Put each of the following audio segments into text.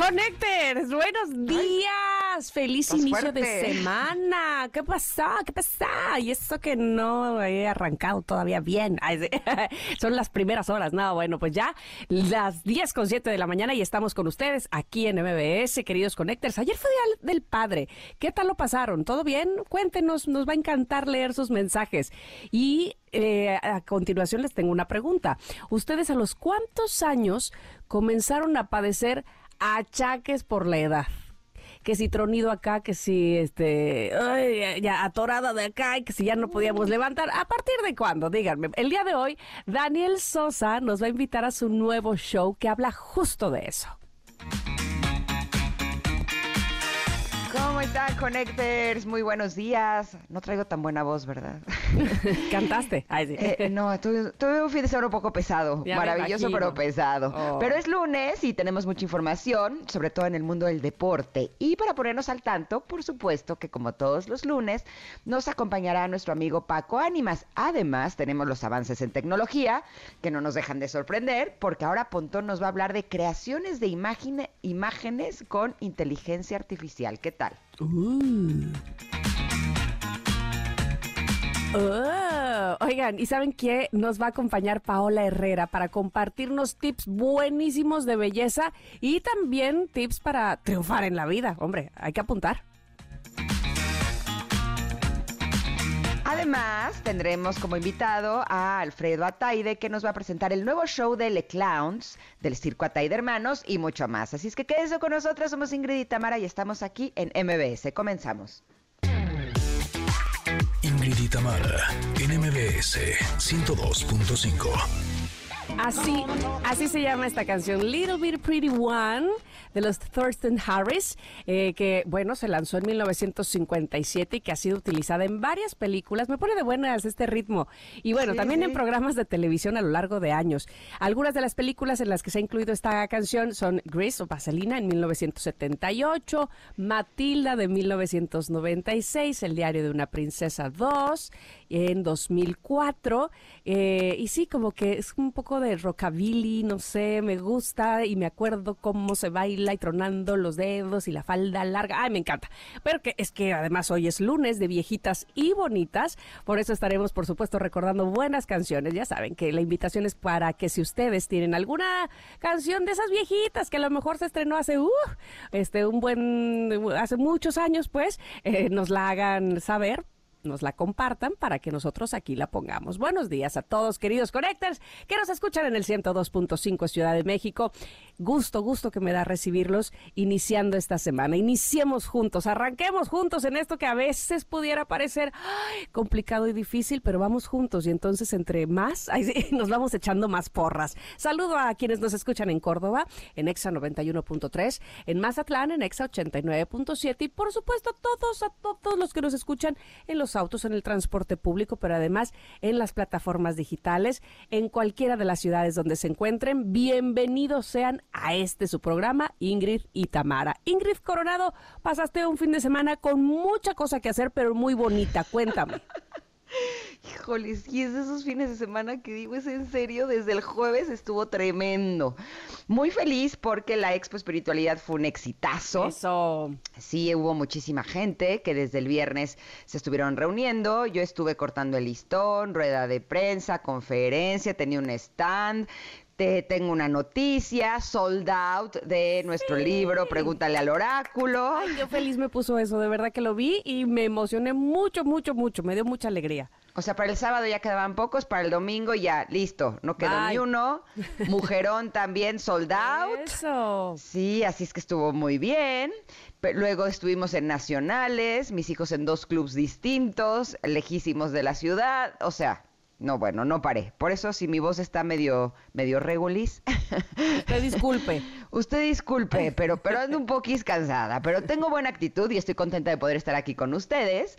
Connectors, buenos días. Feliz Estás inicio de semana. ¿Qué pasa? ¿Qué pasa? Y eso que no he arrancado todavía bien. Son las primeras horas. No, bueno, pues ya las 10 con 7 de la mañana y estamos con ustedes aquí en MBS, queridos Connectors. Ayer fue Día del Padre. ¿Qué tal lo pasaron? ¿Todo bien? Cuéntenos, nos va a encantar leer sus mensajes. Y eh, a continuación les tengo una pregunta. ¿Ustedes a los cuántos años comenzaron a padecer achaques por la edad? que si tronido acá, que si este, ay, ya atorada de acá y que si ya no podíamos levantar. ¿A partir de cuándo? Díganme. El día de hoy, Daniel Sosa nos va a invitar a su nuevo show que habla justo de eso. ¿Cómo están, Connectors? Muy buenos días. No traigo tan buena voz, ¿verdad? ¿Cantaste? Ay, sí. Eh, no, tuve, tuve un fin de semana un poco pesado. Ya Maravilloso, pero pesado. Oh. Pero es lunes y tenemos mucha información, sobre todo en el mundo del deporte. Y para ponernos al tanto, por supuesto que como todos los lunes, nos acompañará nuestro amigo Paco Ánimas. Además, tenemos los avances en tecnología que no nos dejan de sorprender, porque ahora Pontón nos va a hablar de creaciones de imágenes imágenes con inteligencia artificial. ¿Qué tal? Oigan, ¿y saben qué? Nos va a acompañar Paola Herrera para compartirnos tips buenísimos de belleza y también tips para triunfar en la vida. Hombre, hay que apuntar. Además, tendremos como invitado a Alfredo Ataide, que nos va a presentar el nuevo show de Le Clowns, del Circo Ataide Hermanos y mucho más. Así es que quédense con nosotras, somos Ingrid y Tamara y estamos aquí en MBS. Comenzamos. Ingrid y Tamara en MBS 102.5. Así, así se llama esta canción, Little Bit Pretty One, de los Thurston Harris, eh, que, bueno, se lanzó en 1957 y que ha sido utilizada en varias películas. Me pone de buenas este ritmo. Y bueno, Sí, también en programas de televisión a lo largo de años. Algunas de las películas en las que se ha incluido esta canción son Grease o Vaselina en 1978, Matilda de 1996, El diario de una princesa 2 en 2004. eh, y sí, como que es un poco de rockabilly, no sé, me gusta y me acuerdo cómo se baila y tronando los dedos y la falda larga. Ay, me encanta. Pero que es que además hoy es lunes de viejitas y bonitas, por eso estaremos, por supuesto, recordando buenas canciones. Ya saben que la invitación es para que si ustedes tienen alguna canción de esas viejitas que a lo mejor se estrenó hace uh, este un buen hace muchos años, pues eh, nos la hagan saber nos la compartan para que nosotros aquí la pongamos. Buenos días a todos, queridos Connectors, que nos escuchan en el 102.5 Ciudad de México. Gusto, gusto que me da recibirlos iniciando esta semana. Iniciemos juntos, arranquemos juntos en esto que a veces pudiera parecer complicado y difícil, pero vamos juntos y entonces entre más, nos vamos echando más porras. Saludo a quienes nos escuchan en Córdoba, en Exa 91.3, en Mazatlán, en Exa 89.7 y por supuesto a todos, a todos los que nos escuchan en los autos, en el transporte público, pero además en las plataformas digitales, en cualquiera de las ciudades donde se encuentren. Bienvenidos sean a este su programa, Ingrid y Tamara. Ingrid Coronado, pasaste un fin de semana con mucha cosa que hacer, pero muy bonita. Cuéntame. Híjoles, y es de esos fines de semana que digo, es en serio, desde el jueves estuvo tremendo. Muy feliz porque la Expo Espiritualidad fue un exitazo. Eso. Sí, hubo muchísima gente que desde el viernes se estuvieron reuniendo. Yo estuve cortando el listón, rueda de prensa, conferencia, tenía un stand. Te tengo una noticia, sold out de nuestro libro, Pregúntale al oráculo. Ay, qué feliz me puso eso, de verdad que lo vi y me emocioné mucho, mucho, mucho. Me dio mucha alegría. O sea, para el sábado ya quedaban pocos, para el domingo ya, listo, no quedó Bye. ni uno. Mujerón también sold out. Eso. Sí, así es que estuvo muy bien. Luego estuvimos en nacionales, mis hijos en dos clubs distintos, lejísimos de la ciudad. O sea, no, bueno, no paré. Por eso si mi voz está medio, medio regulis. Usted disculpe. Usted disculpe, pero, pero ando un poquís cansada. Pero tengo buena actitud y estoy contenta de poder estar aquí con ustedes.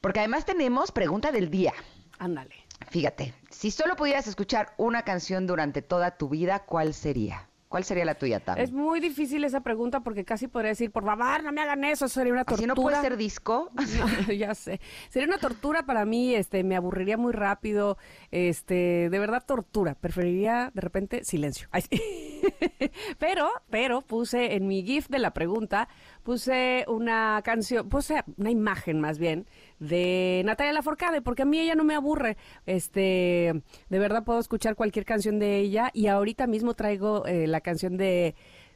Porque además tenemos pregunta del día. Ándale. Fíjate, si solo pudieras escuchar una canción durante toda tu vida, ¿cuál sería? ¿Cuál sería la tuya, Tam? Es muy difícil esa pregunta porque casi podría decir, por favor, no me hagan eso, sería una tortura. Si no puede ser disco. ya sé. Sería una tortura para mí, este, me aburriría muy rápido, este, de verdad tortura. Preferiría de repente silencio. pero, pero puse en mi GIF de la pregunta, puse una canción, puse una imagen más bien de Natalia Laforcade, porque a mí ella no me aburre. Este, de verdad puedo escuchar cualquier canción de ella y ahorita mismo traigo eh, la canción de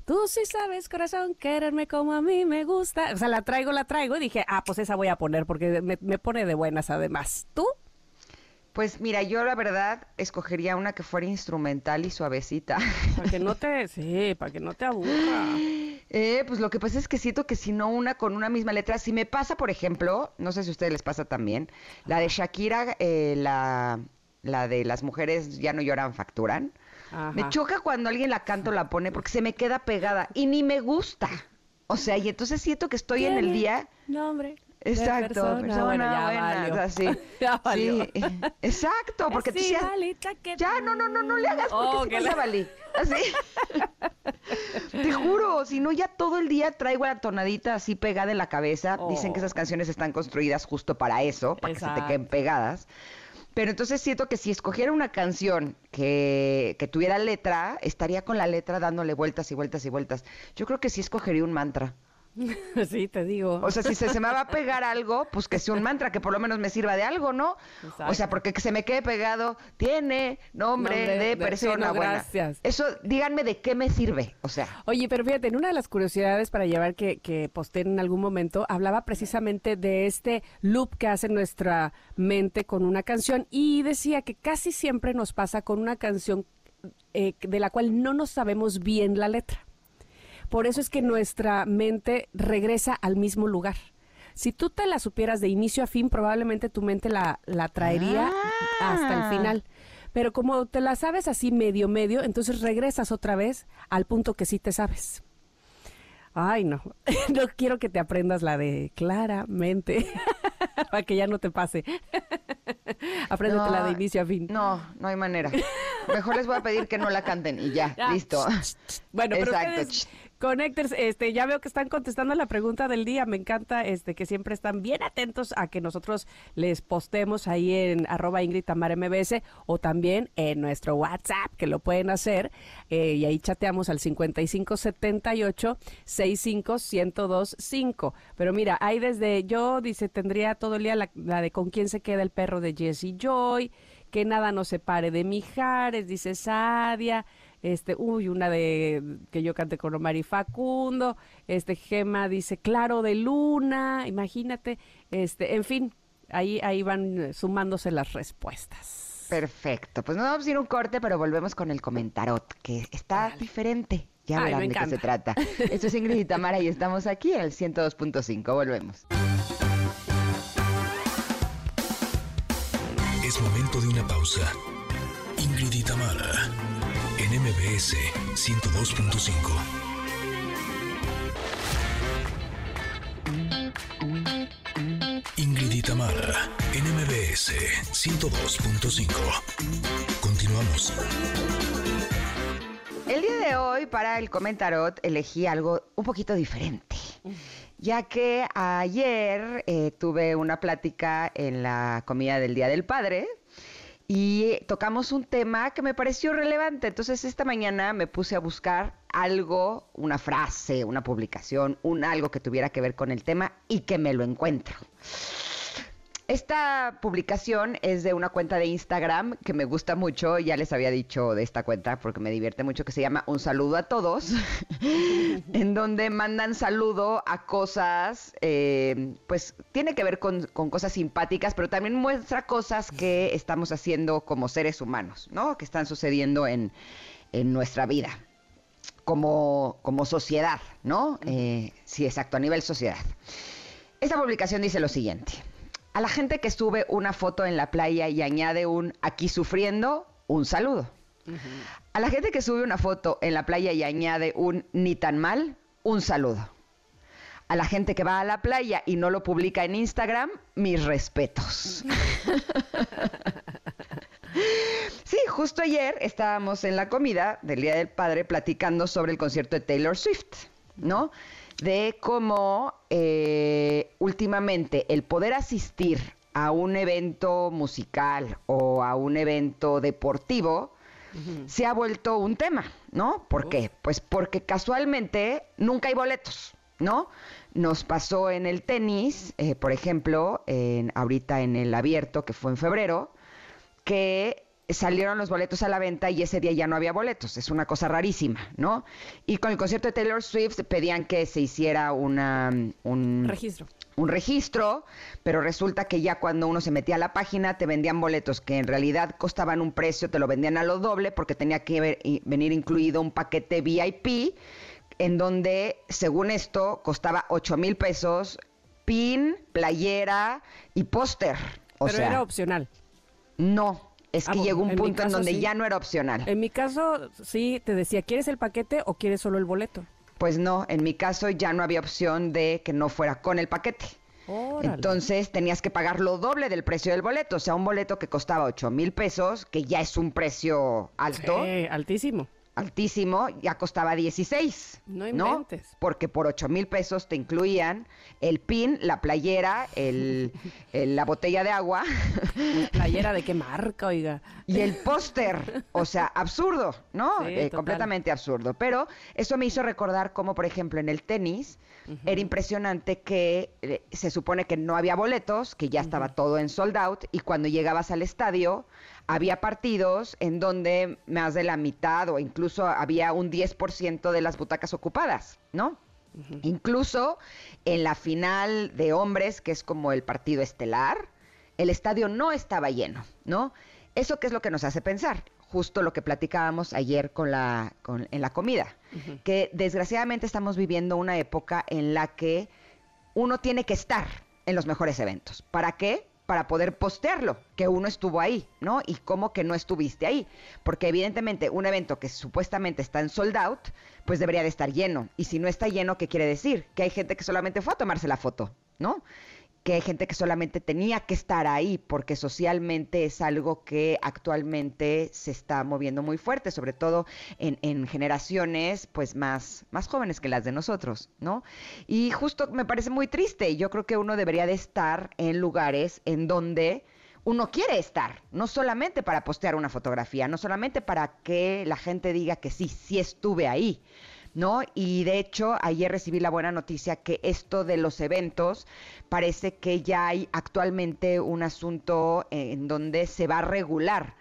Tú sí sabes, corazón, quererme como a mí me gusta. O sea, la traigo, la traigo y dije, ah, pues esa voy a poner porque me, me pone de buenas además. ¿Tú? Pues mira, yo la verdad escogería una que fuera instrumental y suavecita. Para que no te, sí, para que no te aburra. Eh, pues lo que pasa es que siento que si no una con una misma letra, si me pasa, por ejemplo, no sé si a ustedes les pasa también, la de Shakira, eh, la, la de las mujeres ya no lloran, facturan. Me choca cuando alguien la canta o la pone porque se me queda pegada y ni me gusta. O sea, y entonces siento que estoy en el día. No, hombre. Exacto, persona, bueno, ya buena, así. ya valió. Sí, exacto, porque tú ya, ya, no, no, no, no le hagas porque oh, sí ya valí. Así. Te juro, si no ya todo el día traigo la tonadita así pegada en la cabeza. Dicen que esas oh. canciones están construidas justo para eso, para que se te queden pegadas. Pero entonces siento que si escogiera una canción que, que, tuviera letra, estaría con la letra dándole vueltas y vueltas y vueltas. Yo creo que sí escogería un mantra. Sí, te digo. O sea, si se, me va a pegar algo, pues que sea un mantra que por lo menos me sirva de algo, ¿no? O sea, porque que se me quede pegado tiene nombre, de, persona buena. Gracias. Eso, díganme de qué me sirve, o sea. Oye, pero fíjate, en una de las curiosidades para llevar que, que posté en algún momento, hablaba precisamente de este loop que hace nuestra mente con una canción y decía que casi siempre nos pasa con una canción eh, de la cual no nos sabemos bien la letra. Por eso es que nuestra mente regresa al mismo lugar. Si tú te la supieras de inicio a fin, probablemente tu mente la, la traería hasta el ah. final. Pero como te la sabes así medio medio, entonces regresas otra vez al punto que sí te sabes. Ay, no. No quiero que te aprendas la de claramente. para que ya no te pase. Apréndete la de inicio a fin. No, no hay manera. Mejor les voy a pedir que no la canten y ya, listo. Bueno, pero Exacto. Connectors, este, ya veo que están contestando la pregunta del día. Me encanta este, que siempre están bien atentos a que nosotros les postemos ahí en arroba Ingrid MBS o también en nuestro WhatsApp, que lo pueden hacer. Eh, y ahí chateamos al 5578 65125. Pero mira, ahí desde yo, dice, tendría todo el día la, la de con quién se queda el perro de Jesse Joy, que nada nos separe de Mijares, dice Sadia este, uy, una de que yo cante con Omar y Facundo, este Gema dice Claro de Luna, imagínate, este, en fin, ahí ahí van sumándose las respuestas. Perfecto, pues no vamos a ir un corte, pero volvemos con el comentarot, que está diferente. Ya verán de qué se trata. Esto es Ingrid y Tamara y estamos aquí en el 102.5. Volvemos. Es momento de una pausa. Ingrid y Tamara MBS 102.5. Ingrid y Tamara, NMBS 102.5. Continuamos. El día de hoy, para el comentarot, elegí algo un poquito diferente. Ya que ayer eh, tuve una plática en la comida del Día del Padre y tocamos un tema que me pareció relevante. Entonces esta mañana me puse a buscar algo, una frase, una publicación, un algo que tuviera que ver con el tema y que me lo encuentro. Esta publicación es de una cuenta de Instagram que me gusta mucho, ya les había dicho de esta cuenta porque me divierte mucho, que se llama Un saludo a todos, en donde mandan saludo a cosas, eh, pues tiene que ver con, cosas simpáticas, pero también muestra cosas que estamos haciendo como seres humanos, ¿no? Que están sucediendo en, nuestra vida. Como, como sociedad, ¿no? Eh, sí, exacto, a nivel sociedad. Esta publicación dice lo siguiente. A la gente que sube una foto en la playa y añade un aquí sufriendo, un saludo. A la gente que sube una foto en la playa y añade un ni tan mal, un saludo. A la gente que va a la playa y no lo publica en Instagram, mis respetos. Sí, justo ayer estábamos en la comida del Día del Padre platicando sobre el concierto de Taylor Swift, ¿no? De cómo eh, últimamente el poder asistir a un evento musical o a un evento deportivo se ha vuelto un tema, ¿no? ¿Por qué? Pues porque casualmente nunca hay boletos, ¿no? Nos pasó en el tenis, eh, por ejemplo, en, ahorita en el abierto que fue en febrero, que salieron los boletos a la venta y ese día ya no había boletos. Es una cosa rarísima, ¿no? Y con el concierto de Taylor Swift pedían que se hiciera una, un registro. Un registro, pero resulta que ya cuando uno se metía a la página te vendían boletos que en realidad costaban un precio, te lo vendían a lo doble porque tenía que venir incluido un paquete VIP en donde, según esto, costaba 8 mil pesos, pin, playera y póster. Pero era opcional. No, es ah, que llegó un punto en donde ya no era opcional. En mi caso, sí, te decía, ¿quieres el paquete o quieres solo el boleto? Pues no, en mi caso ya no había opción de que no fuera con el paquete. Entonces tenías que pagar lo doble del precio del boleto, o sea, un boleto que costaba 8 mil pesos, que ya es un precio alto. Sí, altísimo altísimo, ya costaba 16. No inventes. Porque por 8 mil pesos te incluían el pin, la playera, el, la botella de agua. ¿Playera de qué marca, oiga? Y el póster. O sea, absurdo, ¿no? Eh, completamente absurdo. Pero eso me hizo recordar cómo, por ejemplo, en el tenis era impresionante que eh, se supone que no había boletos, que ya estaba todo en sold out, y cuando llegabas al estadio había partidos en donde más de la mitad o incluso había un 10% de las butacas ocupadas, ¿no? Incluso en la final de hombres, que es como el partido estelar, el estadio no estaba lleno, ¿no? ¿Eso qué es lo que nos hace pensar? Justo lo que platicábamos ayer con la, en la comida, que desgraciadamente estamos viviendo una época en la que uno tiene que estar en los mejores eventos. ¿Para qué? Para poder postearlo, que uno estuvo ahí, ¿no? Y cómo que no estuviste ahí. Porque evidentemente un evento que supuestamente está en sold out, pues debería de estar lleno. Y si no está lleno, ¿qué quiere decir? Que hay gente que solamente fue a tomarse la foto, ¿no? Que hay gente que solamente tenía que estar ahí porque socialmente es algo que actualmente se está moviendo muy fuerte, sobre todo en, generaciones pues más, más jóvenes que las de nosotros, ¿no? Y justo me parece muy triste, yo creo que uno debería de estar en lugares en donde uno quiere estar, no solamente para postear una fotografía, no solamente para que la gente diga que sí, sí estuve ahí, ¿no? Y de hecho, ayer recibí la buena noticia que esto de los eventos parece que ya hay actualmente un asunto en donde se va a regular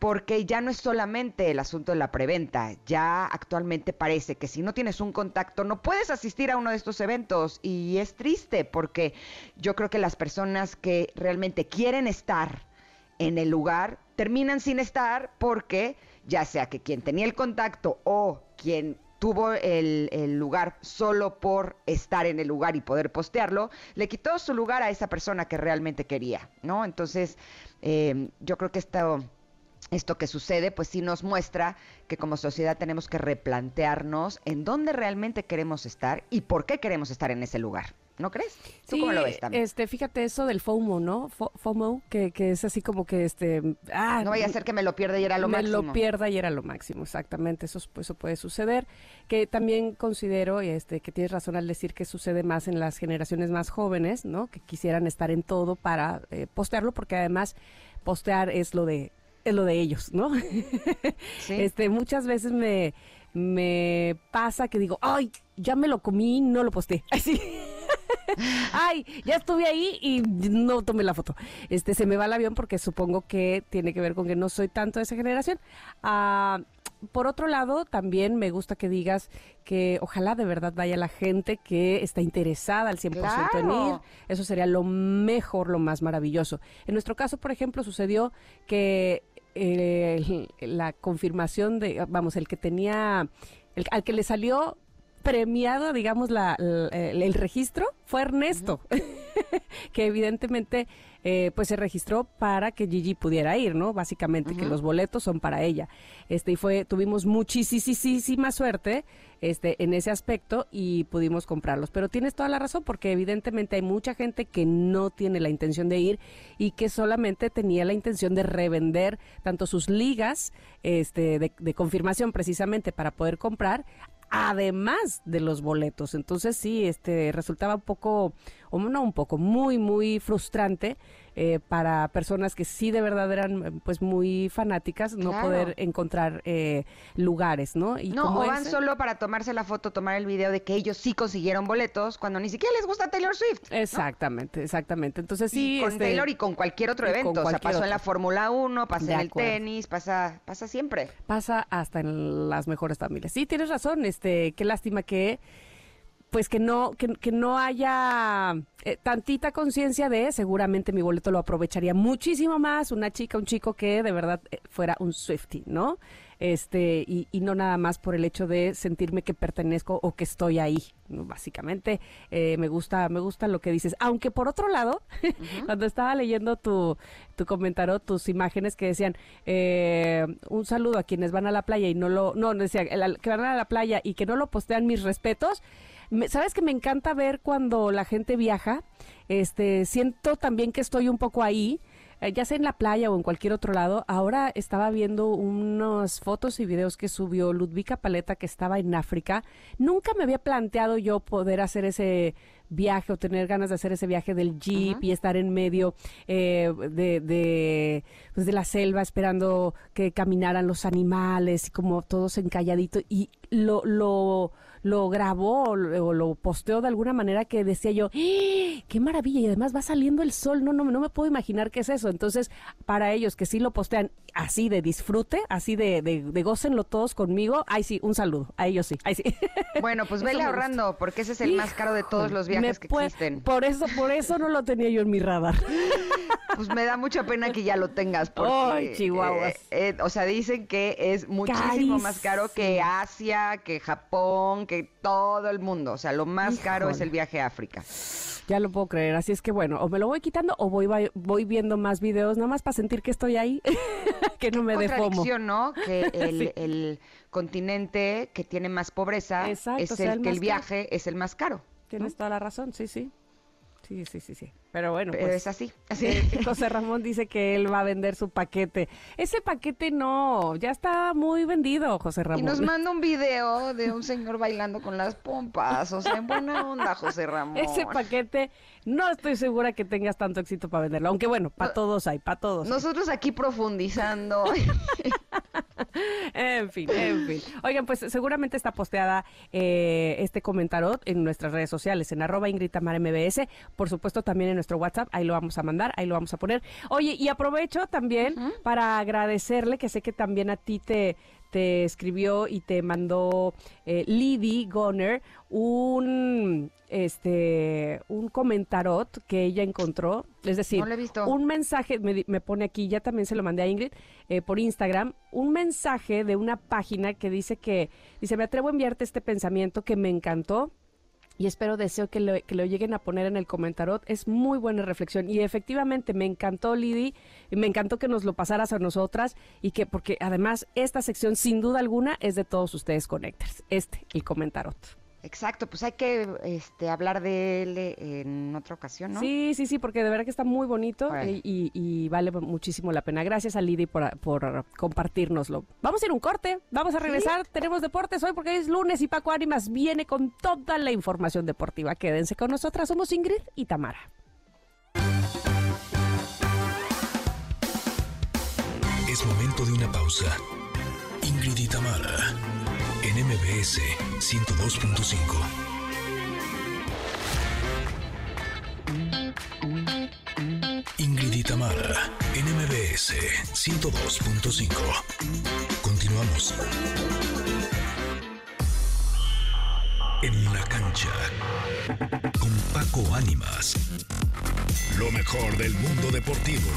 porque ya no es solamente el asunto de la preventa, ya actualmente parece que si no tienes un contacto no puedes asistir a uno de estos eventos y es triste porque yo creo que las personas que realmente quieren estar en el lugar terminan sin estar porque ya sea que quien tenía el contacto o quien tuvo el, lugar solo por estar en el lugar y poder postearlo, le quitó su lugar a esa persona que realmente quería, ¿no? Entonces, eh, yo creo que esto, esto que sucede, pues sí nos muestra que como sociedad tenemos que replantearnos en dónde realmente queremos estar y por qué queremos estar en ese lugar. ¿No crees? ¿Tú cómo lo ves también? Este, fíjate eso del FOMO, ¿no? FOMO, que, que, es así como que este. Ah, no vaya a ser que me lo pierda y era lo máximo. Me lo pierda y era lo máximo, exactamente. Eso, eso puede suceder. Que también considero este, que tienes razón al decir que sucede más en las generaciones más jóvenes, ¿no? Que quisieran estar en todo para eh, postearlo, porque además postear es lo de es lo de ellos, ¿no? ¿Sí? Este, muchas veces me, me pasa que digo, ay, ya me lo comí, no lo posté. Así. Ay, ya estuve ahí y no tomé la foto. Este se me va el avión porque supongo que tiene que ver con que no soy tanto de esa generación. Ah, por otro lado, también me gusta que digas que ojalá de verdad vaya la gente que está interesada al 100% en ir. Eso sería lo mejor, lo más maravilloso. En nuestro caso, por ejemplo, sucedió que eh, la confirmación de, vamos, el que tenía, el, al que le salió premiado, digamos, la, el, registro fue Ernesto. que evidentemente eh, pues se registró para que Gigi pudiera ir, ¿no? Básicamente, que los boletos son para ella. Este, y fue, tuvimos muchísima suerte este, en ese aspecto y pudimos comprarlos. Pero tienes toda la razón, porque evidentemente hay mucha gente que no tiene la intención de ir y que solamente tenía la intención de revender tanto sus ligas este, de, de confirmación precisamente para poder comprar además de los boletos. Entonces sí, este resultaba un poco, o no un poco, muy, muy frustrante eh, para personas que sí de verdad eran pues muy fanáticas no poder encontrar eh, lugares, ¿no? Y no, o van solo para tomarse la foto, tomar el video de que ellos sí consiguieron boletos cuando ni siquiera les gusta Taylor Swift. Exactamente, exactamente. Entonces sí. con este, Taylor y con cualquier otro evento. O sea, pasó en la Fórmula 1, pasa en el tenis, pasa, pasa siempre. Pasa hasta en las mejores familias. Sí, tienes razón, este, qué lástima que pues que no, que, que no haya eh, tantita conciencia de, seguramente mi boleto lo aprovecharía muchísimo más una chica, un chico que de verdad eh, fuera un Swifty, ¿no? Este, y, y, no nada más por el hecho de sentirme que pertenezco o que estoy ahí. Básicamente, eh, me gusta, me gusta lo que dices. Aunque por otro lado, cuando estaba leyendo tu, tu comentario, tus imágenes que decían un saludo a quienes van a la playa y no lo, no, decía que van a la playa y que no lo postean mis respetos. ¿Sabes que me encanta ver cuando la gente viaja? Este, siento también que estoy un poco ahí eh, ya sea en la playa o en cualquier otro lado, ahora estaba viendo unas fotos y videos que subió Ludvika Paleta que estaba en África. Nunca me había planteado yo poder hacer ese viaje o tener ganas de hacer ese viaje del jeep y estar en medio eh, de, de, pues de la selva esperando que caminaran los animales y como todos encalladitos y lo, lo lo grabó o lo, posteó de alguna manera que decía yo, ¡Ah! qué maravilla, y además va saliendo el sol, no, no, no me puedo imaginar qué es eso. Entonces, para ellos que sí lo postean así de disfrute, así de, de, de gócenlo todos conmigo, ay sí, un saludo, a ellos sí, ay sí. Bueno, pues vele ahorrando, porque ese es el más caro de todos los viajes que existen. Por eso, por eso no lo tenía yo en mi radar. Pues me da mucha pena que ya lo tengas, porque, Ay, chihuahuas. Eh, eh, o sea, dicen que es muchísimo más caro que Asia, que Japón, que todo el mundo. O sea, lo más caro es el viaje a África. Ya lo puedo creer. Así es que bueno, o me lo voy quitando o voy, voy viendo más videos, nada más para sentir que estoy ahí, que no me dé fomo. ¿no? Que el, continente que tiene más pobreza es el, que el viaje es el más caro. Tienes toda la razón, sí, sí. Sí, sí, sí, sí. Pero bueno, pues, es así. así. Eh, José Ramón dice que él va a vender su paquete. Ese paquete no, ya está muy vendido, José Ramón. Y nos manda un video de un señor bailando con las pompas. O sea, en buena onda, José Ramón. Ese paquete no estoy segura que tengas tanto éxito para venderlo. Aunque bueno, para todos hay, para todos. Nosotros aquí profundizando. en fin, en fin. Oigan, pues seguramente está posteada eh, este comentario en nuestras redes sociales, en arroba Ingrid MBS. Por supuesto, también en nuestro WhatsApp, ahí lo vamos a mandar, ahí lo vamos a poner. Oye, y aprovecho también para agradecerle, que sé que también a ti te, te escribió y te mandó eh, Liddy Goner un este un comentarot que ella encontró, es decir, un mensaje, me, pone aquí, ya también se lo mandé a Ingrid eh, por Instagram, un mensaje de una página que dice que, dice, me atrevo a enviarte este pensamiento que me encantó, y espero, deseo que lo, que lo lleguen a poner en el comentario. Es muy buena reflexión y efectivamente me encantó, Lidi, y me encantó que nos lo pasaras a nosotras y que, porque además esta sección sin duda alguna es de todos ustedes Connectors, este, el comentarot. Exacto, pues hay que este, hablar de él en otra ocasión, ¿no? Sí, sí, sí, porque de verdad que está muy bonito y, vale muchísimo la pena. Gracias a Lidy por, por compartirnoslo. Vamos a ir un corte, vamos a regresar. Tenemos deportes hoy porque es lunes y Paco Ánimas viene con toda la información deportiva. Quédense con nosotras, somos Ingrid y Tamara. Es momento de una pausa. Ingrid y Tamara en MBS 102.5. Ingrid y Tamara en MBS 102.5. Continuamos. En la cancha con Paco Ánimas. Lo mejor del mundo deportivo.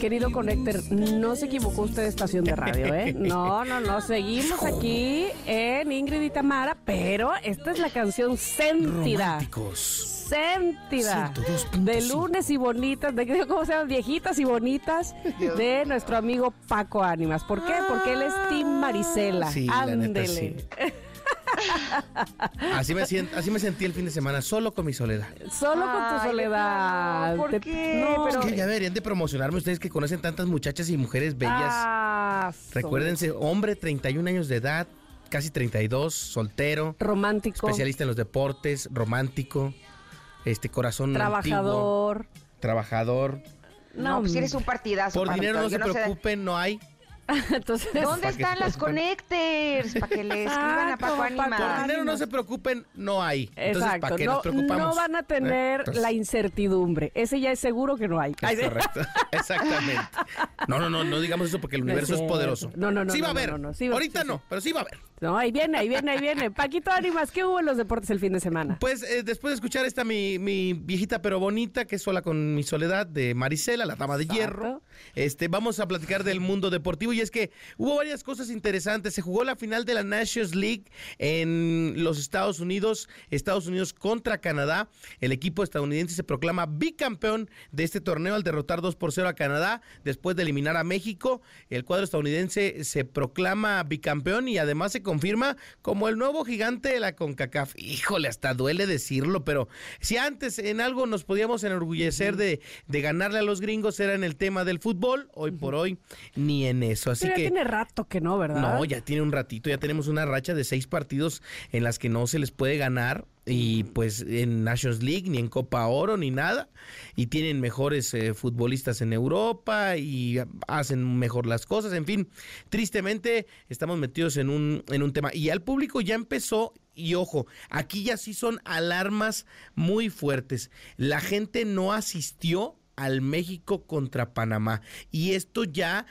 Querido Connector, no se equivocó usted de estación de radio, ¿eh? No, no, no. Seguimos aquí en Ingrid y Tamara, pero esta es la canción Sentida. Románticos. Sentida. 102.5. De lunes y bonitas, de ¿cómo se llaman? Viejitas y bonitas de nuestro amigo Paco Ánimas. ¿Por qué? Porque él es Tim Marisela. Sí, la neta, Ándele. sí. Así me, sient- así me sentí el fin de semana, solo con mi soledad. Solo con tu soledad. ¿por qué? No, Pero- Es que ya deberían de promocionarme ustedes que conocen tantas muchachas y mujeres bellas. Ah, Recuérdense, hombre, 31 años de edad, casi 32, soltero, Romántico. especialista en los deportes, romántico, este corazón antiguo, Trabajador. trabajador. No, pues si eres un partidazo. Por dinero no yo se preocupen, no hay. Entonces, ¿Dónde que están las connectors? Para que le escriban a Paco Ánimas. Por dinero no se preocupen, no hay. Entonces, Exacto. ¿para qué no, nos preocupamos? no van a tener ¿Eh? Entonces, la incertidumbre. Ese ya es seguro que no hay. Es correcto, exactamente. No, no, no, no digamos eso porque el No es universo es, poderoso. No, no, no, Sí va a haber. no, no, sí va- Ahorita sí, no, pero sí va a haber. No, ahí viene, ahí viene, ahí viene. Paquito Ánimas, ¿qué hubo en los deportes el fin de semana? Pues eh, después de escuchar esta mi, mi viejita pero bonita, que es sola con mi soledad, de Marisela, la dama de Exacto. hierro, este, vamos a platicar del mundo deportivo. Y es que hubo varias cosas interesantes. Se jugó la final de la Nations League en los Estados Unidos, Estados Unidos contra Canadá. El equipo estadounidense se proclama bicampeón de este torneo al derrotar 2 por 0 a Canadá después de eliminar a México. El cuadro estadounidense se proclama bicampeón y además se confirma como el nuevo gigante de la CONCACAF. Híjole, hasta duele decirlo, pero si antes en algo nos podíamos enorgullecer de, de ganarle a los gringos era en el tema del fútbol, hoy por hoy ni en eso. Así Pero ya que tiene rato que no, ¿verdad? no, ya tiene un ratito, ya tenemos una racha de seis partidos en las que no se les puede ganar y pues en Nations League ni en Copa Oro ni nada y tienen mejores eh, futbolistas en Europa y hacen mejor las cosas, en fin, tristemente estamos metidos en un en un tema y ya el público ya empezó y ojo, aquí ya sí son alarmas muy fuertes. La gente no asistió al México contra Panamá y esto ya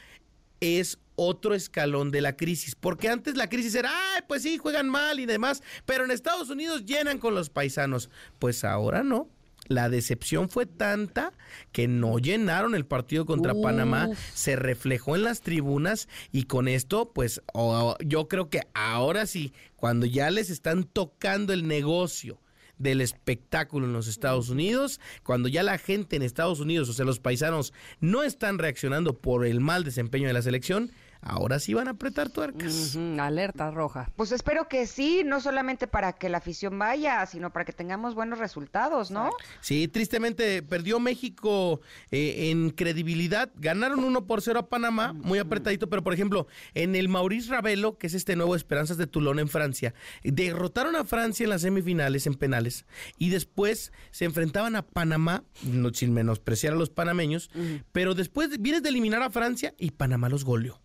es otro escalón de la crisis. Porque antes la crisis era, ay, pues sí, juegan mal y demás, pero en Estados Unidos llenan con los paisanos. Pues ahora no. La decepción fue tanta que no llenaron el partido contra Uf. Panamá, se reflejó en las tribunas y con esto, pues o- yo creo que ahora sí, cuando ya les están tocando el negocio del espectáculo en los Estados Unidos, cuando ya la gente en Estados Unidos, o sea, los paisanos, no están reaccionando por el mal desempeño de la selección, ahora sí van a apretar tuercas. Alerta roja. Pues espero que sí, no solamente para que la afición vaya, sino para que tengamos buenos resultados, ¿no? Sí, tristemente perdió México eh, en credibilidad. Ganaron 1 por 0 a Panamá, muy apretadito, pero por ejemplo, en el Maurice Ravelo, que es este nuevo Esperanzas de Toulon en Francia, derrotaron a Francia en las semifinales, en penales, y después se enfrentaban a Panamá, no, sin menospreciar a los panameños, pero después vienes de eliminar a Francia y Panamá los goleó.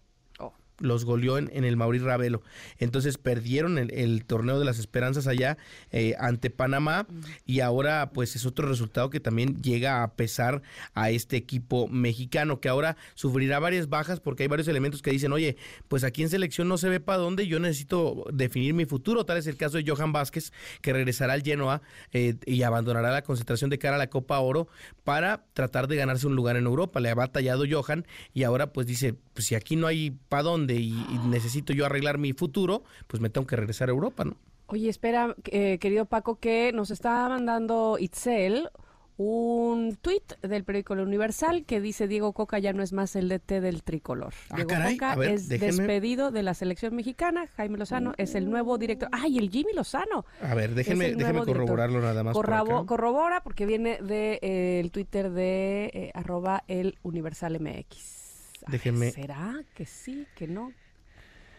Los goleó en, el Maurice Ravelo. Entonces perdieron el, el torneo de las esperanzas allá eh, ante Panamá y ahora pues es otro resultado que también llega a pesar a este equipo mexicano que ahora sufrirá varias bajas porque hay varios elementos que dicen, oye, pues aquí en selección no se ve para dónde, yo necesito definir mi futuro. Tal es el caso de Johan Vázquez que regresará al Genoa eh, y abandonará la concentración de cara a la Copa Oro para tratar de ganarse un lugar en Europa. Le ha batallado Johan y ahora pues dice, pues si aquí no hay para dónde y, y necesito yo arreglar mi futuro, pues me tengo que regresar a Europa, ¿no? Oye, espera, eh, querido Paco, que nos está mandando Itzel un tuit del periódico El Universal que dice Diego Coca ya no es más el DT del tricolor. Ah, Diego caray, Coca ver, es déjenme- despedido de la selección mexicana. Jaime Lozano es el nuevo director. ¡Ay, el Jimmy Lozano! A ver, Es déjenme, director. corroborarlo nada más. por Corrabo- acá. corrobora porque viene de eh, el Twitter de eh, arroba el Universal MX. Déjenme- ¿Será que sí, que no?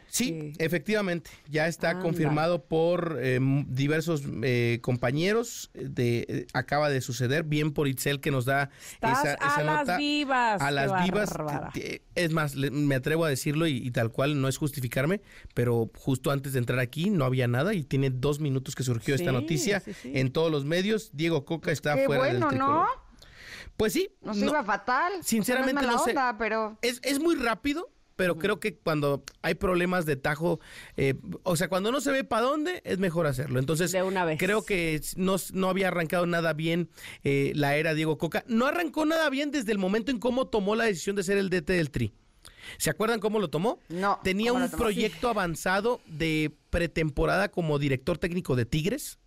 Sí, que- efectivamente, ya está confirmado por eh, m- diversos eh, compañeros. De, eh, acaba de suceder, bien por Itzel que nos da Estás esa, esa a las nota. vivas. A las vivas. Es más, le- me atrevo a decirlo y, y tal cual, no es justificarme, pero justo antes de entrar aquí no había nada y tiene dos minutos que surgió esta noticia sí, sí. en todos los medios. Diego Coca está Qué fuera bueno, del ¿no? Pues sí. Nos no- iba fatal. Sinceramente no, es mala no sé. onda, pero es, es muy rápido, pero creo que cuando hay problemas de tajo, eh, o sea, cuando no se ve para dónde, es mejor hacerlo. Entonces, De una vez. creo que no, no había arrancado nada bien eh, la era Diego Coca. No arrancó nada bien desde el momento en cómo tomó la decisión de ser el DT del Tri. ¿Se acuerdan cómo lo tomó? No, Tenía ¿cómo un tomó? proyecto avanzado de pretemporada como director técnico de Tigres.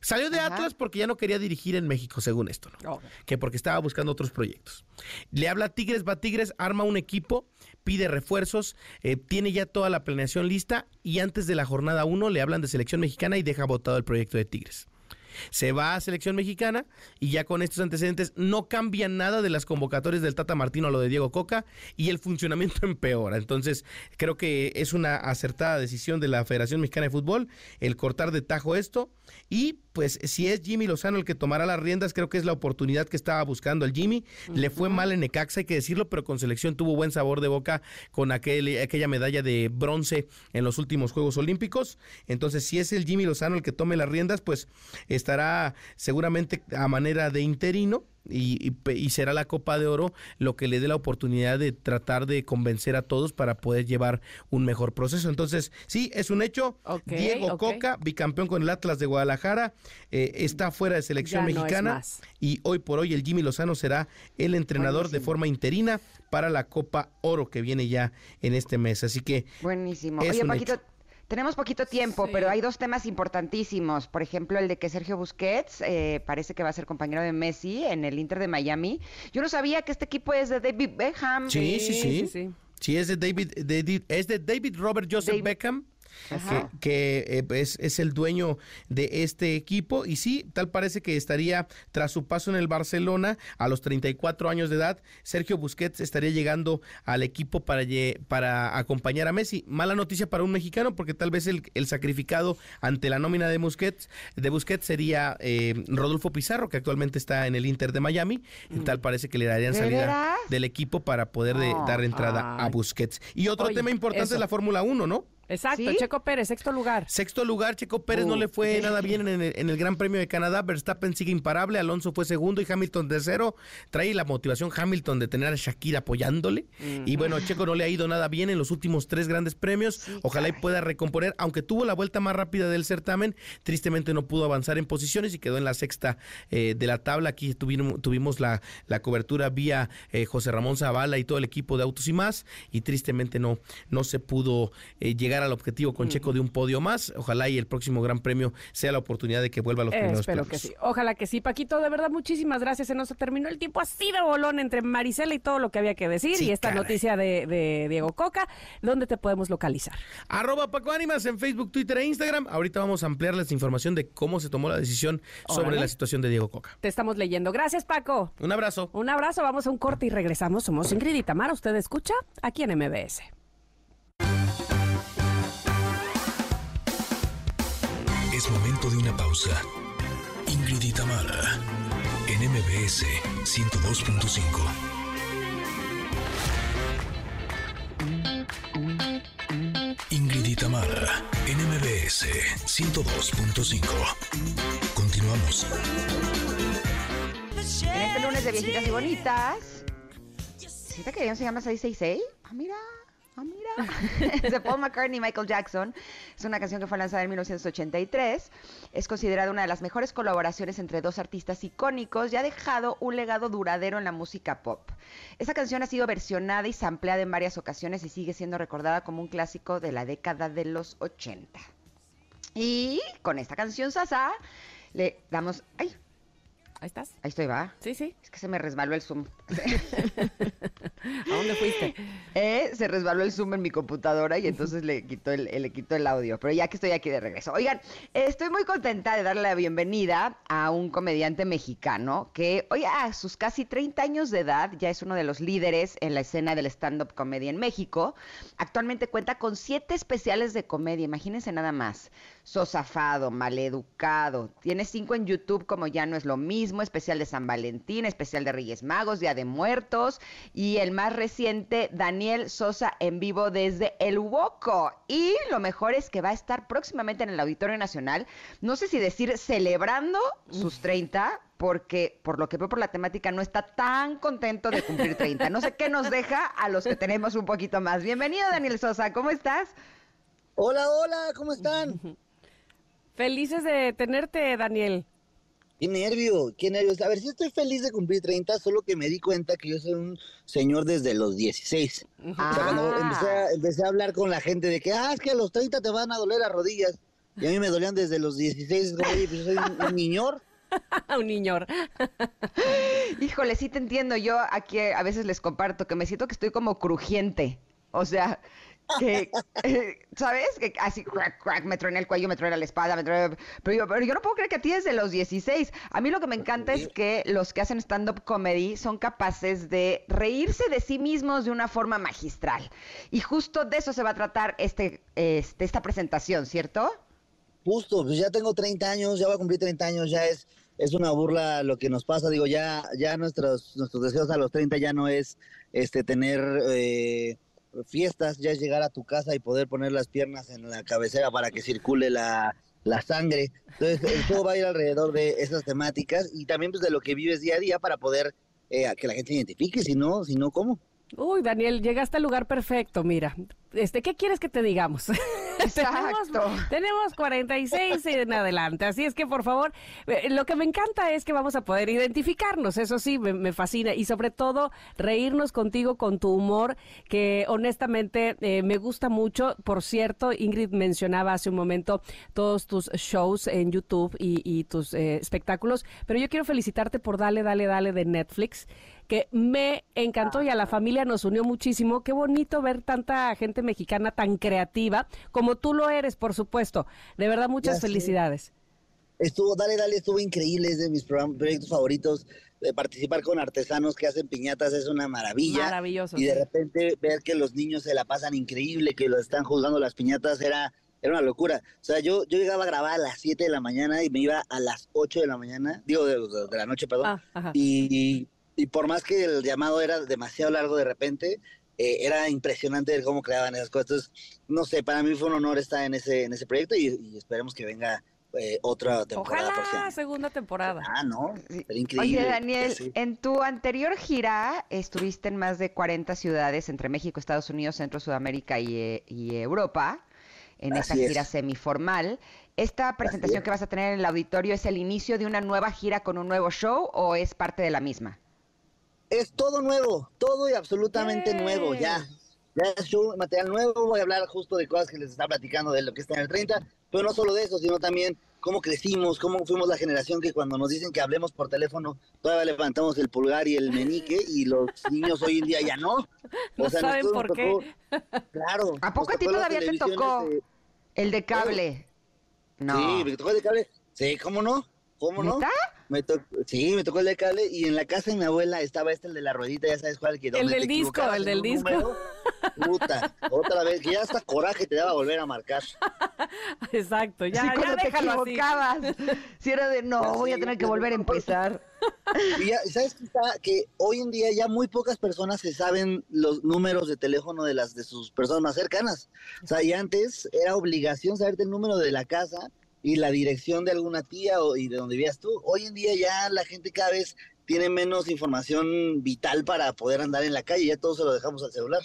Salió de Ajá. Atlas porque ya no quería dirigir en México, según esto, ¿no? Que porque estaba buscando otros proyectos. Le habla a Tigres, va a Tigres, arma un equipo, pide refuerzos, eh, tiene ya toda la planeación lista y antes de la jornada 1 le hablan de selección mexicana y deja votado el proyecto de Tigres. Se va a selección mexicana y ya con estos antecedentes no cambia nada de las convocatorias del Tata Martino a lo de Diego Coca y el funcionamiento empeora. Entonces creo que es una acertada decisión de la Federación Mexicana de Fútbol el cortar de tajo esto y pues si es Jimmy Lozano el que tomará las riendas, creo que es la oportunidad que estaba buscando el Jimmy. Le fue mal en Necaxa, hay que decirlo, pero con selección tuvo buen sabor de boca con aquel, aquella medalla de bronce en los últimos Juegos Olímpicos. Entonces, si es el Jimmy Lozano el que tome las riendas, pues estará seguramente a manera de interino. Y, y pe- y será la Copa de Oro lo que le dé la oportunidad de tratar de convencer a todos para poder llevar un mejor proceso. Entonces, sí, es un hecho. Diego. Coca, bicampeón con el Atlas de Guadalajara, eh, está fuera de selección Ya mexicana y hoy por hoy el Jimmy Lozano será el entrenador de forma interina para la Copa Oro que viene ya en este mes. Así que Buenísimo. Es Oye, un Paquito, hecho. Tenemos poquito tiempo, Sí. pero hay dos temas importantísimos. Por ejemplo, el de que Sergio Busquets eh, parece que va a ser compañero de Messi en el Inter de Miami. Yo no sabía que este equipo es de David Beckham. Sí, sí, sí. sí, sí. Sí, es de David, de- es de David Robert Joseph David- Beckham. Ajá. Que, que, eh, es, es el dueño de este equipo y sí, tal parece que estaría tras su paso en el Barcelona a los 34 años de edad, Sergio Busquets estaría llegando al equipo para, para acompañar a Messi. Mala noticia para un mexicano porque tal vez el, el sacrificado ante la nómina de Busquets, de Busquets sería eh, Rodolfo Pizarro, que actualmente está en el Inter de Miami. Y tal parece que le darían ¿De salida del equipo para poder de- dar entrada a. Busquets. Y otro Oye, tema importante eso. es la Fórmula 1, ¿no? Exacto, ¿Sí? Checo Pérez, sexto lugar. Sexto lugar, Checo Pérez no Uh. le fue nada bien en el, en el Gran Premio de Canadá. Verstappen sigue imparable, Alonso fue segundo y Hamilton tercero. Trae la motivación Hamilton de tener a Shakira apoyándole. Y bueno, Checo no le ha ido nada bien en los últimos tres grandes premios. Ojalá y pueda recomponer, aunque tuvo la vuelta más rápida del certamen, tristemente no pudo avanzar en posiciones y quedó en la sexta eh, de la tabla. Aquí tuvimos, tuvimos la, la cobertura vía eh, José Ramón Zavala y todo el equipo de Autos y más. Y tristemente no, no se pudo eh, llegar al objetivo con Checo de un podio más. Ojalá y el próximo Gran Premio sea la oportunidad de que vuelva a los primeros Espero que sí. Ojalá que sí. Paquito, de verdad, muchísimas gracias. Se nos terminó el tiempo así de bolón entre Marisela y todo lo que había que decir. Sí, y esta caray. noticia de, de Diego Coca, ¿dónde te podemos localizar? Arroba Paco Ánimas en Facebook, Twitter e Instagram. Ahorita vamos a ampliarles información de cómo se tomó la decisión sobre la situación de Diego Coca. Te estamos leyendo. Gracias, Paco. Un abrazo. Un abrazo, vamos a un corte y regresamos. Somos Ingrid y Tamara. Usted escucha aquí en MBS. De una pausa. Ingrid y en MBS 102.5. Ingrid y en MBS 102.5. Continuamos. En este lunes de viejitas y bonitas. ¿Sienta que se llama 666? Ah, mira. Ah, mira. De Paul McCartney y Michael Jackson. Es una canción que fue lanzada en 1983. Es considerada una de las mejores colaboraciones entre dos artistas icónicos y ha dejado un legado duradero en la música pop. Esta canción ha sido versionada y sampleada en varias ocasiones y sigue siendo recordada como un clásico de la década de los 80. Y con esta canción, Sasa, le damos... ¡Ay! Ahí estás. Ahí estoy, va. Sí, sí. Es que se me resbaló el Zoom. ¿A dónde fuiste? Eh, se resbaló el Zoom en mi computadora y entonces le quitó el, le quitó el audio. Pero ya que estoy aquí de regreso. Oigan, estoy muy contenta de darle la bienvenida a un comediante mexicano que, oye, a sus casi 30 años de edad ya es uno de los líderes en la escena del stand-up comedy en México. Actualmente cuenta con siete especiales de comedia, imagínense nada más. Sosafado, maleducado. Tiene cinco en YouTube como Ya no es lo mismo. Mismo, especial de San Valentín, especial de Reyes Magos, Día de Muertos y el más reciente, Daniel Sosa en vivo desde El Woco. Y lo mejor es que va a estar próximamente en el Auditorio Nacional, no sé si decir celebrando sus 30, porque por lo que veo por la temática no está tan contento de cumplir 30. No sé qué nos deja a los que tenemos un poquito más. Bienvenido Daniel Sosa, ¿cómo estás? Hola, hola, ¿cómo están? Felices de tenerte, Daniel. Qué nervio, qué nervios. A ver, sí estoy feliz de cumplir 30, solo que me di cuenta que yo soy un señor desde los 16. O sea, cuando Ah. empecé a, empecé a hablar con la gente de que, ah, es que a los 30 te van a doler las rodillas. Y a mí me dolían desde los 16. Es como, oye, pues yo soy un, un niñor. un niñor. Híjole, sí te entiendo. Yo aquí a veces les comparto que me siento que estoy como crujiente. O sea, que, eh, ¿sabes? Que así, crack, crack, me truena el cuello, me truena la espada, me truena... Pero yo, pero yo no puedo creer que a ti desde los 16. A mí lo que me encanta es que los que hacen stand-up comedy son capaces de reírse de sí mismos de una forma magistral. Y justo de eso se va a tratar este, este esta presentación, ¿cierto? Justo, pues ya tengo 30 años, ya voy a cumplir 30 años, ya es, es una burla lo que nos pasa. Digo, ya, ya nuestros, nuestros deseos a los 30 ya no es este tener eh, fiestas, ya es llegar a tu casa y poder poner las piernas en la cabecera para que circule la, la sangre. Entonces, el show va a ir alrededor de esas temáticas y también pues de lo que vives día a día para poder eh, que la gente identifique, si no, si no, ¿cómo? Uy, Daniel, llegaste al lugar perfecto, mira. Este, ¿qué quieres que te digamos? Exacto. tenemos, tenemos 46 en adelante, así es que por favor, eh, lo que me encanta es que vamos a poder identificarnos, eso sí, me, me fascina, y sobre todo reírnos contigo con tu humor, que honestamente eh, me gusta mucho. Por cierto, Ingrid mencionaba hace un momento todos tus shows en YouTube y, y tus eh, espectáculos, pero yo quiero felicitarte por Dale, Dale, Dale de Netflix que me encantó y a la familia nos unió muchísimo. Qué bonito ver tanta gente mexicana tan creativa como tú lo eres, por supuesto. De verdad, muchas felicidades. Estuvo, dale, dale, estuvo increíble, es de mis proyectos favoritos. De participar con artesanos que hacen piñatas es una maravilla. Maravilloso. Y de sí. repente ver que los niños se la pasan increíble, que lo están juzgando las piñatas, era, era una locura. O sea, yo, yo llegaba a grabar a las 7 de la mañana y me iba a las 8 de la mañana, digo, de, de- de la noche, perdón. Ah, y, y por más que el llamado era demasiado largo de repente, eh, era impresionante ver cómo creaban esas cosas. Entonces, no sé, para mí fue un honor estar en ese, en ese proyecto y, y esperemos que venga eh, otra temporada Ojalá segunda temporada. Ah, no, sería increíble. Oye, Daniel, Sí. en tu anterior gira estuviste en más de 40 ciudades entre México, Estados Unidos, Centro, Sudamérica y, eh, y Europa, en esa Así es. gira semiformal. ¿Esta presentación es. que vas a tener en el auditorio es el inicio de una nueva gira con un nuevo show o es parte de la misma? Es todo nuevo, todo y absolutamente Yay. nuevo, ya. Ya es show, material nuevo, voy a hablar justo de cosas que les estaba platicando de lo que está en el 30, pero no solo de eso, sino también cómo crecimos, cómo fuimos la generación que cuando nos dicen que hablemos por teléfono, todavía levantamos el pulgar y el meñique y los niños hoy en día ya no. No saben por qué. tocó- claro. ¿A poco a ti todavía te tocó? de- El de cable. No. Sí, me tocó el de cable. Sí, ¿cómo no? ¿Cómo no? Me tocó, sí, me tocó el de cable y en la casa de mi abuela estaba este el de la ruedita, ya sabes cuál, que donde del te disco, el del disco. número, puta, otra vez, que ya hasta coraje te daba volver a marcar. Exacto, ya, sí, ya te déjalo así. equivocabas. Si era de no, voy a tener que volver a empezar. Y ya, ¿sabes qué está? Que hoy en día ya muy pocas personas se saben los números de teléfono de las de sus personas más cercanas. O sea, y antes era obligación saberte el número de la casa y la dirección de alguna tía o, y de donde vivías tú. Hoy en día ya la gente cada vez tiene menos información vital para poder andar en la calle, ya todo se lo dejamos al celular.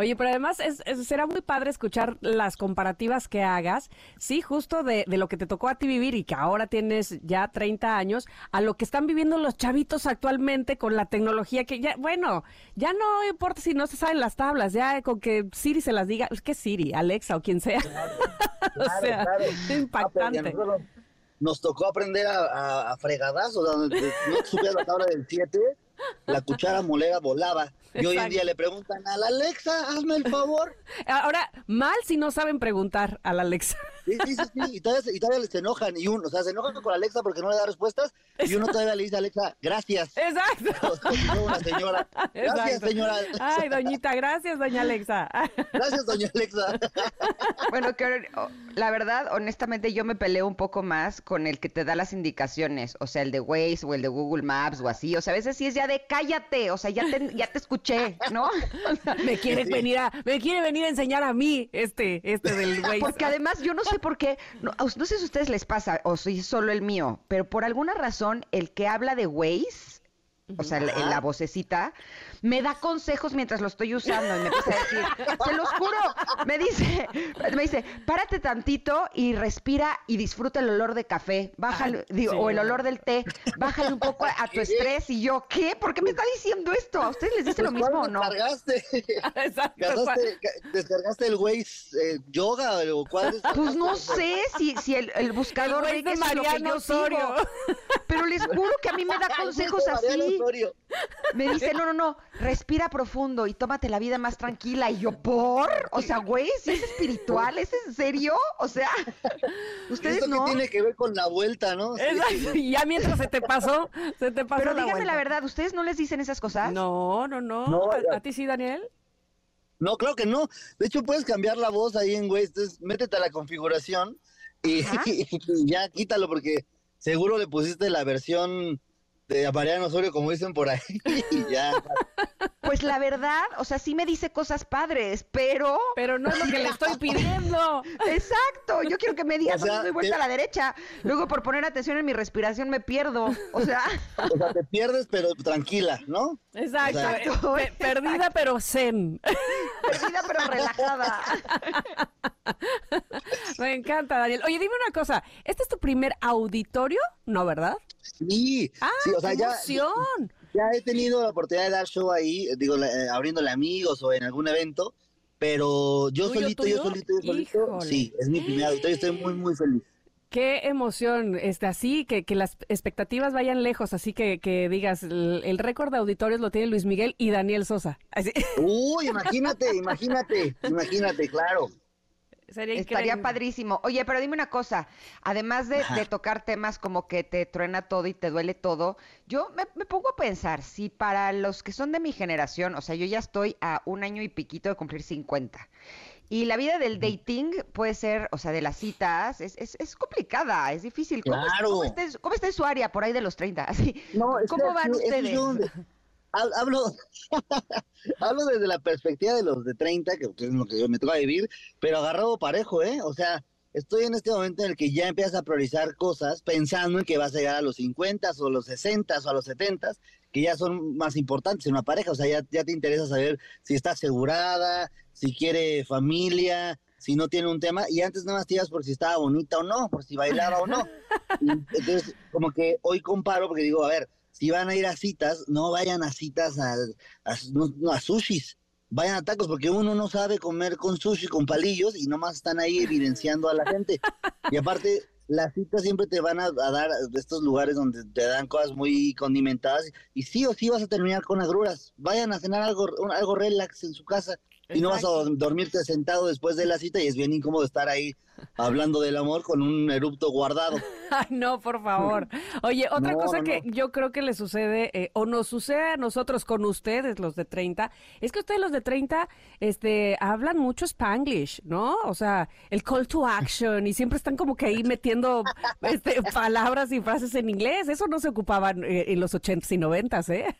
Oye, pero además es, es- será muy padre escuchar las comparativas que hagas, sí, justo de, de lo que te tocó a ti vivir y que ahora tienes ya 30 años, a lo que están viviendo los chavitos actualmente con la tecnología que ya, bueno, ya no importa si no se saben las tablas, ya con que Siri se las diga, es que Siri, Alexa o quien sea. o sea, claro. es Ah, pero impactante. nos tocó aprender a, a, a fregadazos, donde no supieras la tabla del 7, la cuchara molera volaba. Y hoy en día le preguntan a la Alexa, hazme el favor. Ahora, mal si no saben preguntar a la Alexa. Sí, sí, sí, sí, y todavía, y todavía se enojan, y uno, o sea, se enojan con Alexa porque no le da respuestas, y uno todavía le dice a Alexa, gracias. Exacto. Como una señora. Gracias, Exacto. señora. Ay, doñita, gracias, doña Alexa. Gracias, doña Alexa. Bueno, que o- la verdad, honestamente, yo me peleo un poco más con el que te da las indicaciones, o sea, el de Waze o el de Google Maps o así. O sea, a veces sí es ya de cállate, o sea, ya te, ya te escuché, ¿no? O sea, Me quiere venir a, me quiere venir a enseñar a mí este, este del güey. Porque además yo no sé por qué, no, sé si a ustedes les pasa o si es solo el mío, pero por alguna razón el que habla de Waze, o sea, la, la vocecita, me da consejos mientras lo estoy usando y me empieza a decir, te los juro, me dice, me dice, párate tantito y respira y disfruta el olor de café, bájale, digo, sí. o el olor del té, bájale un poco a, tu estrés y yo, ¿qué? ¿Por qué me está diciendo esto? ¿A ustedes les dice lo mismo o ¿cuál no? descargaste? Exacto. ¿Descargaste, ca- ¿Descargaste el Waze eh, Yoga o cuál? Pues no sé si, si el, el buscador El güey de es lo que Mariano yo. Pero les juro que a mí me da consejos Mariano así. Me dice, no, no, no, respira profundo y tómate la vida más tranquila. Y yo, ¿por? O sea, güey, si es espiritual, ¿es en serio? O sea, ustedes ¿Esto no. tiene que ver con la vuelta, no? Sí. Exacto. Y ya mientras se te pasó, se te pasó Pero la díganme la verdad, ¿ustedes no les dicen esas cosas? No, no, no. No, ¿A, ti sí, Daniel? No, claro que no. De hecho, puedes cambiar la voz ahí en. Entonces, métete a la configuración y ya quítalo porque seguro le pusiste la versión de Mariano Osorio, como dicen por ahí. Y ya. Pues la verdad, o sea, sí me dice cosas padres, pero... Pero no es lo que le estoy pidiendo. Exacto, yo quiero que me digas O sea, dónde doy vuelta te- a la derecha. Luego por poner atención en mi respiración me pierdo. O sea, O sea, te pierdes, pero tranquila, ¿no? Exacto. Exacto. eh, pe- perdida pero zen. perdida pero relajada. Me encanta, Daniel. Oye, dime una cosa. ¿Este es tu primer auditorio? No, ¿verdad? Sí, ¡Ah, sí, o sea, qué ya, emoción! ya he tenido la oportunidad de dar show ahí, digo, la- eh, abriéndole amigos o en algún evento, pero yo ¿Tuyo, solito, yo solito, yo solito, sí, es mi primer auditorio, estoy muy, muy feliz. Qué emoción, este, así que, que las expectativas vayan lejos, así que, que digas, el, el récord de auditorios lo tiene Luis Miguel y Daniel Sosa. Así, Uy, imagínate, imagínate, imagínate, claro. Sería Estaría increíble. padrísimo. Oye, pero dime una cosa, además de, de tocar temas como que te truena todo y te duele todo, yo me, me pongo a pensar, si para los que son de mi generación, o sea, yo ya estoy a un año y piquito de cumplir 50, y la vida del dating puede ser, o sea, de las citas, es, es, es complicada, es difícil. ¿Cómo, es- Claro. ¿cómo, está, en su- cómo está en su área por ahí de los 30? Así, No, es ¿Cómo que van ustedes? Hablo, hablo desde la perspectiva de los de 30, que es lo que yo me toca vivir, pero agarrado parejo, ¿eh? O sea, estoy en este momento en el que ya empiezas a priorizar cosas pensando en que vas a llegar a los 50 o los 60 o a los 70, que ya son más importantes en una pareja. O sea, ya, ya te interesa saber si está asegurada, si quiere familia, si no tiene un tema. Y antes nada más te ibas por si estaba bonita o no, por si bailaba o no. Y entonces, como que hoy comparo porque digo, a ver, si van a ir a citas, no vayan a citas a, a, no- no, a sushis, vayan a tacos, porque uno no sabe comer con sushi, con palillos, y nomás están ahí evidenciando a la gente. Y aparte, las citas siempre te van a, a dar estos lugares donde te dan cosas muy condimentadas, y sí o sí vas a terminar con agruras. Vayan a cenar algo, algo relax en su casa. Y no vas a dormirte sentado después de la cita y es bien incómodo estar ahí hablando del amor con un erupto guardado. Ay, no, por favor. Oye, otra No, cosa no, que yo creo que le sucede, eh, o nos sucede a nosotros con ustedes, los de 30, es que ustedes, los de 30, este, hablan mucho Spanglish, ¿no? O sea, el call to action, y siempre están como que ahí metiendo este, palabras y frases en inglés. Eso no se ocupaba eh, en los 80s y 90s, ¿eh?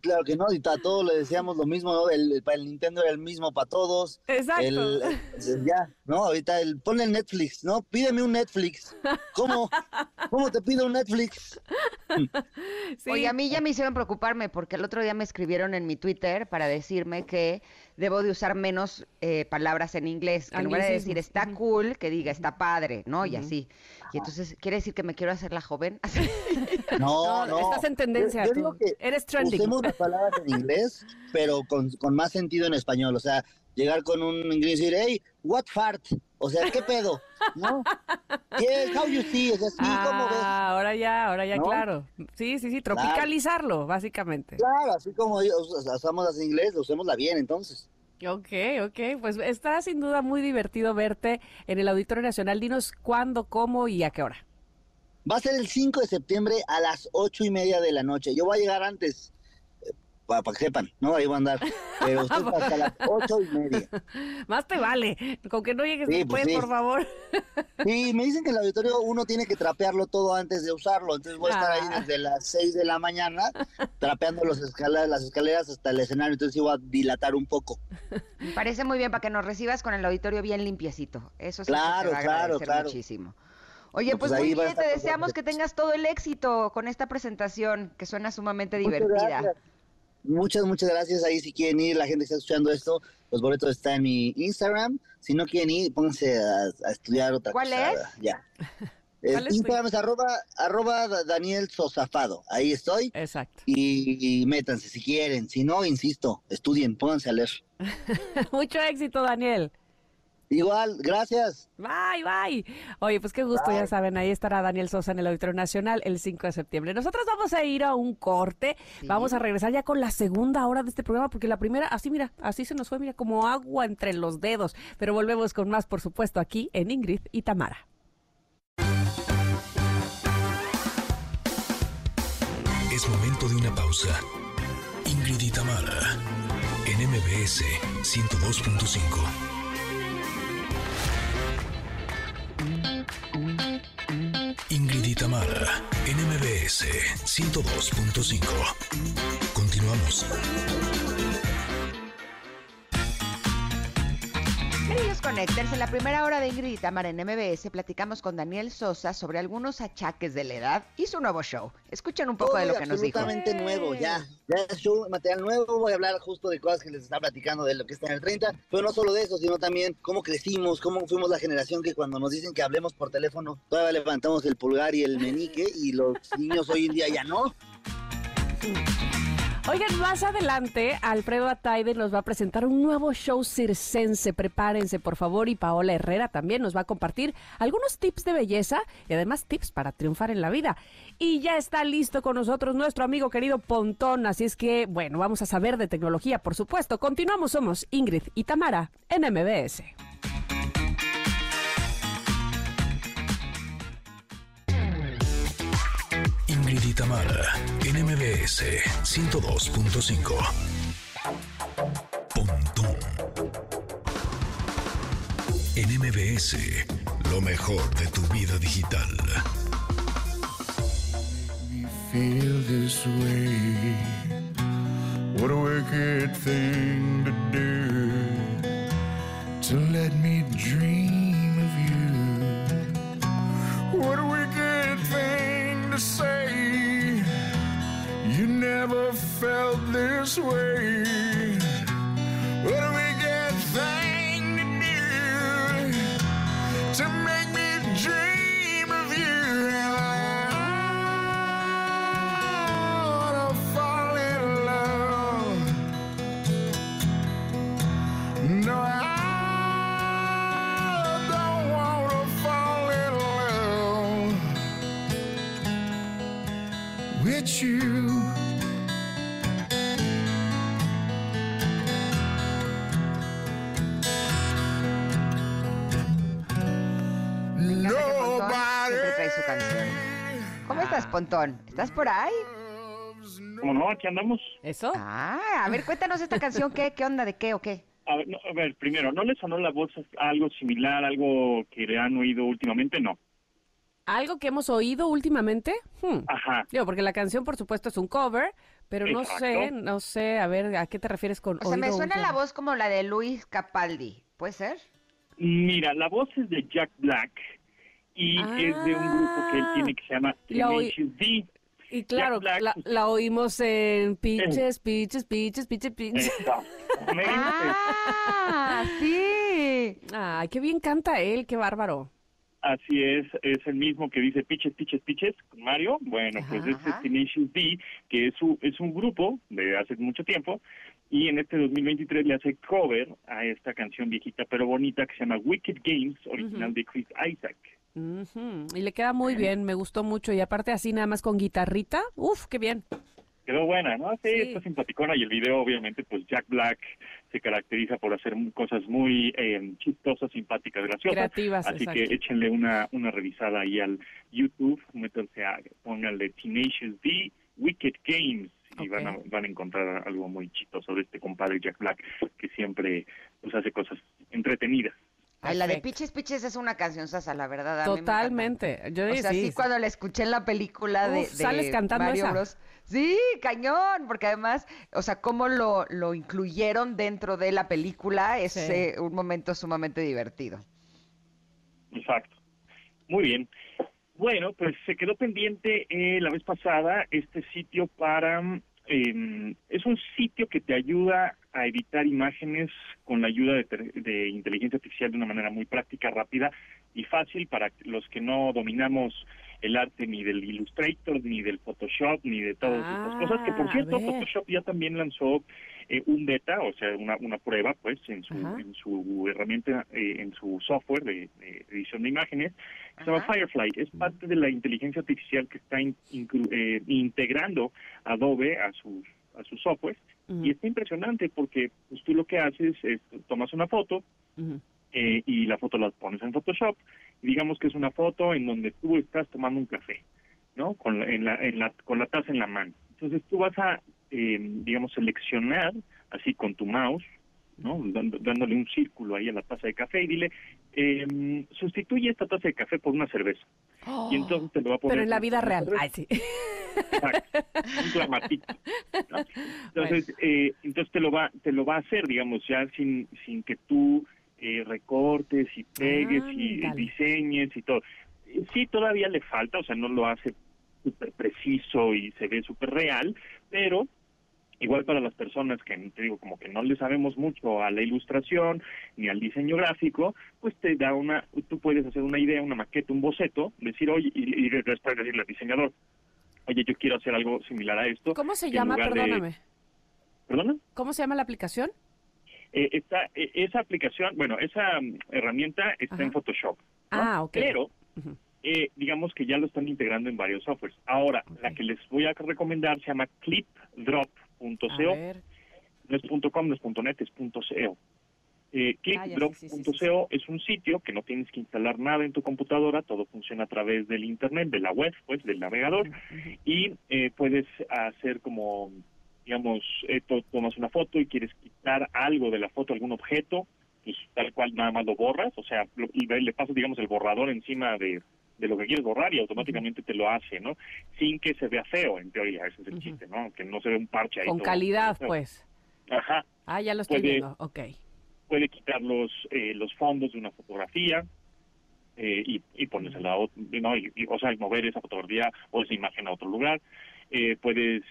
Claro que no, y a todos le decíamos lo mismo, ¿no? El, el- para el Nintendo era el mismo para todos. Exacto. El, el- ya, ¿no? Ahorita el, ponle el Netflix, ¿no? Pídeme un Netflix. ¿Cómo? ¿Cómo te pido un Netflix? Sí. Oye, a mí ya me hicieron preocuparme porque el otro día me escribieron en mi Twitter para decirme que debo de usar menos eh, palabras en inglés. Que en lugar de decir está cool, que diga está padre, ¿no? Y así. Y entonces, ¿quiere decir que me quiero hacer la joven? No, No, no. estás en tendencia, Yo, yo tú. digo que Eres trending. usemos las palabras en inglés, pero con, con más sentido en español. O sea, llegar con un inglés y decir, hey, what fart? O sea, ¿qué pedo? ¿No? Yeah, how you see? O sea, sí, ¿cómo ves? Ah, ahora ya, ahora ya, ¿No? claro. Sí, sí, sí, tropicalizarlo, básicamente. Claro, así como us- usamos las inglés, usémosla bien, entonces. Ok, ok, pues está sin duda muy divertido verte en el Auditorio Nacional. Dinos cuándo, cómo y a qué hora. Va a ser el 5 de septiembre a las ocho y media de la noche. Yo voy a llegar antes, para, que sepan, ¿no? Ahí va a andar. Pero usted hasta las ocho y media. Más te vale, con que no llegues Sí, después, pues sí. por favor. Sí, me dicen que el auditorio uno tiene que trapearlo todo antes de usarlo. Entonces voy a estar ahí Ah. desde las 6 de la mañana trapeando los escaleras, las escaleras hasta el escenario. Entonces sí voy a dilatar un poco. Me parece muy bien para que nos recibas con el auditorio bien limpiecito. Eso sí Claro, se va a claro, muchísimo. Oye, pues, pues muy bien, te deseamos que tengas todo el éxito con esta presentación, que suena sumamente Muchas divertida. gracias. Muchas, muchas gracias. Ahí si quieren ir, la gente que está escuchando esto, los boletos están en mi Instagram. Si no quieren ir, pónganse a, a estudiar otra ¿Cuál cosa. es? Ya. ¿Cuál es Instagram es arroba, arroba Da- Daniel Sosafado. Ahí estoy. Exacto. Y, y métanse si quieren. Si no, insisto, estudien, pónganse a leer. Mucho éxito, Daniel. Igual, gracias. Bye, bye. Oye, pues qué gusto, ya saben, ahí estará Daniel Sosa en el Auditorio Nacional el 5 de septiembre. Nosotros vamos a ir a un corte, Sí. vamos a regresar ya con la segunda hora de este programa, porque la primera, así mira, así se nos fue, mira, como agua entre los dedos. Pero volvemos con más, por supuesto, aquí en Ingrid y Tamara. Es momento de una pausa. Ingrid y Tamara, en MBS 102.5. Ingrid y Tamara, en MBS 102.5. Continuamos. Connectors, en la primera hora de Ingrid y Tamara en MBS platicamos con Daniel Sosa sobre algunos achaques de la edad y su nuevo show. Escuchen un poco Todo de lo que nos dijo. absolutamente nuevo, ya. Ya es show, material nuevo. Voy a hablar justo de cosas que les estaba platicando de lo que está en el 30. Pero no solo de eso, sino también cómo crecimos, cómo fuimos la generación que cuando nos dicen que hablemos por teléfono, todavía levantamos el pulgar y el menique y los niños hoy en día ya no. Oigan, más adelante, Alfredo Ataide nos va a presentar un nuevo show circense. Prepárense, por favor. Y Paola Herrera también nos va a compartir algunos tips de belleza y además tips para triunfar en la vida. Y ya está listo con nosotros nuestro amigo querido Pontón. Así es que, bueno, vamos a saber de tecnología, por supuesto. Continuamos, somos Ingrid y Tamara en MBS. Y Tamara, en MBS 102.5. Pontón. En MBS, lo mejor de tu vida digital. me feel this way. What a wicked thing to do to let me dream of you. What a wicked thing to say. You never felt this way. What a wicked thing to do to ¿Cómo estás, Pontón? ¿Estás por ahí? ¿Cómo no? Aquí andamos. ¿Eso? Ah, a ver, cuéntanos esta canción, ¿qué? ¿Qué onda? ¿De qué o qué? A ver, no, a ver, primero, ¿no le sonó la voz a algo similar, algo que le han oído últimamente? No. ¿Algo que hemos oído últimamente? Hmm. Ajá. Digo, porque la canción, por supuesto, es un cover, pero no Exacto. sé, no sé, a ver, ¿a qué te refieres con O sea, me suena la voz como la de Luis Capaldi. ¿Puede ser? Mira, la voz es de Jack Black y es de un grupo que él tiene que se llama La oí- Tenacious D. Y claro, Black. la, la oímos en pitches, pitches, pitches, pitches, pitches. ¡Ah! ¡Sí! Ay, qué bien canta él, qué bárbaro. Así es, es el mismo que dice Piches, Piches, Piches con Mario. Bueno, pues Ajá. este es Tenacious D, que es, su, es un grupo de hace mucho tiempo y en este 2023 le hace cover a esta canción viejita pero bonita que se llama Wicked Games, original de Chris Isaac. Ujú, Y le queda muy bien, me gustó mucho. Y aparte así nada más con guitarrita, uf, qué bien. Quedó buena, ¿no? Sí, Sí. está simpaticona y el video, obviamente, pues Jack Black se caracteriza por hacer cosas muy eh, chistosas, simpáticas, graciosas. Creativas, Así exacto. que échenle una, una revisada ahí al YouTube, métanse a, pónganle Tenacious D, Wicked Games y van, a, van a encontrar algo muy chistoso de este compadre Jack Black que siempre pues hace cosas entretenidas. Ay, la de. Piches Piches es una canción sasa, la verdad. Totalmente. Yo O sea, sí, sí, cuando la escuché en la película de, de sales cantando Mario esa. Bros. Sí, cañón, porque además, o sea, cómo lo, lo incluyeron dentro de la película es Sí. eh, un momento sumamente divertido. Exacto. Muy bien. Bueno, pues se quedó pendiente eh, la vez pasada este sitio para... eh, es un sitio que te ayuda a editar imágenes con la ayuda de, te- de inteligencia artificial de una manera muy práctica, rápida y fácil para los que no dominamos el arte ni del Illustrator, ni del Photoshop, ni de todas Ah, estas cosas, que por cierto. Photoshop ya también lanzó eh, un beta, o sea, una, una prueba, pues, en su, Ajá. en su herramienta, eh, en su software de, de edición de imágenes, que se llama. Firefly. Es parte de la inteligencia artificial que está in- inclu- eh, integrando Adobe a sus a sus software Ujú, y está impresionante porque pues, tú lo que haces es tomas una foto eh, y la foto la pones en Photoshop y digamos que es una foto en donde tú estás tomando un café, ¿no? Con la, en la, en la, con la taza en la mano. Entonces tú vas a, eh, digamos, seleccionar así con tu mouse, ¿no? Dando- dándole un círculo ahí a la taza de café y dile, eh, sustituye esta taza de café por una cerveza. Y entonces te lo va a poner. Pero en la vida real. Ay, sí. Exacto, un clamatito, ¿no? Entonces, eh, entonces te lo va, te lo va a hacer, digamos, ya sin, sin que tú eh, recortes y pegues y Ándale. diseñes y todo. Sí, todavía le falta, o sea, no lo hace súper preciso y se ve súper real, pero igual para las personas que, te digo, como que no le sabemos mucho a la ilustración ni al diseño gráfico, pues te da una, tú puedes hacer una idea, una maqueta, un boceto, decir, oye, y, y después decirle al diseñador, oye, yo quiero hacer algo similar a esto. ¿Cómo se llama? de- Perdóname. ¿Perdona? ¿Cómo se llama la aplicación? Eh, esta, eh, esa aplicación, bueno, esa mm, herramienta está Ajá. en Photoshop, ¿no? Ah, ok. pero. Eh, digamos que ya lo están integrando en varios softwares. Ahora, la que les voy a recomendar se llama clipdrop.co. No es .com, no es .net, es .co. Eh, Ah, ya, sí, sí, sí, sí, Clickdrop.co es un sitio que no tienes que instalar nada en tu computadora, todo funciona a través del internet, de la web, pues, del navegador, y eh, puedes hacer como, digamos, eh, to- tomas una foto y quieres quitar algo de la foto, algún objeto, pues tal cual nada más lo borras, o sea, lo- y le pasas, digamos, el borrador encima de, de lo que quieres borrar y automáticamente te lo hace, ¿no? Sin que se vea feo, en teoría, ese es el chiste, ¿no? Que no se ve un parche ahí. Con todo calidad, pues. Ajá Ah, ya lo estoy Puede- viendo. Ok. puede quitar los eh, los fondos de una fotografía eh, y, y ponérsela a otro, ¿no? Y, y, o sea, mover esa fotografía o esa imagen a otro lugar. Eh, puedes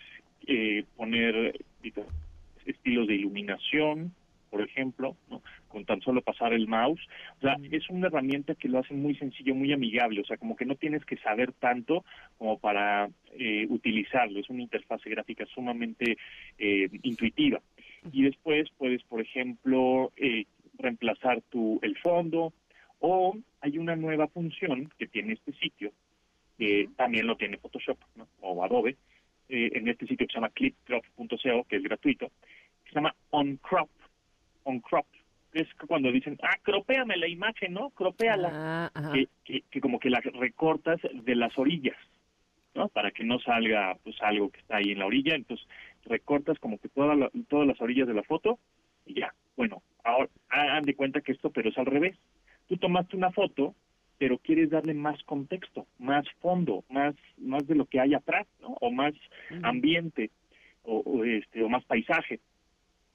eh, poner estilos de iluminación, por ejemplo, ¿no? Con tan solo pasar el mouse. O sea, es una herramienta que lo hace muy sencillo, muy amigable. O sea, como que no tienes que saber tanto como para eh, utilizarlo. Es una interfase gráfica sumamente eh, intuitiva y después puedes, por ejemplo, eh, reemplazar tu el fondo o hay una nueva función que tiene este sitio que también lo tiene Photoshop ¿no? o Adobe eh, en este sitio que se llama clipdrop.co que es gratuito que se llama OnCrop OnCrop es cuando dicen ah cropéame la imagen no cropéala Ah, que, que, que como que la recortas de las orillas, ¿no? Para que no salga pues algo que está ahí en la orilla, entonces recortas como que toda la- todas las orillas de la foto y ya. Bueno, ahora hagan de cuenta que esto pero es al revés. Tú tomaste una foto, pero quieres darle más contexto, más fondo, más más de lo que hay atrás, ¿no? O más ambiente o, o, este o más paisaje.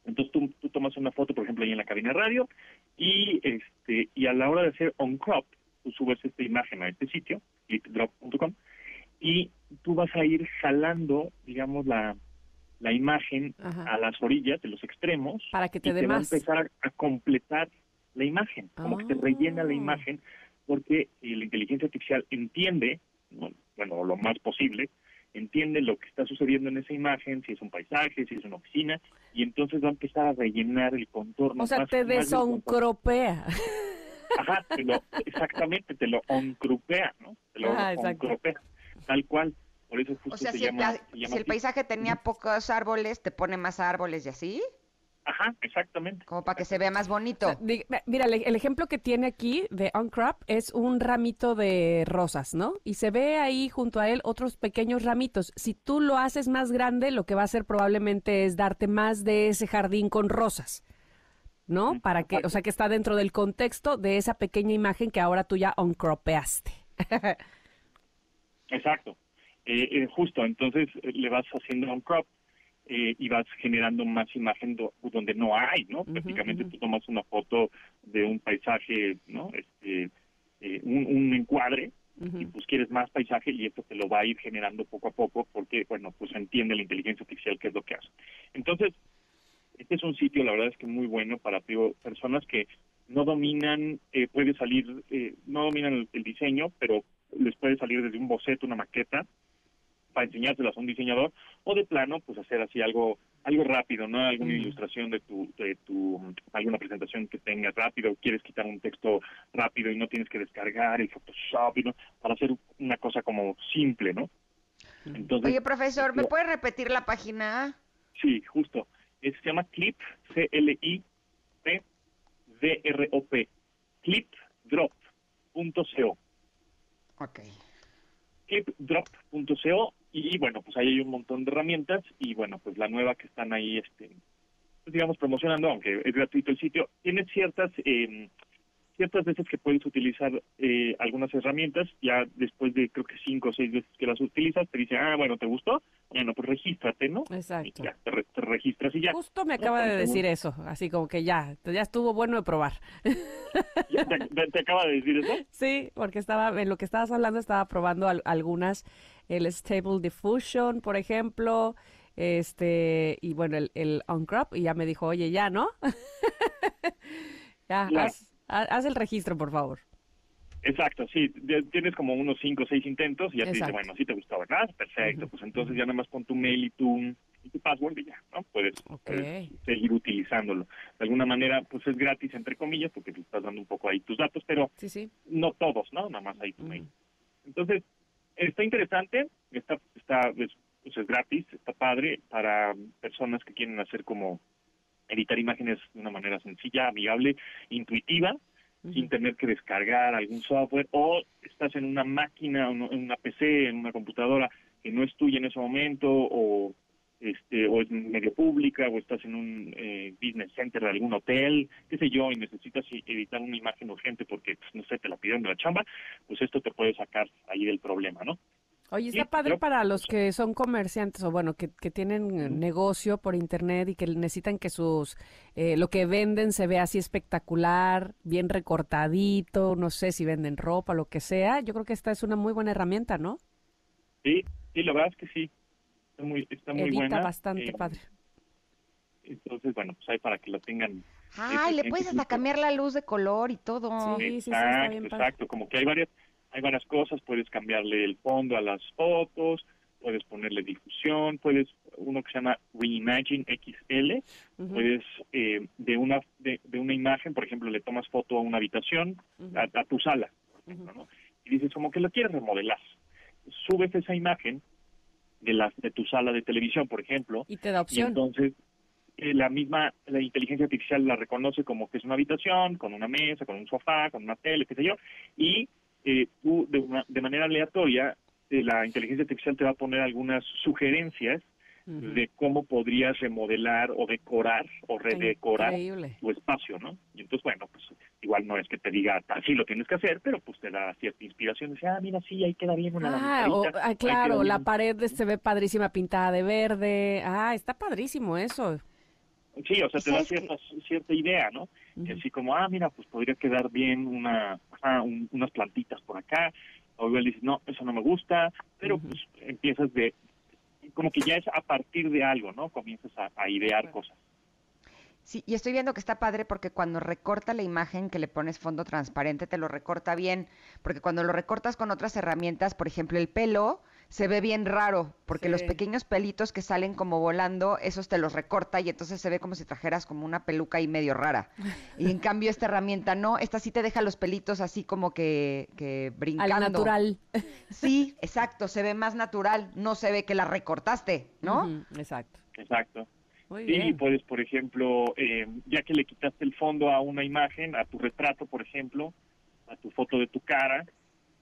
Entonces tú, tú tomas una foto, por ejemplo, ahí en la cabina de radio y este y a la hora de hacer on crop, tú subes esta imagen a este sitio, clipdrop.com, y tú vas a ir jalando, digamos, la, la imagen Ajá. a las orillas de los extremos Para que te y te va a empezar a, a completar la imagen, como que te rellena la Ah. imagen, porque eh, la inteligencia artificial entiende, bueno, lo más posible, entiende lo que está sucediendo en esa imagen, si es un paisaje, si es una oficina, y entonces va a empezar a rellenar el contorno. O sea, más- te desoncropea. Ajá, te lo, exactamente, te lo oncrupea, ¿no? Te lo oncrupea, tal cual. Por eso justo O sea, se si el, llama, pa- se llama si el paisaje tenía pocos árboles, te pone más árboles y así, Ajá, exactamente. como para que se vea más bonito. O sea, di- Mira, el, ejemplo que tiene aquí de Uncrop es un ramito de rosas, ¿no? Y se ve ahí junto a él otros pequeños ramitos. Si tú lo haces más grande, lo que va a hacer probablemente es darte más de ese jardín con rosas, ¿no? Para que, o sea, que está dentro del contexto de esa pequeña imagen que ahora tú ya uncropeaste. Exacto. Eh, eh, justo, entonces eh, le vas haciendo un crop eh, y vas generando más imagen do- donde no hay, ¿no? Prácticamente ujú. tú tomas una foto de un paisaje, ¿no? Este, eh, un, un encuadre y pues quieres más paisaje y esto te lo va a ir generando poco a poco porque, bueno, pues entiende la inteligencia artificial qué es lo que hace. Entonces, este es un sitio, la verdad es que muy bueno para digo, personas que no dominan, eh, puede salir, eh, no dominan el, el diseño, pero les puede salir desde un boceto, una maqueta, para enseñárselas a un diseñador, o de plano, pues hacer así algo algo rápido, ¿no? Alguna Mm. ilustración de tu, de tu, alguna presentación que tengas rápido, quieres quitar un texto rápido y no tienes que descargar el Photoshop, no, para hacer una cosa como simple, ¿no? Entonces, Oye, profesor, ¿me lo- puede repetir la página? Sí, justo. Es- se llama Clip, C-L-I-P, D-R-O-P, clipdrop.co, Ok. clipdrop.co, y bueno, pues ahí hay un montón de herramientas, y bueno, pues la nueva que están ahí, este, pues, digamos, promocionando, aunque es gratuito el sitio, tiene ciertas... eh, ciertas veces que puedes utilizar eh, algunas herramientas, ya después de creo que cinco o seis veces que las utilizas, te dice, ah, bueno, ¿te gustó? Bueno, pues regístrate, ¿no? Y Exacto. ya, te, re- te registras y ya. Justo me acaba de decir eso, así como que ya, ya estuvo bueno de probar. Ya te, te- te acaba de decir eso. Sí, porque estaba, en lo que estabas hablando estaba probando al- algunas, el Stable Diffusion, por ejemplo, este, y bueno, el, el Uncrop, y ya me dijo, oye, ya, ¿no? ya, haz, ha- haz el registro, por favor. Exacto, sí, tienes como unos cinco o seis intentos y ya te dice, bueno, sí te gustó, ¿verdad? Perfecto, pues entonces ya nada más pon tu mail y tu, y tu password y ya, ¿no? Puedes, Ok. puedes seguir utilizándolo. De alguna manera, pues es gratis, entre comillas, porque te estás dando un poco ahí tus datos, pero Sí, sí. no todos, ¿no? Nada más ahí tu mail. Entonces, está interesante, está, está es, pues es gratis, está padre para personas que quieren hacer como editar imágenes de una manera sencilla, amigable, intuitiva, sin tener que descargar algún software, o estás en una máquina, en una PC, en una computadora que no es tuya en ese momento, o este o es medio pública, o estás en un eh, business center de algún hotel, qué sé yo, y necesitas editar una imagen urgente porque, pues, no sé, te la pidieron de la chamba, pues esto te puede sacar ahí del problema, ¿no? Oye, Sí, está padre para los que son comerciantes o bueno, que, que tienen negocio por internet y que necesitan que sus eh, lo que venden se vea así espectacular, bien recortadito, no sé si venden ropa, lo que sea. Yo creo que esta es una muy buena herramienta, ¿no? Sí, sí, la verdad es que sí, está muy, está muy Edita buena. bastante eh, padre. Entonces, bueno, pues ahí para que la tengan Ay, le puedes hasta cambiar la luz de color y todo. Sí, sí, sí, está bien exacto, padre. exacto. Como que hay varias, hay varias cosas. Puedes cambiarle el fondo a las fotos, puedes ponerle difusión, puedes uno que se llama Reimagine XL, puedes eh, de una de, de una imagen, por ejemplo, le tomas foto a una habitación, a, a tu sala, por ejemplo, ¿no? Y dices como que lo quieres remodelar. Subes esa imagen de la de tu sala de televisión, por ejemplo, Y te da y opción. entonces eh, la misma, la inteligencia artificial la reconoce como que es una habitación, con una mesa, con un sofá, con una tele, qué sé yo, y eh, tú de, una- de manera aleatoria, eh, la inteligencia artificial te va a poner algunas sugerencias De cómo podrías remodelar o decorar o redecorar Increíble. tu espacio, ¿no? Y entonces, bueno, pues igual no es que te diga así lo tienes que hacer, pero pues te da cierta inspiración. Dice, ah, mira, sí, ahí queda bien una Ah, o- ah, claro, la bien". pared se ve padrísima pintada de verde. Ah, está padrísimo eso. Sí, o sea, ¿Y te da cierta, cierta idea, ¿no? Ujú. así como, ah, mira, pues podría quedar bien una, un- unas plantitas por acá. O igual dices, no, eso no me gusta, pero pues empiezas de, como que ya es a partir de algo, ¿no? Comienzas a, a idear cosas. Sí, y estoy viendo que está padre porque cuando recorta la imagen que le pones fondo transparente, te lo recorta bien. Porque cuando lo recortas con otras herramientas, por ejemplo, el pelo, se ve bien raro, porque los pequeños pelitos que salen como volando, esos te los recorta y entonces se ve como si trajeras como una peluca ahí medio rara. Y en cambio esta herramienta no, esta sí te deja los pelitos así como que, que brincando. Al natural. Sí, exacto, se ve más natural, no se ve que la recortaste, ¿no? Exacto. Exacto. Muy Sí, bien. puedes, por ejemplo, eh, ya que le quitaste el fondo a una imagen, a tu retrato, por ejemplo, a tu foto de tu cara,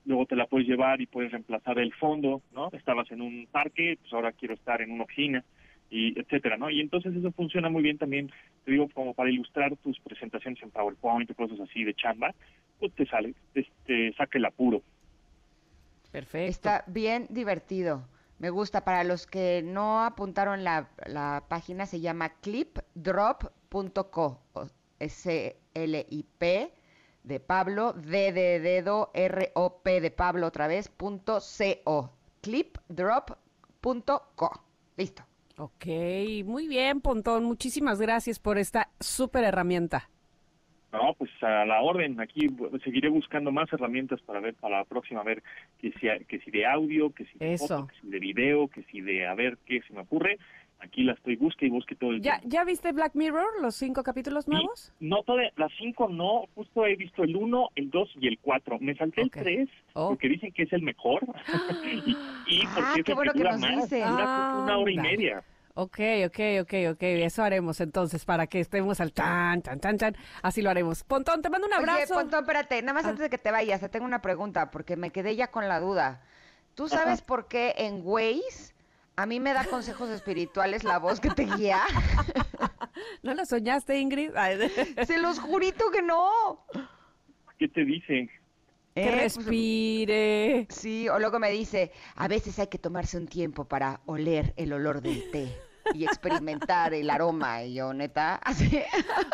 luego te la puedes llevar y puedes reemplazar el fondo, ¿no? Estabas en un parque, pues ahora quiero estar en una oficina, y etcétera, ¿no? Y entonces eso funciona muy bien también, te digo, como para ilustrar tus presentaciones en PowerPoint o cosas así de chamba, pues te sale, te, te saca el apuro. Perfecto. Está bien divertido. Me gusta. Para los que no apuntaron la, la página, se llama clipdrop.co. o S-L-I-P de Pablo, D de dedo, R-O-P de Pablo otra vez, punto C-O. Clipdrop.co. Listo. Ok, muy bien, Pontón. Muchísimas gracias por esta súper herramienta. No, pues a la orden. Aquí seguiré buscando más herramientas para ver para la próxima, a ver que si, que si de audio, que si de Eso. foto, que si de video, que si de a ver qué se me ocurre. Aquí la estoy busque y busque todo el ¿Ya, tiempo. ¿Ya viste Black Mirror, los cinco capítulos Y nuevos? No, todas las cinco no. Justo he visto el uno, el dos y el cuatro. Me salté el tres Oh. porque dicen que es el mejor y, y Ah, porque es qué el bueno que dura nos más. una hora y media. Ok, ok, ok, ok. Eso haremos entonces para que estemos al tan, tan, tan, tan. Así lo haremos. Pontón, te mando un Oye, abrazo. Pontón, espérate, nada más Ah. antes de que te vayas, te tengo una pregunta, porque me quedé ya con la duda. ¿Tú sabes por qué en Waze a mí me da consejos espirituales la voz que te guía? ¿No lo soñaste, Ingrid? Ay, Se los jurito que no. ¿Qué te dicen? que Eh, pues, respire. sí, o luego me dice, a veces hay que tomarse un tiempo para oler el olor del té y experimentar el aroma. Y yo, neta, así.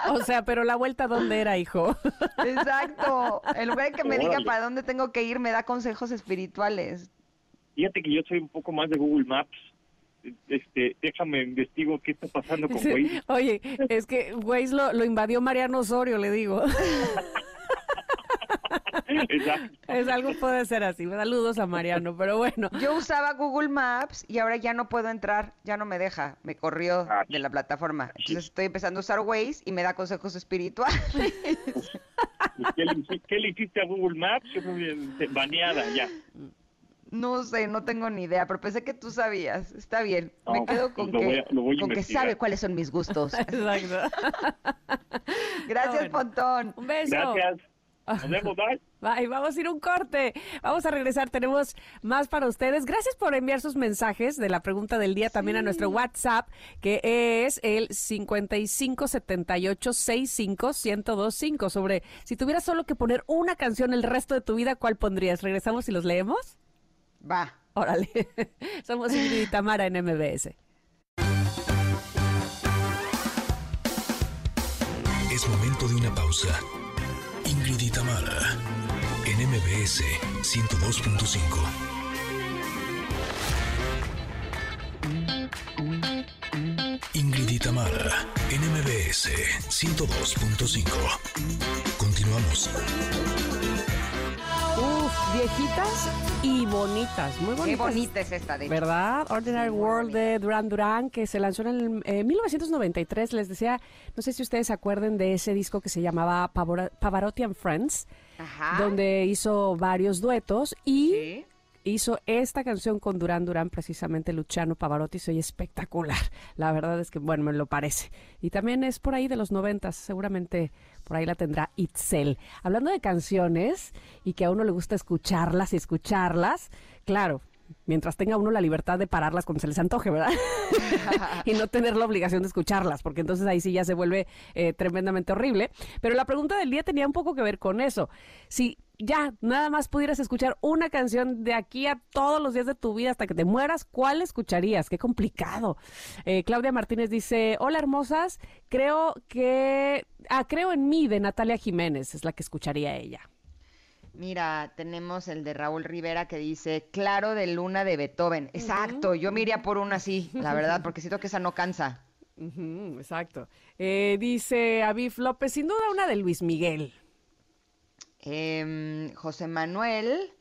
O sea, pero la vuelta, ¿dónde era, hijo? Exacto. En lugar de que me diga para dónde tengo que ir, me da consejos espirituales. Fíjate que yo soy un poco más de Google Maps. Este, déjame investigo qué está pasando con Sí. Waze. Oye, es que Waze lo, lo invadió Mariano Osorio, le digo. Exacto. Es algo puede ser así. Saludos a Mariano, pero bueno. Yo usaba Google Maps y ahora ya no puedo entrar, ya no me deja, me corrió Ah, de la plataforma. Entonces estoy empezando a usar Waze y me da consejos espirituales. ¿Y ¿Qué le, hici- qué le hiciste a Google Maps? Baneada ya. No sé, no tengo ni idea, pero pensé que tú sabías. Está bien, me quedo pues con lo que, voy a- lo voy a con que investigar. sabe cuáles son mis gustos. Exacto. Gracias, bueno. Pontón. Un beso. Gracias. Nos vemos, bye. Bye, vamos a ir a un corte. Vamos a regresar. Tenemos más para ustedes. Gracias por enviar sus mensajes de la pregunta del día también a nuestro WhatsApp, que es el 5578651025 sobre si tuvieras solo que poner una canción el resto de tu vida, ¿cuál pondrías? ¿Regresamos y los leemos? Va. Órale. Somos Ingrid y Tamara en MBS. Es momento de una pausa. Ingrid y Tamara, en MBS 102.5. Ingrid y Tamara, en MBS 102.5. Continuamos. Viejitas y bonitas. Muy bonitas. Qué bonita es esta, de hecho. ¿Verdad? Ordinary World de Duran Duran, que se lanzó en el, eh, 1993. Les decía, no sé si ustedes se acuerden de ese disco que se llamaba Pavarotti and Friends, Ajá. donde hizo varios duetos y Sí. hizo esta canción con Duran Duran, precisamente Luciano Pavarotti. Soy espectacular. La verdad es que, bueno, me lo parece. Y también es por ahí de los noventas, seguramente por ahí la tendrá Itzel. Hablando de canciones y que a uno le gusta escucharlas y escucharlas, claro. Mientras tenga uno la libertad de pararlas cuando se les antoje, ¿verdad? y no tener la obligación de escucharlas, porque entonces ahí sí ya se vuelve eh, tremendamente horrible. Pero la pregunta del día tenía un poco que ver con eso. Si ya nada más pudieras escuchar una canción de aquí a todos los días de tu vida hasta que te mueras, ¿cuál escucharías? Qué complicado. Eh, Claudia Martínez dice, hola hermosas, creo que... Ah, creo en mí de Natalia Jiménez, es la que escucharía ella. Mira, tenemos el de Raúl Rivera que dice Claro de Luna de Beethoven. Exacto, yo me iría por una así, la verdad, porque siento que esa no cansa. Exacto. Eh, dice Aviv López, sin duda una de Luis Miguel. Em, José Manuel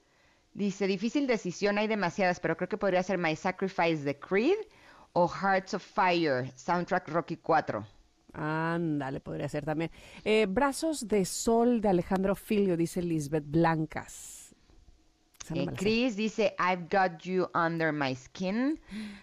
Dice, difícil decisión, hay demasiadas, pero creo que podría ser My Sacrifice de Creed o Hearts of Fire, soundtrack Rocky 4. Ándale, podría ser también. Eh, Brazos de Sol de Alejandro Filio, dice Lisbeth Blancas. Eh. Chris dice, I've Got You Under My Skin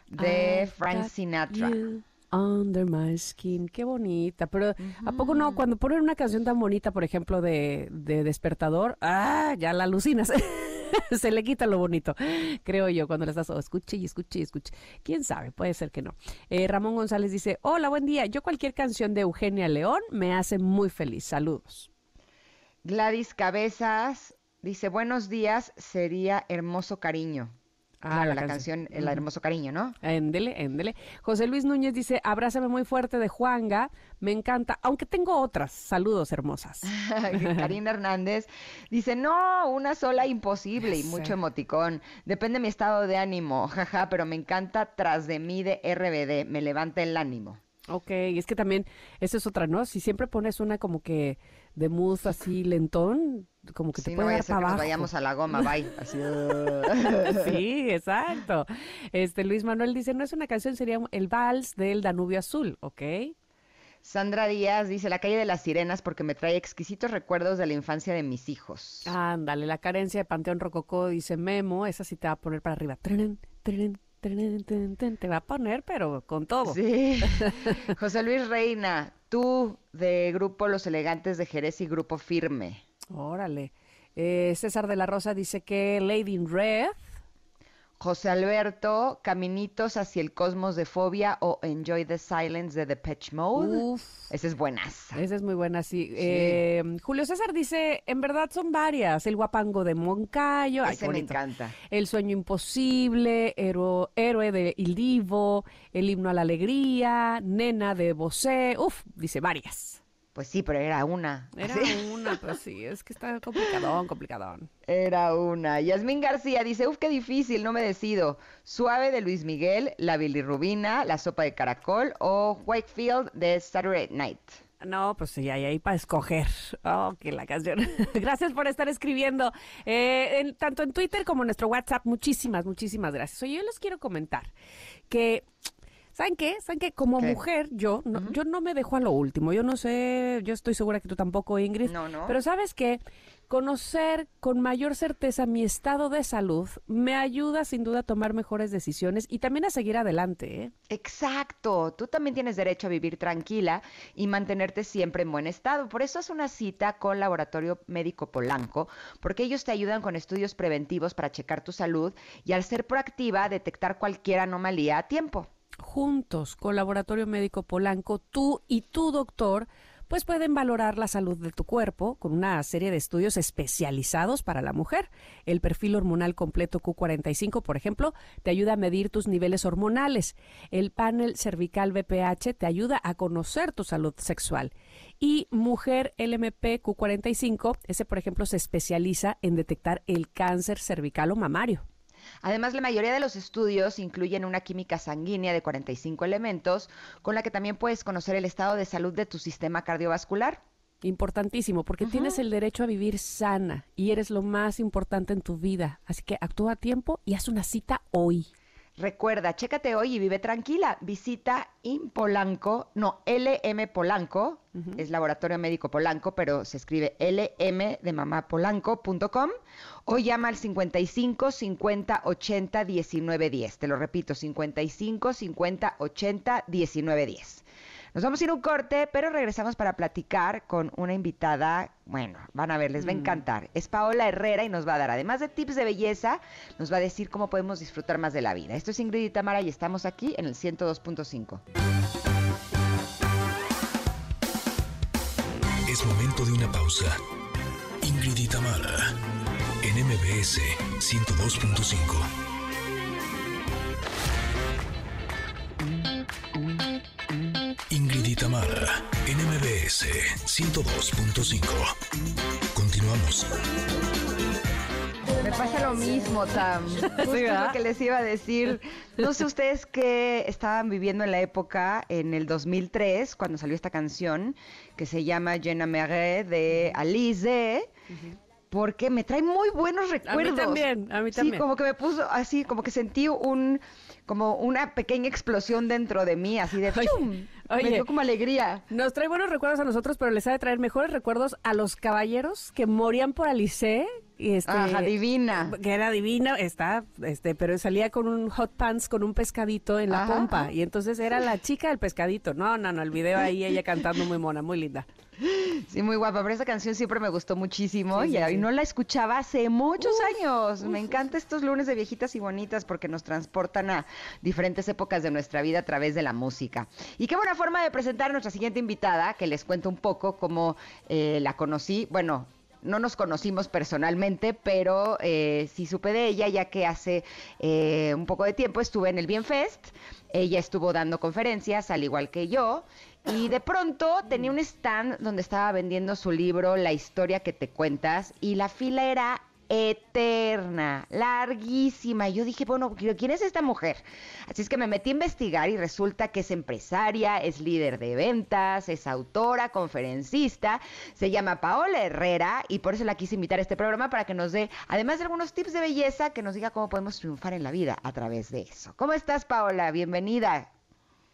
de I've Frank Sinatra. you Under my skin, qué bonita. Pero ¿a poco no? Cuando ponen una canción tan bonita, por ejemplo, de, de despertador, ah, ya la alucinas. Se le quita lo bonito, creo yo, cuando la estás, oh, escuche y escuche y escuche. ¿Quién sabe? Puede ser que no. Eh, Ramón González dice, hola, buen día. Yo cualquier canción de Eugenia León me hace muy feliz. Saludos. Gladys Cabezas dice, buenos días, sería Hermoso Cariño. Ah, Claro, la la, canción. canción, el Hermoso Cariño, ¿no? Éndele, éndele. José Luis Núñez dice, abrázame muy fuerte de Juanga. Me encanta, aunque tengo otras. Saludos, hermosas. Karina Hernández dice, no, una sola imposible y mucho emoticón. Depende de mi estado de ánimo, jaja, pero me encanta tras de mí de RBD, me levanta el ánimo. Ok, es que también, esa es otra, ¿no? Si siempre pones una como que de mood así lentón, como que te no puede a dar ser que para nos abajo. vayamos a la goma, bye. Así, sí, exacto. Este Luis Manuel dice, no es una canción, sería el vals del Danubio Azul, ¿ok? Sandra Díaz dice, la calle de las sirenas porque me trae exquisitos recuerdos de la infancia de mis hijos. Ándale, la carencia de Panteón Rococó, dice Memo, esa sí te va a poner para arriba. Trenen, trenen. Te va a poner, pero con todo. Sí. José Luis Reina, tú de Grupo Los Elegantes de Jerez y Grupo Firme. Órale. Eh, César de la Rosa dice que Lady in Red. José Alberto, Caminitos hacia el cosmos de Fobia o Enjoy the Silence de Depeche Mode. Uf. Esa es buenaza. Esa es muy buena, sí. Eh, Julio César dice, en verdad son varias. El guapango de Moncayo. ay, Ese qué me encanta. El sueño imposible, Héro- héroe de Il Divo, el himno a la alegría, nena de Bosé. Uf, dice varias. Pues sí, pero era una. Era una, pero sí, es que está complicadón, complicadón. Era una. Yasmín García dice, uf, qué difícil, no me decido. Suave de Luis Miguel, La bilirrubina, La sopa de caracol o Wakefield de Saturday Night. No, pues sí, hay ahí para escoger. Oh, que la canción. gracias por estar escribiendo, eh, en- tanto en Twitter como en nuestro WhatsApp. Muchísimas, muchísimas gracias. Oye, yo les quiero comentar que, ¿saben qué? ¿Saben qué? Como ¿Qué? mujer, yo no, yo no me dejo a lo último. Yo no sé, yo estoy segura que tú tampoco, Ingrid. No, no. Pero ¿sabes qué? Conocer con mayor certeza mi estado de salud me ayuda sin duda a tomar mejores decisiones y también a seguir adelante, ¿eh? Exacto, tú también tienes derecho a vivir tranquila y mantenerte siempre en buen estado. Por eso haz una cita con Laboratorio Médico Polanco, porque ellos te ayudan con estudios preventivos para checar tu salud y al ser proactiva detectar cualquier anomalía a tiempo. Juntos con Laboratorio Médico Polanco, tú y tu doctor, pues pueden valorar la salud de tu cuerpo con una serie de estudios especializados para la mujer. El perfil hormonal completo Q45, por ejemplo, te ayuda a medir tus niveles hormonales. El panel cervical BPH te ayuda a conocer tu salud sexual. Y Mujer LMP Q45, ese, por ejemplo, se especializa en detectar el cáncer cervical o mamario. Además, la mayoría de los estudios incluyen una química sanguínea de 45 elementos, con la que también puedes conocer el estado de salud de tu sistema cardiovascular. Importantísimo, porque tienes el derecho a vivir sana y eres lo más importante en tu vida. Así que actúa a tiempo y haz una cita hoy. Recuerda, chécate hoy y vive tranquila. Visita Impolanco, no, LM Polanco, es Laboratorio Médico Polanco, pero se escribe LM de mamá Polanco.com o llama al 55 50 80 19 10. Te lo repito, 55 50 80 19 10. Nos vamos a ir a un corte, pero regresamos para platicar con una invitada. Bueno, van a ver, les va a encantar. Es Paola Herrera y nos va a dar, además de tips de belleza, nos va a decir cómo podemos disfrutar más de la vida. Esto es Ingrid y Tamara y estamos aquí en el 102.5. Es momento de una pausa. Ingrid y Tamara, en MBS 102.5. Tamara, en MBS 102.5. Continuamos. Me pasa lo mismo, Tam. Justo ¿verdad? lo que les iba a decir. No sé ustedes qué estaban viviendo en la época, en el 2003, cuando salió esta canción que se llama Je n'aimerais de Alice. porque me trae muy buenos A recuerdos. mí también, a mí Sí, también. como que me puso así, como que sentí un, como una pequeña explosión dentro de mí, así de ¡fium! oye. Me dio como alegría. Nos trae buenos recuerdos a nosotros, pero les ha de traer mejores recuerdos a los caballeros que morían por Alice. Este, Ajá, divina. Que era divina, está, este, pero salía con un hot pants con un pescadito en la Ajá, pompa. Y entonces era la chica del pescadito. No, no, no, el video ahí, ella cantando muy mona, muy linda. Sí, muy guapa, pero esa canción siempre me gustó muchísimo Sí, y, sí, y sí. no la escuchaba hace muchos años. me encanta estos lunes de viejitas y bonitas porque nos transportan a diferentes épocas de nuestra vida a través de la música. Y qué buena forma de presentar a nuestra siguiente invitada, que les cuento un poco cómo eh, la conocí. Bueno, no nos conocimos personalmente, pero eh, sí supe de ella, ya que hace eh, un poco de tiempo estuve en el Bienfest. Ella estuvo dando conferencias, al igual que yo. Y de pronto tenía un stand donde estaba vendiendo su libro La historia que te cuentas y la fila era eterna, larguísima. Yo dije, bueno, ¿quién es esta mujer? Así es que me metí a investigar y resulta que es empresaria, es líder de ventas, es autora, conferencista, se llama Paola Herrera y por eso la quise invitar a este programa para que nos dé, además de algunos tips de belleza, que nos diga cómo podemos triunfar en la vida a través de eso. ¿Cómo estás, Paola? Bienvenida.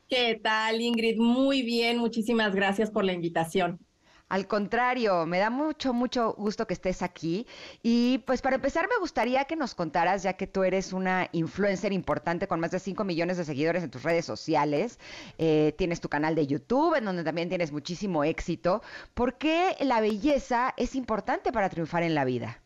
¿Qué tal, Ingrid? Muy bien, muchísimas gracias por la invitación. Al contrario, me da mucho, mucho gusto que estés aquí. Y pues para empezar, me gustaría que nos contaras, ya que tú eres una influencer importante con más de 5 millones de seguidores en tus redes sociales, eh, tienes tu canal de YouTube, en donde también tienes muchísimo éxito, ¿por qué la belleza es importante para triunfar en la vida?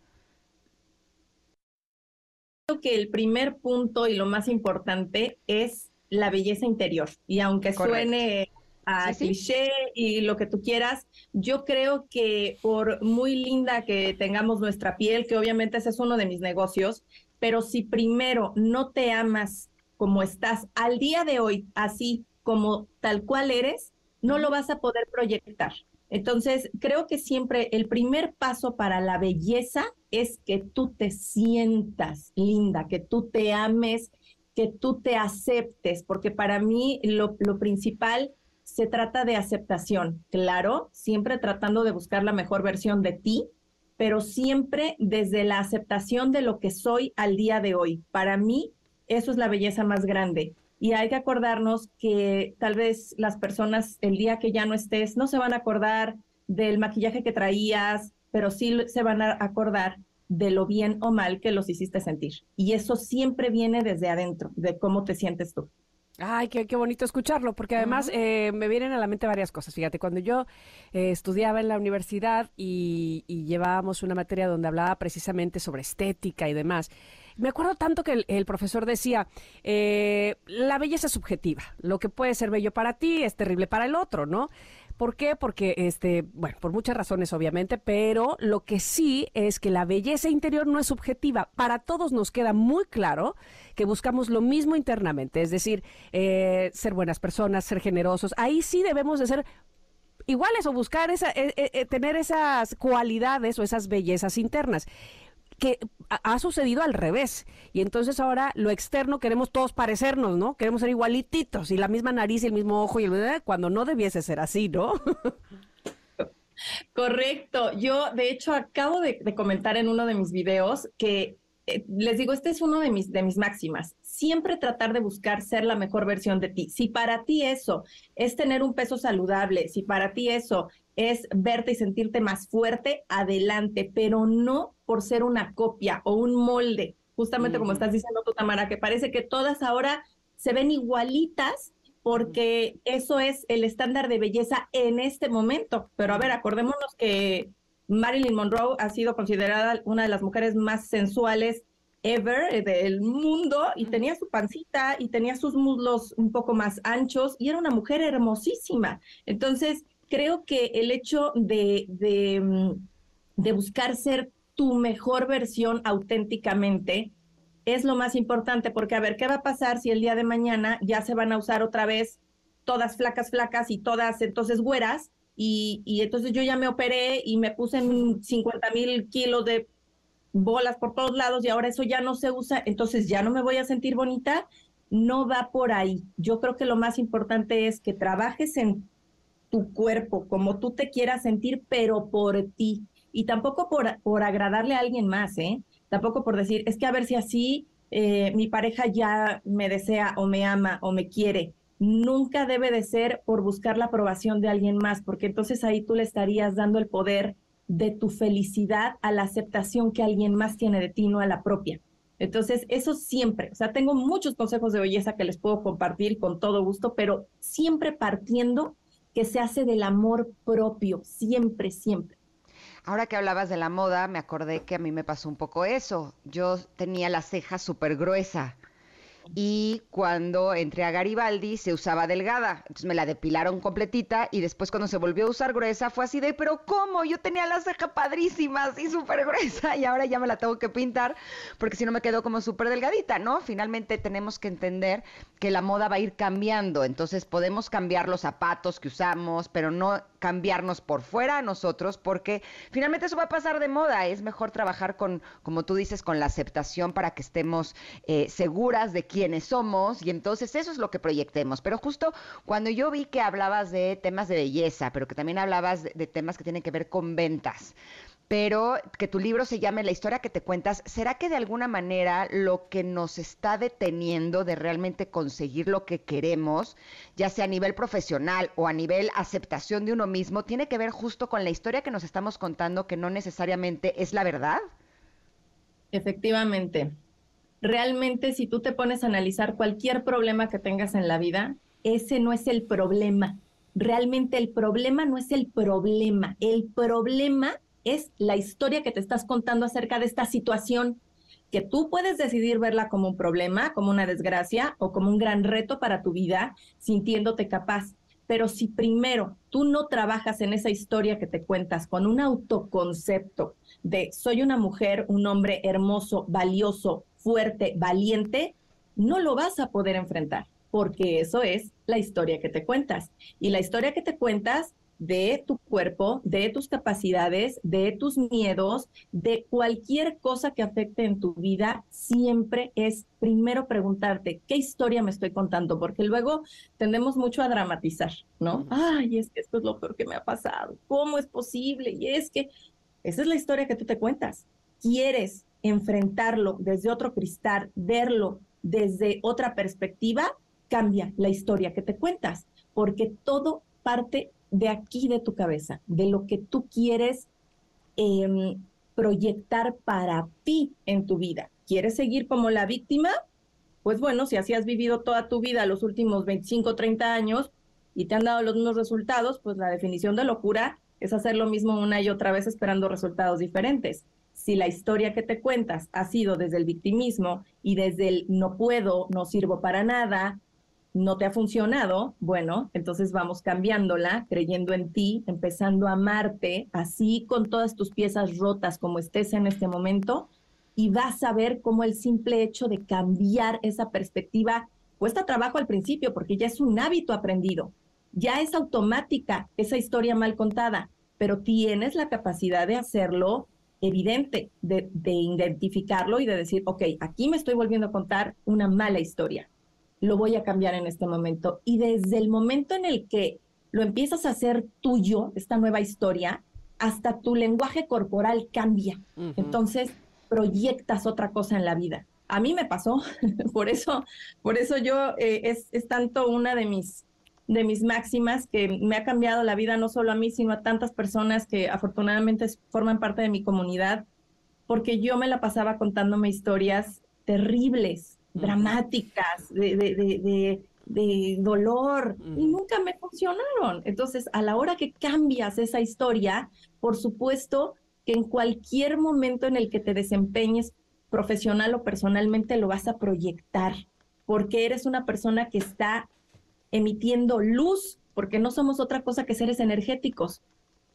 Creo que el primer punto y lo más importante es la belleza interior. Y aunque Correcto. suene a Sí, sí. cliché y lo que tú quieras, yo creo que por muy linda que tengamos nuestra piel, que obviamente ese es uno de mis negocios, pero si primero no te amas como estás al día de hoy, así como tal cual eres, no lo vas a poder proyectar. Entonces, creo que siempre el primer paso para la belleza es que tú te sientas linda, que tú te ames, que tú te aceptes, porque para mí lo, lo principal se trata de aceptación, claro, siempre tratando de buscar la mejor versión de ti, pero siempre desde la aceptación de lo que soy al día de hoy. Para mí, eso es la belleza más grande. Y hay que acordarnos que tal vez las personas el día que ya no estés no se van a acordar del maquillaje que traías, pero sí se van a acordar de lo bien o mal que los hiciste sentir. Y eso siempre viene desde adentro, de cómo te sientes tú. Ay, qué, qué bonito escucharlo, porque además eh, me vienen a la mente varias cosas. Fíjate, cuando yo eh, estudiaba en la universidad y, y llevábamos una materia donde hablaba precisamente sobre estética y demás, me acuerdo tanto que el, el profesor decía, eh, la belleza es subjetiva, lo que puede ser bello para ti es terrible para el otro, ¿no? ¿Por qué? Porque, este, bueno, por muchas razones obviamente, pero lo que sí es que la belleza interior no es subjetiva. Para todos nos queda muy claro que buscamos lo mismo internamente, es decir, eh, ser buenas personas, ser generosos. Ahí sí debemos de ser iguales o buscar esa, eh, eh, eh, tener esas cualidades o esas bellezas internas que ha sucedido al revés. Y entonces ahora lo externo queremos todos parecernos, ¿no? Queremos ser igualititos y la misma nariz y el mismo ojo y el cuando no debiese ser así, ¿no? Correcto. Yo, de hecho, acabo de, de comentar en uno de mis videos que eh, les digo, este es uno de mis, de mis máximas. Siempre tratar de buscar ser la mejor versión de ti. Si para ti eso es tener un peso saludable, si para ti eso es verte y sentirte más fuerte, adelante, pero no por ser una copia o un molde, justamente como estás diciendo tú, Tamara, que parece que todas ahora se ven igualitas porque eso es el estándar de belleza en este momento. Pero a ver, acordémonos que Marilyn Monroe ha sido considerada una de las mujeres más sensuales ever eh, del mundo y tenía su pancita y tenía sus muslos un poco más anchos y era una mujer hermosísima. Entonces, creo que el hecho de, mm, de buscar ser tu mejor versión auténticamente es lo más importante, porque a ver, ¿qué va a pasar si el día de mañana ya se van a usar otra vez todas flacas, flacas y todas entonces güeras? Y, y entonces yo ya me operé y me puse en 50 mil kilos de bolas por todos lados y ahora eso ya no se usa, entonces ya no me voy a sentir bonita. No va por ahí. Yo creo que lo más importante es que trabajes en tu cuerpo, como tú te quieras sentir, pero por ti. Y tampoco por, por agradarle a alguien más, ¿eh? Tampoco por decir, es que a ver si así eh, mi pareja ya me desea o me ama o me quiere. Nunca debe de ser por buscar la aprobación de alguien más, porque entonces ahí tú le estarías dando el poder de tu felicidad a la aceptación que alguien más tiene de ti, no a la propia. Entonces, eso siempre, o sea, tengo muchos consejos de belleza que les puedo compartir con todo gusto, pero siempre partiendo que se hace del amor propio, siempre, siempre. Ahora que hablabas de la moda, me acordé que a mí me pasó un poco eso. Yo tenía la ceja súper gruesa y cuando entré a Garibaldi se usaba delgada, entonces me la depilaron completita y después cuando se volvió a usar gruesa fue así de, pero ¿cómo? Yo tenía la ceja padrísima, así súper gruesa y ahora ya me la tengo que pintar porque si no me quedo como súper delgadita, ¿no? Finalmente tenemos que entender que la moda va a ir cambiando, entonces podemos cambiar los zapatos que usamos, pero no cambiarnos por fuera a nosotros porque finalmente eso va a pasar de moda, es mejor trabajar con, como tú dices, con la aceptación para que estemos eh, seguras de quiénes somos y entonces eso es lo que proyectemos. Pero justo cuando yo vi que hablabas de temas de belleza, pero que también hablabas de, de temas que tienen que ver con ventas, pero que tu libro se llame La historia que te cuentas, ¿será que de alguna manera lo que nos está deteniendo de realmente conseguir lo que queremos, ya sea a nivel profesional o a nivel aceptación de uno mismo, tiene que ver justo con la historia que nos estamos contando que no necesariamente es la verdad? Efectivamente. Realmente, si tú te pones a analizar cualquier problema que tengas en la vida, ese no es el problema. Realmente el problema no es el problema. El problema es la historia que te estás contando acerca de esta situación, que tú puedes decidir verla como un problema, como una desgracia o como un gran reto para tu vida, sintiéndote capaz. Pero si primero tú no trabajas en esa historia que te cuentas con un autoconcepto de soy una mujer, un hombre hermoso, valioso, fuerte, valiente, no lo vas a poder enfrentar, porque eso es la historia que te cuentas. Y la historia que te cuentas de tu cuerpo, de tus capacidades, de tus miedos, de cualquier cosa que afecte en tu vida, siempre es primero preguntarte, ¿qué historia me estoy contando? Porque luego tendemos mucho a dramatizar, ¿no? Ay, es que esto es lo peor que me ha pasado. ¿Cómo es posible? Y es que esa es la historia que tú te cuentas. ¿Quieres enfrentarlo desde otro cristal, verlo desde otra perspectiva? Cambia la historia que te cuentas, porque todo parte de aquí de tu cabeza, de lo que tú quieres em, proyectar para ti en tu vida. ¿Quieres seguir como la víctima? Pues bueno, si así has vivido toda tu vida los últimos 25, 30 años y te han dado los mismos resultados, pues la definición de locura es hacer lo mismo una y otra vez esperando resultados diferentes. Si la historia que te cuentas ha sido desde el victimismo y desde el no puedo, no sirvo para nada, no te ha funcionado, bueno, entonces vamos cambiándola, creyendo en ti, empezando a amarte, así con todas tus piezas rotas como estés en este momento, y vas a ver cómo el simple hecho de cambiar esa perspectiva cuesta trabajo al principio, porque ya es un hábito aprendido, ya es automática esa historia mal contada, pero tienes la capacidad de hacerlo evidente, de, de identificarlo y de decir, ok, aquí me estoy volviendo a contar una mala historia lo voy a cambiar en este momento. Y desde el momento en el que lo empiezas a hacer tuyo, esta nueva historia, hasta tu lenguaje corporal cambia. Entonces, proyectas otra cosa en la vida. A mí me pasó, por eso, por eso yo eh, es, es, tanto una de mis, de mis máximas que me ha cambiado la vida, no solo a mí, sino a tantas personas que afortunadamente forman parte de mi comunidad, porque yo me la pasaba contándome historias terribles, dramáticas, de, de, de, dolor, y nunca me funcionaron. Entonces, a la hora que cambias esa historia, por supuesto que en cualquier momento en el que te desempeñes profesional o personalmente lo vas a proyectar, porque eres una persona que está emitiendo luz, porque no somos otra cosa que seres energéticos,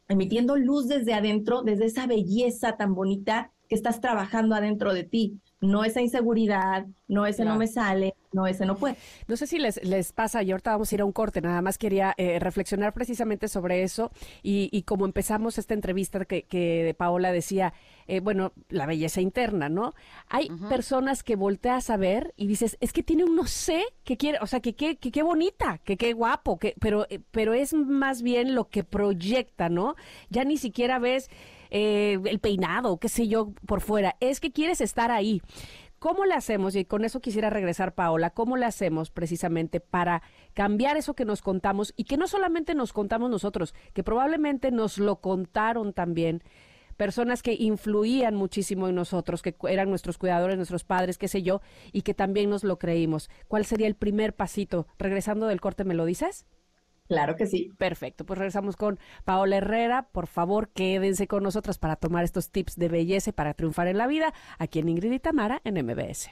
emitiendo luz desde adentro, desde esa belleza tan bonita que estás trabajando adentro de ti no esa inseguridad, no ese no me sale, no ese no puede. No sé si les, les pasa, y ahorita vamos a ir a un corte, nada más quería eh, reflexionar precisamente sobre eso y, y como empezamos esta entrevista que, que Paola decía, eh, bueno, la belleza interna, ¿no? Hay personas que volteas a ver y dices, es que tiene un no sé que quiere, o sea, que qué que, bonita, que qué guapo, que, pero, eh, pero es más bien lo que proyecta, ¿no? Ya ni siquiera ves eh, el peinado, qué sé yo, por fuera, es que quieres estar ahí. ¿Cómo le hacemos? Y con eso quisiera regresar, Paola. ¿Cómo le hacemos precisamente para cambiar eso que nos contamos y que no solamente nos contamos nosotros, que probablemente nos lo contaron también personas que influían muchísimo en nosotros, que eran nuestros cuidadores, nuestros padres, qué sé yo, y que también nos lo creímos. ¿Cuál sería el primer pasito? Regresando del corte, ¿me lo dices? Claro que sí. Perfecto, pues regresamos con Paola Herrera. Por favor, quédense con nosotras para tomar estos tips de belleza y para triunfar en la vida, aquí en Ingrid y Tamara en MBS.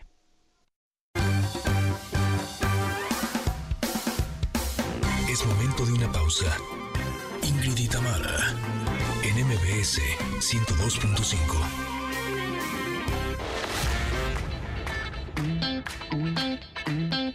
Es momento de una pausa. Ingrid y Tamara en MBS 102.5.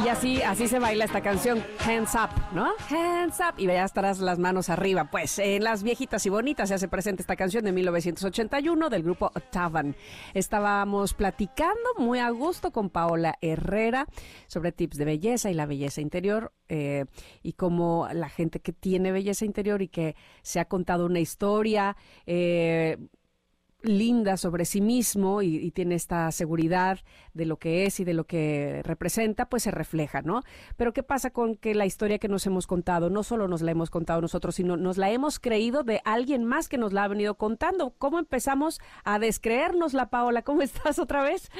Y así, así se baila esta canción, Hands Up, ¿no? Hands Up. Y ya estarás las manos arriba. Pues en Las Viejitas y Bonitas se hace presente esta canción de 1981 del grupo Tavan. Estábamos platicando muy a gusto con Paola Herrera sobre tips de belleza y la belleza interior eh, y cómo la gente que tiene belleza interior y que se ha contado una historia, eh, linda sobre sí mismo y, tiene esta seguridad de lo que es y de lo que representa, pues se refleja, ¿no? Pero ¿qué pasa con que la historia que nos hemos contado, no solo nos la hemos contado nosotros, sino nos la hemos creído de alguien más que nos la ha venido contando? ¿Cómo empezamos a descreernos la Paola? ¿Cómo estás otra vez?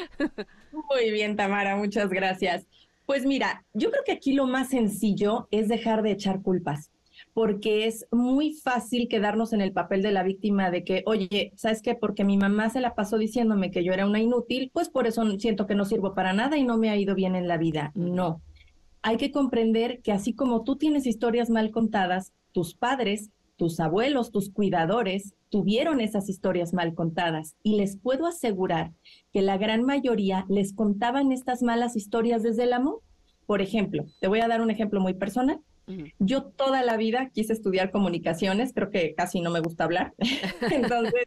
Muy bien, Tamara, muchas gracias. Pues mira, yo creo que aquí lo más sencillo es dejar de echar culpas porque es muy fácil quedarnos en el papel de la víctima de que, oye, ¿sabes qué? Porque mi mamá se la pasó diciéndome que yo era una inútil, pues por eso siento que no sirvo para nada y no me ha ido bien en la vida. No. Hay que comprender que así como tú tienes historias mal contadas, tus padres, tus abuelos, tus cuidadores tuvieron esas historias mal contadas y les puedo asegurar que la gran mayoría les contaban estas malas historias desde el amor. Por ejemplo, te voy a dar un ejemplo muy personal. Yo toda la vida quise estudiar comunicaciones, creo que casi no me gusta hablar. Entonces,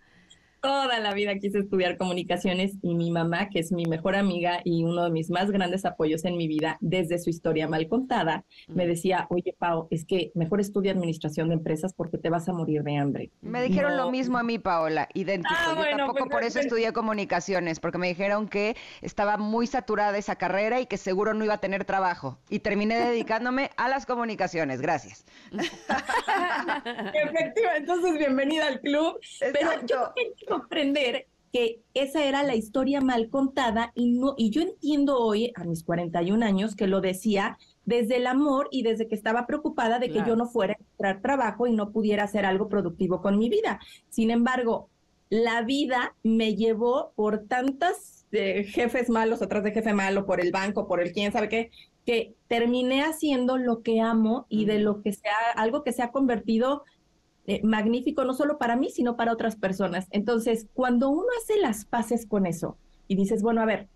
toda la vida quise estudiar comunicaciones y mi mamá, que es mi mejor amiga y uno de mis más grandes apoyos en mi vida, desde su historia mal contada, me decía, oye, Pau, es que mejor estudia administración de empresas porque te vas a morir de hambre. Me dijeron lo mismo a mí, Paola, idéntico. Ah, Yo tampoco pues, por eso estudié comunicaciones, porque me dijeron que estaba muy saturada esa carrera y que seguro no iba a tener trabajo. Y terminé dedicándome a las comunicaciones. Gracias. Efectivamente, entonces bienvenida al club. Pero yo comprender que esa era la historia mal contada y no y yo entiendo hoy a mis 41 años que lo decía desde el amor y desde que estaba preocupada de que yo no fuera a encontrar trabajo y no pudiera hacer algo productivo con mi vida. Sin embargo, la vida me llevó por tantas eh, jefes malos, atrás de jefe malo, por el banco, por el quién sabe qué, que terminé haciendo lo que amo y de lo que sea, algo que se ha convertido eh, magnífico, no solo para mí, sino para otras personas. Entonces, cuando uno hace las paces con eso y dices, bueno, a ver,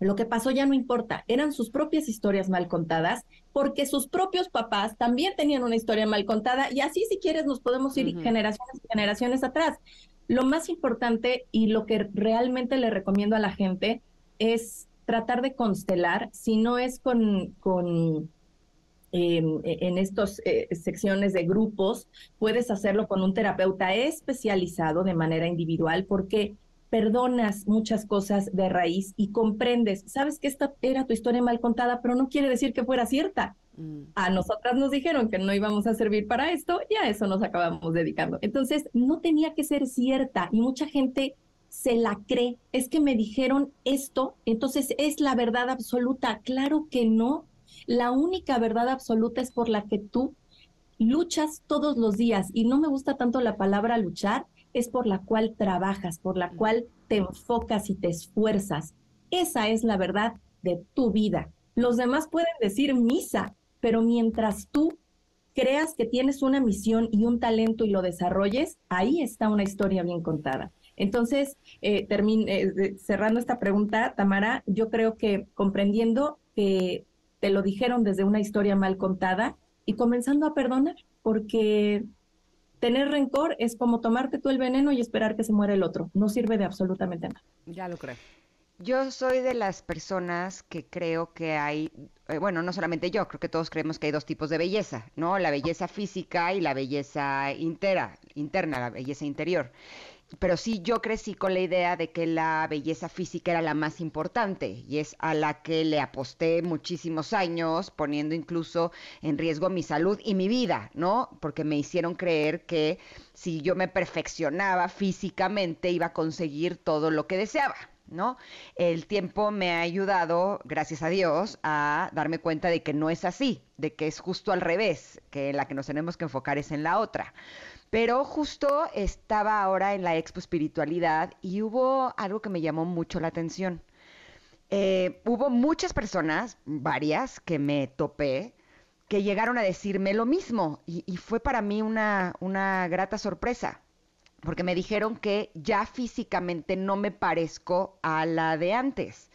lo que pasó ya no importa, eran sus propias historias mal contadas, porque sus propios papás también tenían una historia mal contada y así si quieres nos podemos ir generaciones y generaciones atrás. Lo más importante y lo que realmente le recomiendo a la gente es tratar de constelar, si no es con, con en estas eh, secciones de grupos, puedes hacerlo con un terapeuta especializado de manera individual porque perdonas muchas cosas de raíz y comprendes, sabes que esta era tu historia mal contada, pero no quiere decir que fuera cierta. Mm. A nosotras nos dijeron que no íbamos a servir para esto y a eso nos acabamos dedicando. Entonces, no tenía que ser cierta y mucha gente se la cree. Es que me dijeron esto, entonces es la verdad absoluta. Claro que no. La única verdad absoluta es por la que tú luchas todos los días. Y no me gusta tanto la palabra luchar, es por la cual trabajas, por la cual te enfocas y te esfuerzas. Esa es la verdad de tu vida. Los demás pueden decir misa, pero mientras tú creas que tienes una misión y un talento y lo desarrolles, ahí está una historia bien contada. Entonces, eh, eh cerrando esta pregunta, Tamara, yo creo que comprendiendo que te lo dijeron desde una historia mal contada y comenzando a perdonar, porque tener rencor es como tomarte tú el veneno y esperar que se muera el otro. No sirve de absolutamente nada. Ya lo creo. Yo soy de las personas que creo que hay, eh, bueno, no solamente yo, creo que todos creemos que hay dos tipos de belleza, ¿no? La belleza física y la belleza intera, interna, la belleza interior. Pero sí, yo crecí con la idea de que la belleza física era la más importante y es a la que le aposté muchísimos años, poniendo incluso en riesgo mi salud y mi vida, ¿no? Porque me hicieron creer que si yo me perfeccionaba físicamente iba a conseguir todo lo que deseaba. ¿no? El tiempo me ha ayudado, gracias a Dios, a darme cuenta de que no es así, de que es justo al revés, que la que nos tenemos que enfocar es en la otra. Pero justo estaba ahora en la Expo Espiritualidad y hubo algo que me llamó mucho la atención. Eh, hubo muchas personas, varias, que me topé, que llegaron a decirme lo mismo y, y fue para mí una, una grata sorpresa porque me dijeron que ya físicamente no me parezco a la de antes.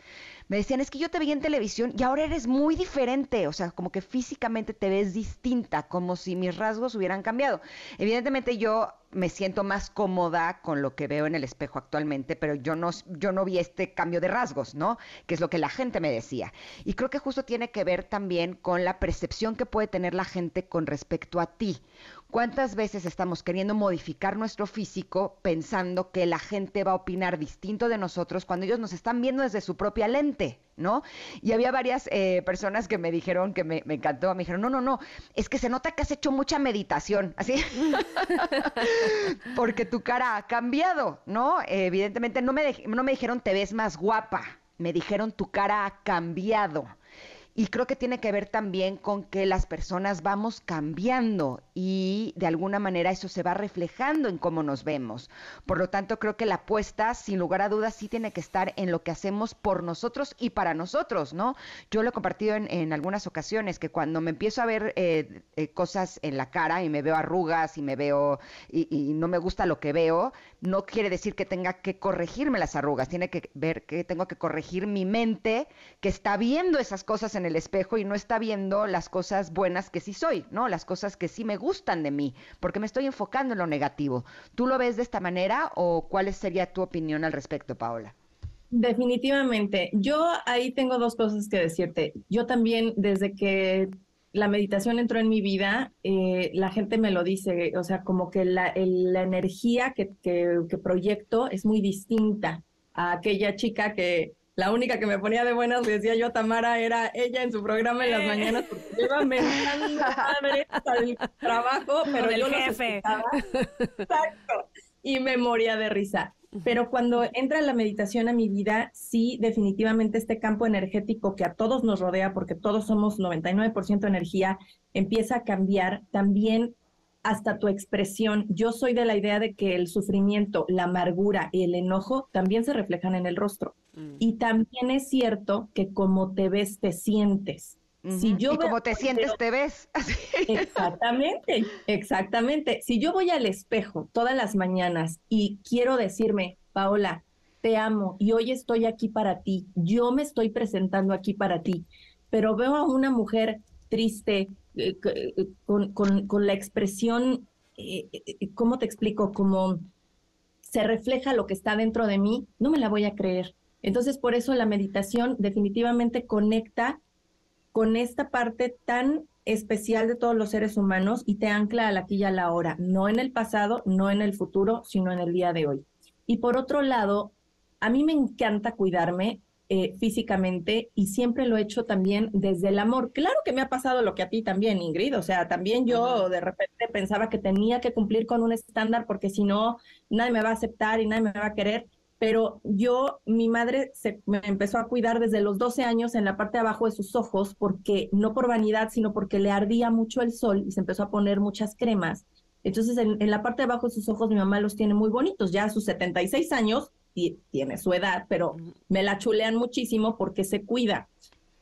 Me decían, es que yo te vi en televisión y ahora eres muy diferente, o sea, como que físicamente te ves distinta, como si mis rasgos hubieran cambiado. Evidentemente yo me siento más cómoda con lo que veo en el espejo actualmente, pero yo no, yo no vi este cambio de rasgos, ¿no? Que es lo que la gente me decía. Y creo que justo tiene que ver también con la percepción que puede tener la gente con respecto a ti. ¿Cuántas veces estamos queriendo modificar nuestro físico pensando que la gente va a opinar distinto de nosotros cuando ellos nos están viendo desde su propia lente? ¿no? Y había varias eh, personas que me dijeron que me, encantó, me dijeron, no, no, no, es que se nota que has hecho mucha meditación, así, porque tu cara ha cambiado, ¿no? evidentemente no me, no me dijeron te ves más guapa, me dijeron tu cara ha cambiado. Y creo que tiene que ver también con que las personas vamos cambiando y de alguna manera eso se va reflejando en cómo nos vemos. Por lo tanto, creo que la apuesta, sin lugar a dudas, sí tiene que estar en lo que hacemos por nosotros y para nosotros, ¿no? Yo lo he compartido en, algunas ocasiones, que cuando me empiezo a ver eh, eh, cosas en la cara y me veo arrugas y me veo y, y no me gusta lo que veo, no quiere decir que tenga que corregirme las arrugas, tiene que ver que tengo que corregir mi mente que está viendo esas cosas en el espejo y no está viendo las cosas buenas que sí soy, ¿no? Las cosas que sí me gustan de mí, porque me estoy enfocando en lo negativo. ¿Tú lo ves de esta manera o cuál sería tu opinión al respecto, Paola? Definitivamente. Yo ahí tengo dos cosas que decirte. Yo también, desde que la meditación entró en mi vida, eh, la gente me lo dice, o sea, como que la, energía que, proyecto es muy distinta a aquella chica que la única que me ponía de buenas, le decía yo, Tamara, era ella en su programa en las mañanas, porque iba mentando madre al trabajo, pero yo jefe. Exacto. Y me moría de risa. Pero cuando entra la meditación a mi vida, sí, definitivamente este campo energético que a todos nos rodea, porque todos somos 99% energía, empieza a cambiar también hasta tu expresión. Yo soy de la idea de que el sufrimiento, la amargura y el enojo también se reflejan en el rostro. Mm. Y también es cierto que como te ves, te sientes. Si yo y como te sientes, te ves. exactamente, exactamente. Si yo voy al espejo todas las mañanas y quiero decirme, Paola, te amo y hoy estoy aquí para ti, yo me estoy presentando aquí para ti, pero veo a una mujer triste, eh, eh, con, la expresión, eh, ¿cómo te explico? Como se refleja lo que está dentro de mí, no me la voy a creer. Entonces, por eso la meditación definitivamente conecta con esta parte tan especial de todos los seres humanos y te ancla a la aquí y a la hora, no en el pasado, no en el futuro, sino en el día de hoy. Y por otro lado, a mí me encanta cuidarme eh, físicamente y siempre lo he hecho también desde el amor. Claro que me ha pasado lo que a ti también, Ingrid, o sea, también yo de repente pensaba que tenía que cumplir con un estándar porque si no, nadie me va a aceptar y nadie me va a querer pero yo, mi madre se me empezó a cuidar desde los 12 años en la parte de abajo de sus ojos, porque no por vanidad, sino porque le ardía mucho el sol y se empezó a poner muchas cremas. Entonces, en, la parte de abajo de sus ojos, mi mamá los tiene muy bonitos, ya a sus 76 años, tiene su edad, pero me la chulean muchísimo porque se cuida.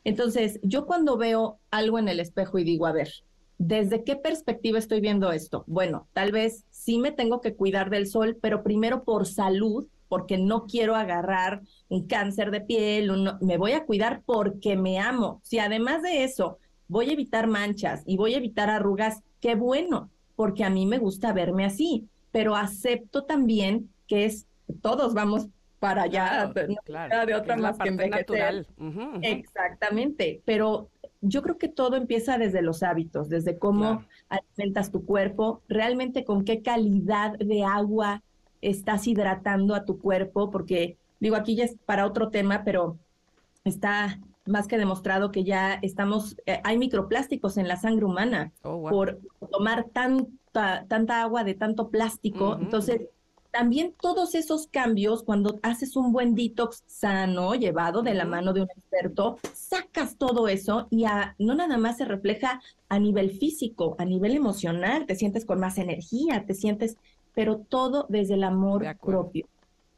Entonces, yo cuando veo algo en el espejo y digo, a ver, ¿desde qué perspectiva estoy viendo esto? Bueno, tal vez sí me tengo que cuidar del sol, pero primero por salud, porque no quiero agarrar un cáncer de piel, me voy a cuidar porque me amo. Si además de eso voy a evitar manchas y voy a evitar arrugas, qué bueno, porque a mí me gusta verme así, pero acepto también que es, todos vamos para allá, Claro, no claro, queda de otra más que envejecer. Exactamente, pero yo creo que todo empieza desde los hábitos, desde cómo Claro. alimentas tu cuerpo, realmente con qué calidad de agua estás hidratando a tu cuerpo, porque digo, aquí ya es para otro tema, pero está más que demostrado que ya estamos, eh, hay microplásticos en la sangre humana Oh, wow. por tomar tanta, tanta agua de tanto plástico. Entonces, también todos esos cambios, cuando haces un buen detox sano, llevado de la mano de un experto, sacas todo eso y a- no nada más se refleja a nivel físico, a nivel emocional, te sientes con más energía, te sientes, pero todo desde el amor De propio.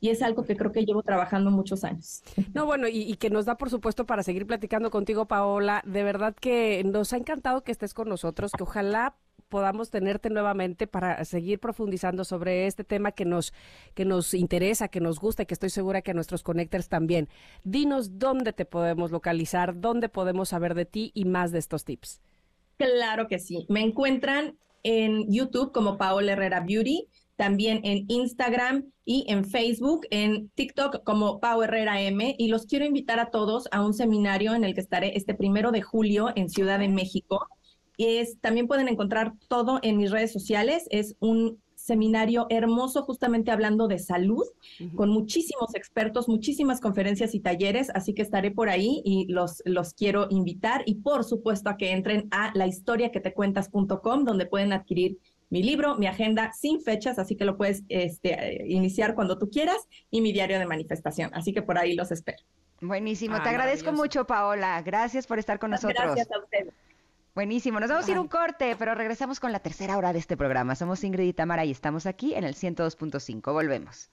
Y es algo que creo que llevo trabajando muchos años. No, bueno, y, y que nos da, por supuesto, para seguir platicando contigo, Paola. De verdad que nos ha encantado que estés con nosotros, que ojalá podamos tenerte nuevamente para seguir profundizando sobre este tema que nos, que nos interesa, que nos gusta y que estoy segura que a nuestros connectors también. Dinos dónde te podemos localizar, dónde podemos saber de ti y más de estos tips. Claro que sí. Me encuentran en YouTube como Paola Herrera Beauty, también en Instagram y en Facebook, en TikTok como Pau Herrera M. Y los quiero invitar a todos a un seminario en el que estaré este primero de julio en Ciudad de México. Es, también pueden encontrar todo en mis redes sociales. Es un seminario hermoso justamente hablando de salud, con muchísimos expertos, muchísimas conferencias y talleres, así que estaré por ahí y los, los quiero invitar y por supuesto a que entren a lahistoriaquetecuentas.com donde pueden adquirir mi libro, mi agenda sin fechas, así que lo puedes este, iniciar cuando tú quieras y mi diario de manifestación, así que por ahí los espero. Buenísimo, Ah, te agradezco mucho, Paola. Gracias por estar con nosotros. Gracias a ustedes. Buenísimo, nos vamos a ir a un corte, pero regresamos con la tercera hora de este programa. Somos Ingrid y Tamara y estamos aquí en el 102.5. Volvemos.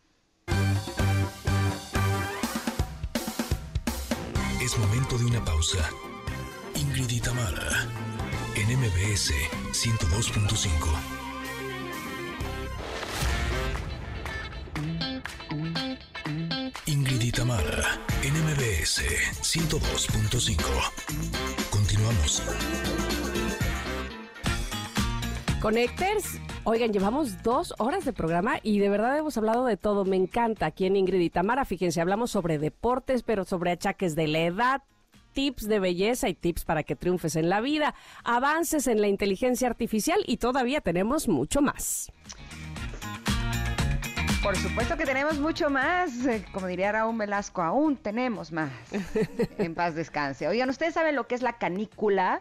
Es momento de una pausa. Ingrid y Tamara, en MBS 102.5. Ingrid y Tamara, en MBS 102.5. Continuamos. Oigan, llevamos dos horas de programa y de verdad hemos hablado de todo. Me encanta aquí en Ingrid y Tamara. Fíjense, hablamos sobre deportes, pero sobre achaques de la edad, tips de belleza y tips para que triunfes en la vida, avances en la inteligencia artificial y todavía tenemos mucho más. Por supuesto que tenemos mucho más. eh, Como diría Raúl Velasco, aún tenemos más. en paz descanse. Oigan, ¿ustedes saben lo que es la canícula?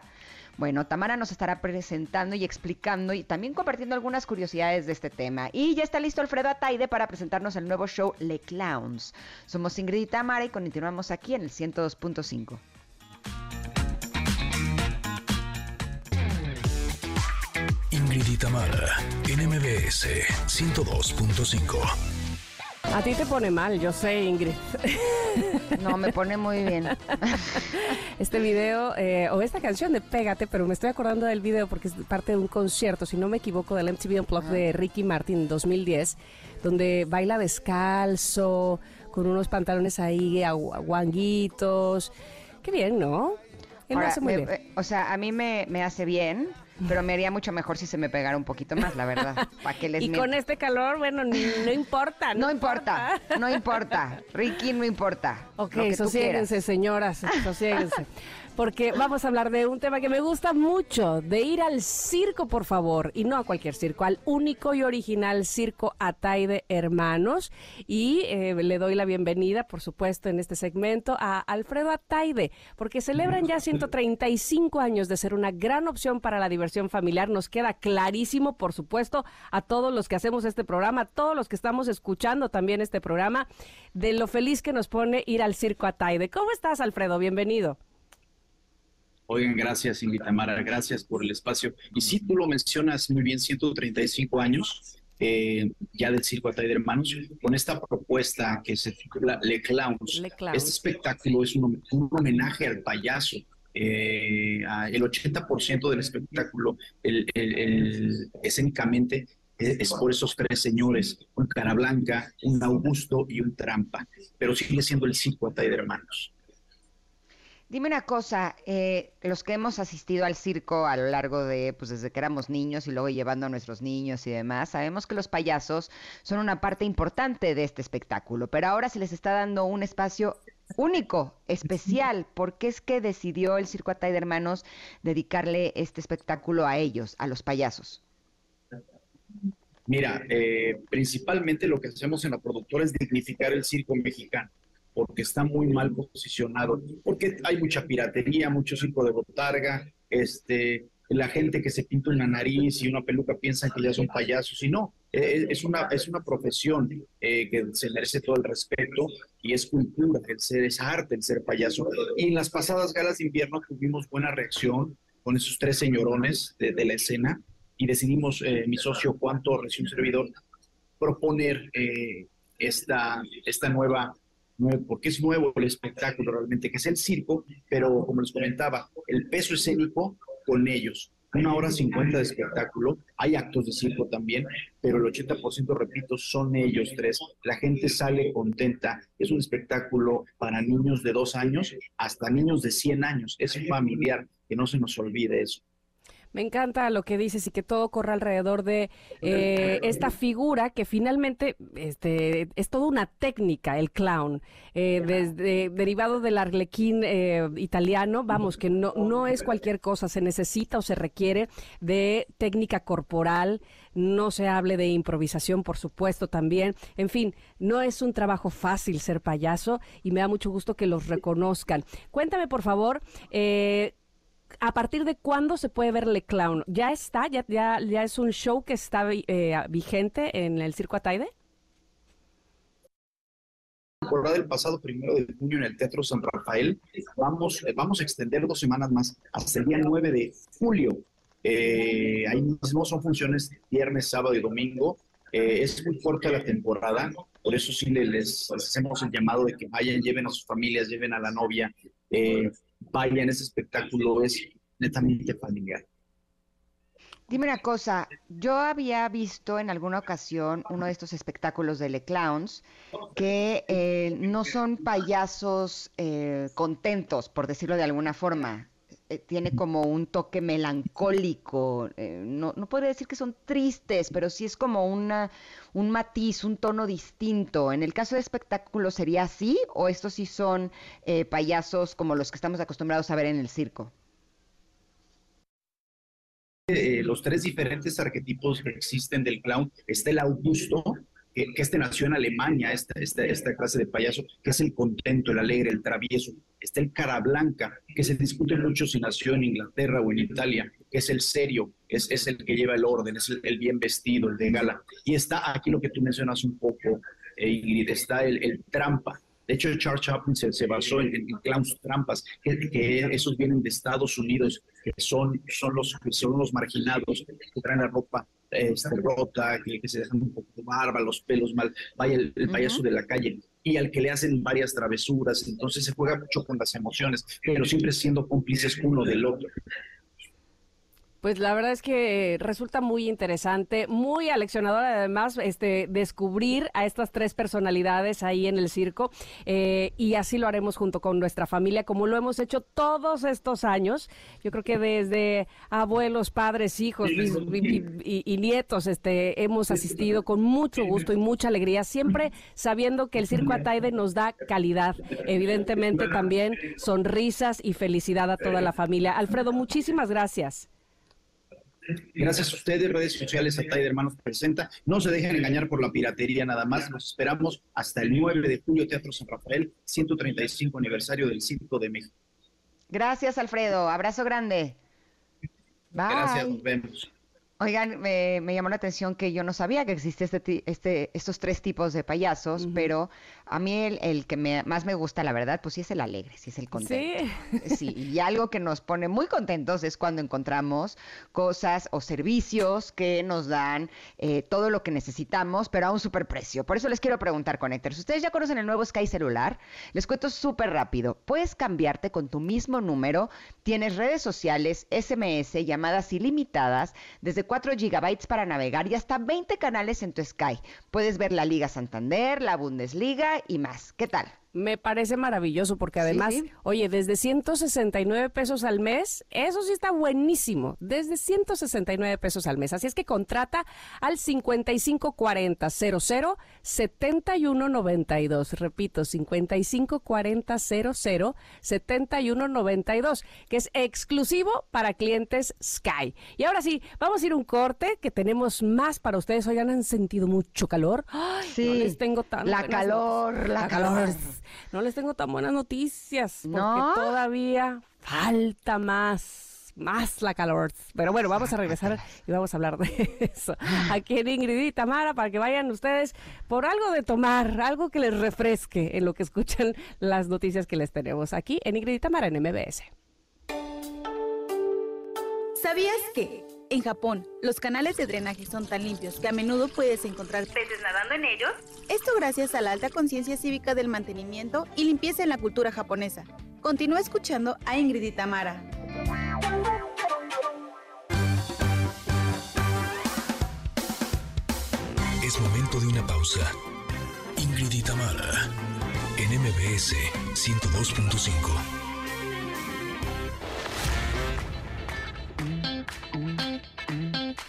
Bueno, Tamara nos estará presentando y explicando y también compartiendo algunas curiosidades de este tema. Y ya está listo Alfredo Ataide para presentarnos el nuevo show Le Clowns. Somos Ingrid y Tamara y continuamos aquí en el 102.5. Ingrid y Tamara, en MBS 102.5. A ti te pone mal, yo sé, Ingrid. No, me pone muy bien. Este video eh, o esta canción de Pégate, pero me estoy acordando del video porque es parte de un concierto, si no me equivoco, del MTV Unplugged de Ricky Martin en 2010, donde baila descalzo, con unos pantalones ahí guanguitos. Qué bien, ¿no? Él lo Ahora, hace muy me- bien. eh, o sea, a mí me, me hace bien, pero me haría mucho mejor si se me pegara un poquito más, la verdad. ¿Para que les Y miento? con este calor, bueno, ni- no importa. No importa, no importa. Ricky, no importa. Ok, sosiéguense, quieras. señoras, sosiéguense. Porque vamos a hablar de un tema que me gusta mucho, de ir al circo, por favor, y no a cualquier circo, al único y original circo Ataide Hermanos. Y eh, le doy la bienvenida, por supuesto, en este segmento a Alfredo Ataide, porque celebran ya 135 años de ser una gran opción para la diversión familiar. Nos queda clarísimo, por supuesto, a todos los que hacemos este programa, a todos los que estamos escuchando también este programa, de lo feliz que nos pone ir al circo Ataide. ¿Cómo estás, Alfredo? Bienvenido. Oigan, gracias, Ingrid Tamara, gracias por el espacio. Y sí, tú lo mencionas muy bien, 135 años eh, ya del Circo Atay de Hermanos, con esta propuesta que se titula Le Clowns. Le Clowns. Este espectáculo es un, un homenaje al payaso. Eh, el 80% del espectáculo, el, el- el- escénicamente, es, es por esos tres señores, un cara blanca, un Augusto y un trampa, pero sigue siendo el Circo Atay de Hermanos. Dime una cosa, eh, los que hemos asistido al circo a lo largo de, pues desde que éramos niños y luego llevando a nuestros niños y demás, sabemos que los payasos son una parte importante de este espectáculo, pero ahora se les está dando un espacio único, especial. ¿Por qué es que decidió el Circo Atay de Hermanos dedicarle este espectáculo a ellos, a los payasos? Mira, eh, principalmente lo que hacemos en la productora es dignificar el circo mexicano porque está muy mal posicionado, porque hay mucha piratería, mucho circo de botarga, este, la gente que se pinta una nariz y una peluca piensa que ya son payasos y no, e, e, es una, es una profesión eh, que se merece todo el respeto y es cultura, el ser, es arte el ser payaso. Y en las pasadas galas de invierno tuvimos buena reacción con esos tres señorones de, la escena y decidimos, eh, mi socio Cuanto, recién servidor, proponer eh, esta, esta nueva porque es nuevo el espectáculo realmente, que es el circo, pero como les comentaba, el peso escénico con ellos. Una hora cincuenta de espectáculo, hay actos de circo también, pero el 80%, repito, son ellos tres. La gente sale contenta. Es un espectáculo para niños de dos años hasta niños de 100 años. Es familiar, que no se nos olvide eso. Me encanta lo que dices y que todo corre alrededor de eh, esta figura que finalmente este, es toda una técnica, el clown, eh, desde, derivado del arlequín eh, italiano, vamos, que no, no es cualquier cosa, se necesita o se requiere de técnica corporal, no se hable de improvisación, por supuesto, también. En fin, no es un trabajo fácil ser payaso y me da mucho gusto que los reconozcan. Cuéntame, por favor, eh, ¿A partir de cuándo se puede ver Le Clown? ¿Ya está? ¿Ya, es un show que está eh, vigente en el Circo Ataide? temporada pasado primero de junio en el Teatro San Rafael. Vamos, eh, vamos a extender dos semanas más hasta el día 9 de julio. Eh, ahí mismo son funciones viernes, sábado y domingo. es muy corta la temporada, por eso sí les, hacemos el llamado de que vayan, lleven a sus familias, lleven a la novia en ese espectáculo es netamente familiar. Dime una cosa, yo había visto en alguna ocasión uno de estos espectáculos de Le Clowns que eh, no son payasos eh, contentos, por decirlo de alguna forma. Eh, tiene como un toque melancólico. Eh, no, no decir que son tristes, pero sí es como una, un matiz, un tono distinto. En el caso de espectáculo, ¿sería así? ¿O estos sí son eh, payasos como los que estamos acostumbrados a ver en el circo? los tres diferentes arquetipos que existen del clown, está el Augusto, que, este nació en Alemania, esta, esta, esta clase de payaso, que es el contento, el alegre, el travieso. Está el cara blanca, que se discute mucho si nació en Inglaterra o en Italia, que es el serio, es, es el que lleva el orden, es el, bien vestido, el de gala. Y está aquí lo que tú mencionas un poco, eh, Ingrid, está el, el trampa, de hecho, Charles Chaplin se, basó en, clowns trampas, que, esos vienen de Estados Unidos, que son, son, los, son los marginados, que traen la ropa este, rota, que, se dejan un poco de barba, los pelos mal, vaya el, payaso de la calle y al que le hacen varias travesuras, entonces se juega mucho con las emociones, pero siempre siendo cómplices uno del otro. Pues la verdad es que resulta muy interesante, muy aleccionador además este, descubrir a estas tres personalidades ahí en el circo eh, y así lo haremos junto con nuestra familia como lo hemos hecho todos estos años. Yo creo que desde abuelos, padres, hijos y, nietos este, hemos asistido con mucho gusto y mucha alegría, siempre sabiendo que el Circo Ataide nos da calidad, evidentemente también sonrisas y felicidad a toda la familia. Alfredo, muchísimas gracias. Gracias a ustedes, redes sociales, Atay de Hermanos presenta. No se dejen engañar por la piratería nada más. Nos esperamos hasta el 9 de julio, Teatro San Rafael, 135 aniversario del Circo de México. Gracias, Alfredo. Abrazo grande. Bye. Gracias, nos vemos. Oigan, me, llamó la atención que yo no sabía que existía este, este, estos tres tipos de payasos, pero a mí el, que más me gusta, la verdad, pues sí es el alegre, sí es el contento. Sí. sí. Y algo que nos pone muy contentos es cuando encontramos cosas o servicios que nos dan eh, todo lo que necesitamos, pero a un super precio. Por eso les quiero preguntar, Connectors, ¿ustedes ya conocen el nuevo Sky Celular? Les cuento súper rápido. Puedes cambiarte con tu mismo número, tienes redes sociales, SMS, llamadas ilimitadas, desde 4 gigabytes para navegar y hasta 20 canales en tu Sky. Puedes ver la Liga Santander, la Bundesliga y más. ¿Qué tal? Me parece maravilloso porque además, Sí. oye, desde 169 pesos al mes, eso sí está buenísimo, desde 169 pesos al mes. Así es que contrata al 5540 00 7192. Repito, 5540 00 7192, que es exclusivo para clientes Sky. Y ahora sí, vamos a ir un corte que tenemos más para ustedes. Oigan, han sentido mucho calor. Ay, Sí, no les tengo tan la calor, noticias. la calor. No les tengo tan buenas noticias porque ¿No? todavía falta más, más la calor. Pero bueno, vamos a regresar y vamos a hablar de eso. Aquí en Ingrid y Tamara para que vayan ustedes por algo de tomar, algo que les refresque en lo que escuchan las noticias que les tenemos aquí en Ingrid y Tamara en MBS. ¿Sabías que? En Japón, los canales de drenaje son tan limpios que a menudo puedes encontrar peces nadando en ellos. Esto gracias a la alta conciencia cívica del mantenimiento y limpieza en la cultura japonesa. Continúa escuchando a Ingrid y Tamara. Es momento de una pausa. Ingrid y Tamara, en MBS 102.5.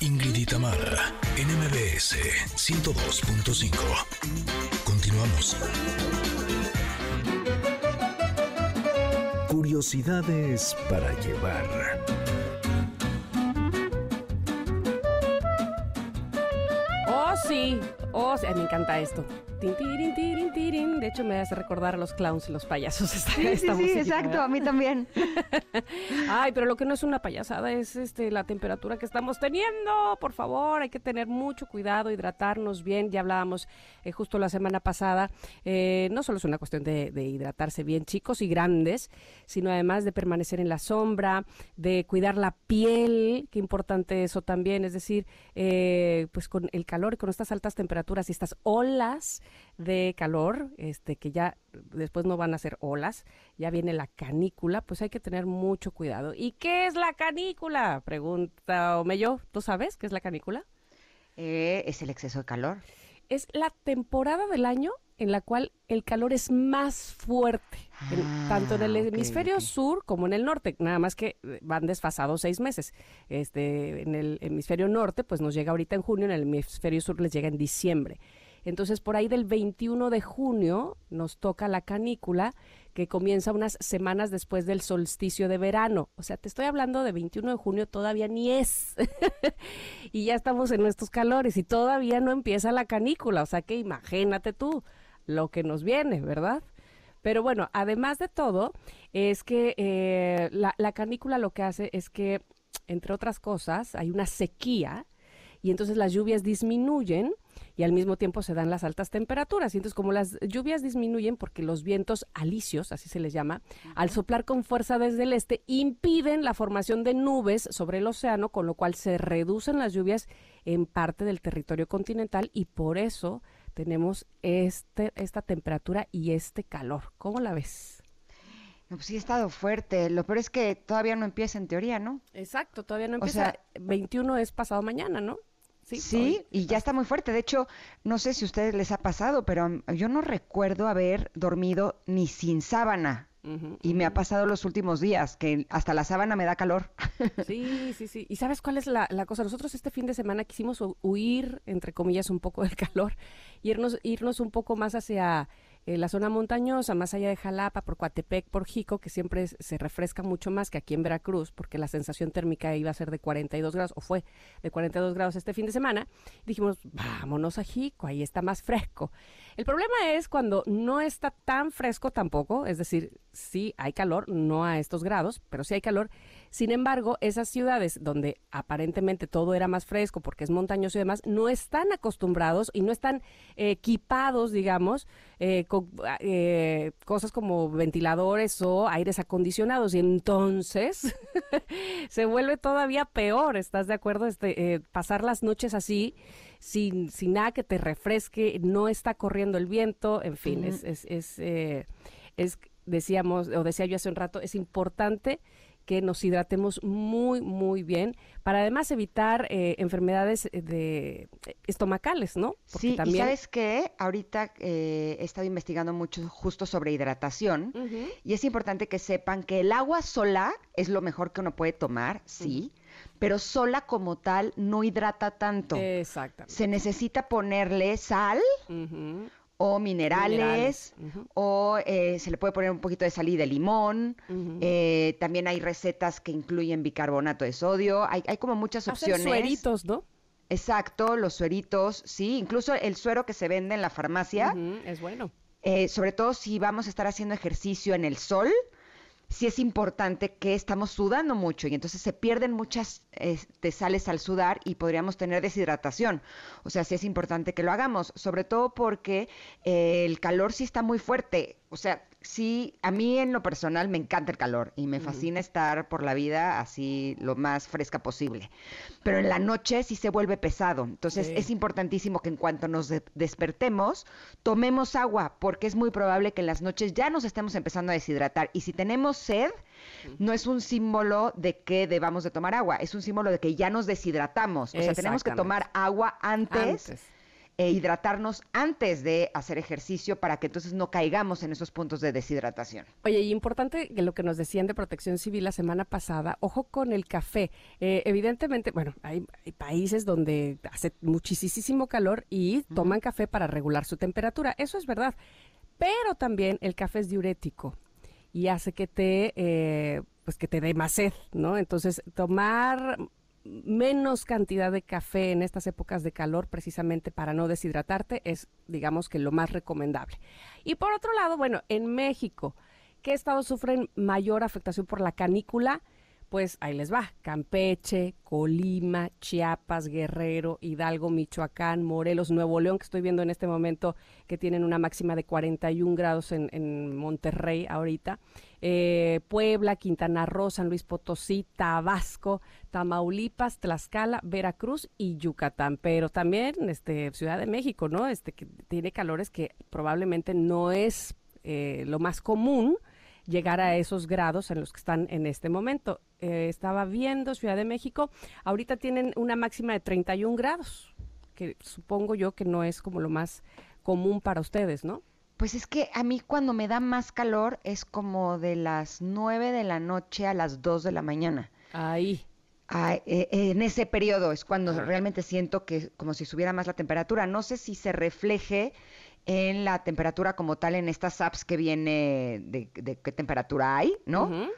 Ingrid y Tamara, en MBS 102.5. Continuamos. Curiosidades para llevar. Oh, sí. Oh, sí. Ay, me encanta esto. Tin, tirin, tirin, tirin. De hecho, me hace recordar a los clowns y los payasos. Esta, Sí, sí, esta sí, musiquita, exacto, a mí también. Ay, pero lo que no es una payasada es este la temperatura que estamos teniendo. Por favor, hay que tener mucho cuidado, hidratarnos bien. Ya hablábamos eh, justo la semana pasada. eh, no solo es una cuestión de, de hidratarse bien, chicos y grandes, sino además de permanecer en la sombra, de cuidar la piel. Qué importante eso también. Es decir, eh, pues con el calor y con estas altas temperaturas y estas olas de calor, este que ya después no van a ser olas, ya viene la canícula, pues hay que tener mucho cuidado. ¿Y qué es la canícula? Pregunta Omello, ¿tú sabes qué es la canícula? Eh, es el exceso de calor. Es la temporada del año en la cual el calor es más fuerte, en- Ah, tanto en el hemisferio sur como en el norte, nada más que eh, van desfasados seis meses. Este, en el hemisferio norte, pues nos llega ahorita en junio, en el hemisferio sur les llega en diciembre. Entonces, por ahí del 21 de junio nos toca la canícula, que comienza unas semanas después del solsticio de verano. O sea, te estoy hablando de 21 de junio, todavía ni es. y ya estamos en nuestros calores y todavía no empieza la canícula. O sea, que imagínate tú lo que nos viene, ¿verdad? Pero bueno, además de todo, es que eh, la, la canícula lo que hace es que, entre otras cosas, hay una sequía y entonces las lluvias disminuyen y al mismo tiempo se dan las altas temperaturas. Y entonces como las lluvias disminuyen porque los vientos alisios, así se les llama, al soplar con fuerza desde el este, impiden la formación de nubes sobre el océano, con lo cual se reducen las lluvias en parte del territorio continental y por eso tenemos este, esta temperatura y este calor. ¿Cómo la ves? No, pues sí ha estado fuerte. Lo peor es que todavía no empieza en teoría, ¿no? Exacto, todavía no O empieza. sea- 21 es pasado mañana, ¿no? Sí, hoy. y ya está muy fuerte. De hecho, no sé si a ustedes les ha pasado, pero yo no recuerdo haber dormido ni sin sábana. Y me ha pasado los últimos días, que hasta la sábana me da calor. Sí, sí, sí. ¿Y sabes cuál es la, la cosa? Nosotros este fin de semana quisimos hu- huir, entre comillas, un poco del calor, y irnos, irnos un poco más hacia eh, la zona montañosa, más allá de Jalapa, por Coatepec, por Jico, que siempre se refresca mucho más que aquí en Veracruz, porque la sensación térmica iba a ser de 42 grados, o fue de 42 grados este fin de semana. Dijimos, vámonos a Jico, ahí está más fresco. El problema es cuando no está tan fresco tampoco, es decir, sí hay calor, no a estos grados, pero sí hay calor. Sin embargo, esas ciudades donde aparentemente todo era más fresco porque es montañoso y demás, no están acostumbrados y no están eh, equipados, digamos, eh, con eh, cosas como ventiladores o aires acondicionados. Y entonces se vuelve todavía peor, ¿estás de acuerdo? Este, eh, pasar las noches así, sin, sin nada que te refresque, no está corriendo el viento, en fin, es, es, es, es, decíamos, o decía yo hace un rato, es importante que nos hidratemos muy, muy bien para además evitar eh, enfermedades eh, de estomacales, ¿no? Porque sí, y también... sabes qué, ahorita eh, he estado investigando mucho justo sobre hidratación y es importante que sepan que el agua sola es lo mejor que uno puede tomar, sí, pero sola como tal no hidrata tanto. Exactamente. Se necesita ponerle sal. O minerales, o eh, se le puede poner un poquito de sal y de limón. Eh, también hay recetas que incluyen bicarbonato de sodio. Hay, hay como muchas Hacen opciones. sueritos, ¿no? Exacto, los sueritos, sí, incluso el suero que se vende en la farmacia, Es bueno. eh, sobre todo si vamos a estar haciendo ejercicio en el sol, sí es importante que estamos sudando mucho y entonces se pierden muchas este, sales al sudar y podríamos tener deshidratación. O sea, sí es importante que lo hagamos, sobre todo porque eh, el calor sí está muy fuerte. O sea, sí, a mí en lo personal me encanta el calor y me fascina estar por la vida así lo más fresca posible. Pero en la noche sí se vuelve pesado. Entonces Sí. es importantísimo que en cuanto nos de- despertemos, tomemos agua, porque es muy probable que en las noches ya nos estemos empezando a deshidratar. Y si tenemos sed, no es un símbolo de que debamos de tomar agua, es un símbolo de que ya nos deshidratamos. O sea, tenemos que tomar agua antes, Antes. E hidratarnos antes de hacer ejercicio para que entonces no caigamos en esos puntos de deshidratación. Oye, y importante que lo que nos decían de protección civil la semana pasada, ojo con el café. Eh, evidentemente, bueno, hay, hay países donde hace muchísimo calor y toman café para regular su temperatura, eso es verdad. Pero también el café es diurético y hace que te, eh, pues que te dé más sed, ¿no? Entonces, tomar menos cantidad de café en estas épocas de calor precisamente para no deshidratarte es digamos que lo más recomendable. Y por otro lado, bueno, en México, ¿qué estados sufren mayor afectación por la canícula? Pues ahí les va, Campeche, Colima, Chiapas, Guerrero, Hidalgo, Michoacán, Morelos, Nuevo León, que estoy viendo en este momento que tienen una máxima de 41 grados en, Monterrey ahorita, eh, Puebla, Quintana Roo, San Luis Potosí, Tabasco, Tamaulipas, Tlaxcala, Veracruz y Yucatán, pero también este, Ciudad de México, ¿no? Este que tiene calores que probablemente no es eh, lo más común llegar a esos grados en los que están en este momento. Eh, estaba viendo Ciudad de México, ahorita tienen una máxima de 31 grados, que supongo yo que no es como lo más común para ustedes, ¿no? Pues es que a mí cuando me da más calor es como de las 9 de la noche a las 2 de la mañana. Ahí. Ah, eh, en ese periodo es cuando realmente siento que como si subiera más la temperatura. No sé si se refleje en la temperatura como tal en estas apps que viene de, de qué temperatura hay, ¿no?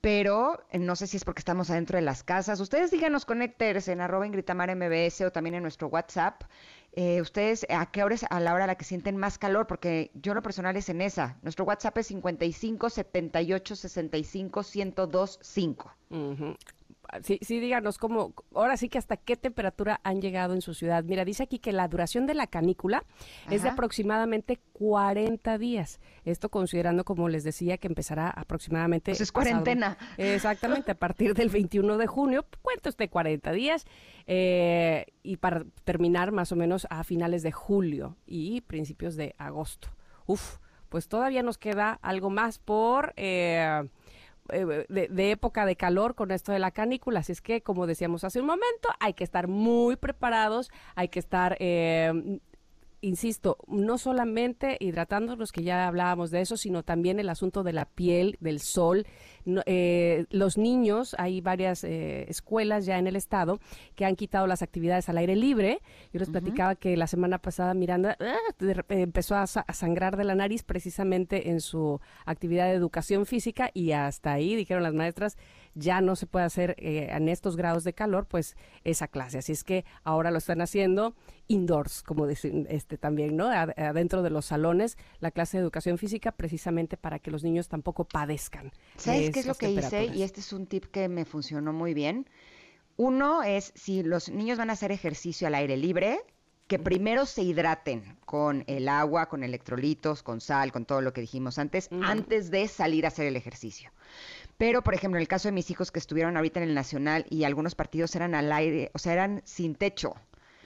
Pero eh, no sé si es porque estamos adentro de las casas. Ustedes díganos, conecters en arroba en Gritamar MBS o también en nuestro WhatsApp. Eh, ustedes, ¿a qué hora es a la hora a la que sienten más calor? Porque yo lo personal es en esa. Nuestro WhatsApp es 55 78 65 1025. Ujú. Sí, sí, díganos cómo, ahora sí que hasta qué temperatura han llegado en su ciudad. Mira, dice aquí que la duración de la canícula es de aproximadamente 40 días. Esto considerando, como les decía, que empezará aproximadamente... Pues es pasado- cuarentena. Exactamente, a partir del 21 de junio, cuenta usted 40 días, eh, y para terminar más o menos a finales de julio y principios de agosto. Uf, pues todavía nos queda algo más por... eh, eh, de, de época de calor con esto de la canícula. Así es que, como decíamos hace un momento, hay que estar muy preparados, hay que estar, eh, insisto, no solamente hidratándonos, que ya hablábamos de eso, sino también el asunto de la piel, del sol. No- eh, los niños, hay varias eh, escuelas ya en el estado que han quitado las actividades al aire libre. Yo les platicaba que la semana pasada Miranda ah, empezó a sangrar de la nariz precisamente en su actividad de educación física y hasta ahí, dijeron las maestras, ya no se puede hacer eh, en estos grados de calor, pues esa clase. Así es que ahora lo están haciendo indoors, como dicen este también, ¿no? Ad- Adentro de los salones, la clase de educación física, precisamente para que los niños tampoco padezcan. ¿Sabes qué es lo que hice? Y este es un tip que me funcionó muy bien. Uno es, si los niños van a hacer ejercicio al aire libre, que primero se hidraten con el agua, con electrolitos, con sal, con todo lo que dijimos antes, antes de salir a hacer el ejercicio. Pero, por ejemplo, en el caso de mis hijos que estuvieron ahorita en el Nacional y algunos partidos eran al aire, o sea, eran sin techo.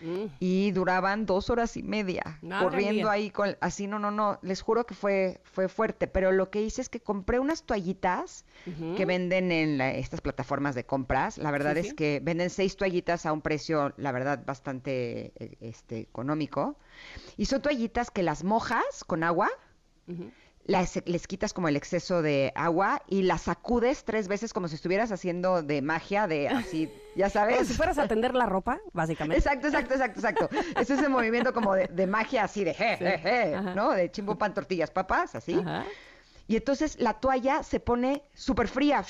Mm. y duraban dos horas y media Madre corriendo mía. ahí con así no no no les juro que fue fue fuerte pero lo que hice es que compré unas toallitas que venden en la- estas plataformas de compras la verdad Sí, es sí. que venden seis toallitas a un precio la verdad bastante eh, este económico y son toallitas que las mojas con agua. Las- les quitas como el exceso de agua y las sacudes tres veces como si estuvieras haciendo de magia, de así, ya Como sabes. si fueras a tender la ropa, básicamente. Exacto, exacto, exacto, exacto. Es ese movimiento como de, de magia así de je, Sí. je, je. ¿no? De chimbo pan, tortillas, papas, así. Ajá. Y entonces la toalla se pone súper fría.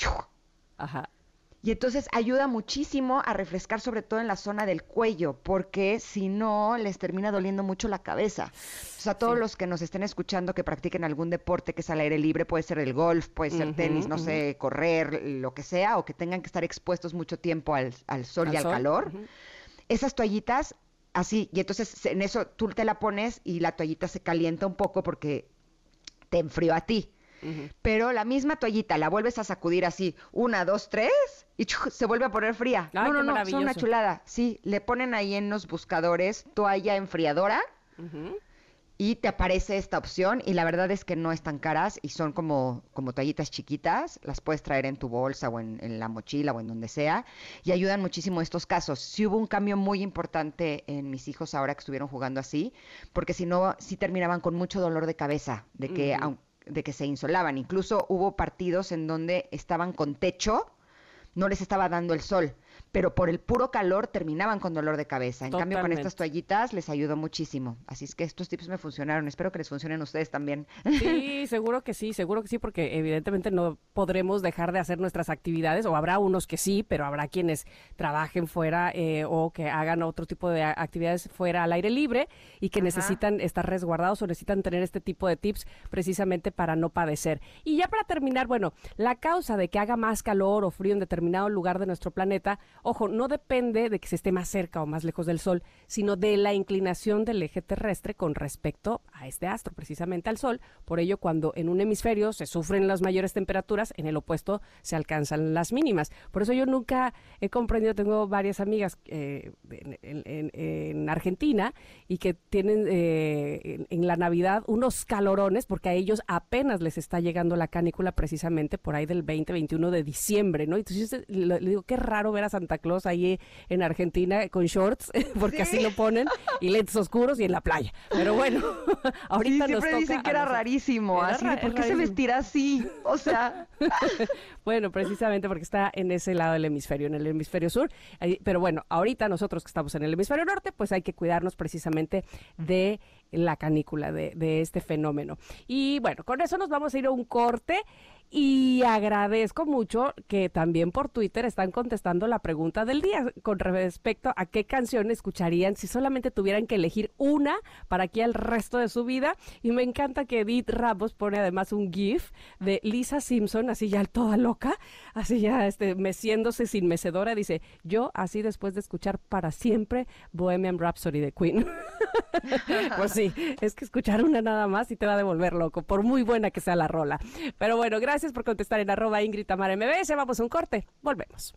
Ajá. Y entonces ayuda muchísimo a refrescar sobre todo en la zona del cuello, porque si no les termina doliendo mucho la cabeza. O sea, todos Sí. los que nos estén escuchando que practiquen algún deporte que es al aire libre, puede ser el golf, puede ser tenis, no sé, correr, lo que sea, o que tengan que estar expuestos mucho tiempo al, al sol y Al sol, calor, esas toallitas así, y entonces en eso tú te la pones y la toallita se calienta un poco porque te enfrió a ti. Pero la misma toallita la vuelves a sacudir así, una, dos, tres, y ¡chuj! se vuelve a poner fría. Ay, no, no, no, son una chulada. Sí, le ponen ahí en los buscadores toalla enfriadora y te aparece esta opción y la verdad es que no están caras y son como, como toallitas chiquitas, las puedes traer en tu bolsa o en, en la mochila o en donde sea y ayudan muchísimo estos casos. Sí hubo un cambio muy importante en mis hijos ahora que estuvieron jugando así, porque si no, sí terminaban con mucho dolor de cabeza, de que, Ujú. aun- de que se insolaban. Incluso hubo partidos en donde estaban con techo, no les estaba dando el sol, pero por el puro calor terminaban con dolor de cabeza. En cambio, con estas toallitas les ayudó muchísimo. Así es que estos tips me funcionaron. Espero que les funcionen a ustedes también. Sí, seguro que sí, seguro que sí, porque evidentemente no podremos dejar de hacer nuestras actividades, o habrá unos que sí, pero habrá quienes trabajen fuera eh, o que hagan otro tipo de actividades fuera al aire libre y que Ajá. necesitan estar resguardados o necesitan tener este tipo de tips precisamente para no padecer. Y ya para terminar, bueno, la causa de que haga más calor o frío en determinado lugar de nuestro planeta, ojo, no depende de que se esté más cerca o más lejos del Sol, sino de la inclinación del eje terrestre con respecto a este astro, precisamente al Sol. Por ello, cuando en un hemisferio se sufren las mayores temperaturas, en el opuesto se alcanzan las mínimas. Por eso yo nunca he comprendido, tengo varias amigas eh, en, en- en- en Argentina y que tienen eh, en, la Navidad unos calorones, porque a ellos apenas les está llegando la canícula precisamente por ahí del 20-21 de diciembre, ¿no? Entonces le digo, qué raro ver a Santa Claus ahí en Argentina con shorts, porque así lo ponen, y lentes oscuros y en la playa. Pero bueno, ahorita Sí, nos toca dicen que era rarísimo. Era así ra- ¿Por qué se vestirá así? O sea, Bueno, precisamente porque está en ese lado del hemisferio, en el hemisferio sur. Pero bueno, ahorita nosotros que estamos en el hemisferio norte, pues hay que cuidarnos precisamente de la canícula, de, de este fenómeno. Y bueno, con eso nos vamos a ir a un corte. Y agradezco mucho que también por Twitter están contestando la pregunta del día con respecto a qué canción escucharían si solamente tuvieran que elegir una para aquí al resto de su vida. Y me encanta que Edith Ramos pone además un GIF de Lisa Simpson, así ya toda loca, así ya este, meciéndose sin mecedora. Dice, yo así después de escuchar para siempre Bohemian Rhapsody de Queen. pues sí, es que escuchar una nada más y te va a devolver loco, por muy buena que sea la rola. Pero bueno, gracias por contestar en arroba Ingrid MBS. Vamos a un corte, volvemos.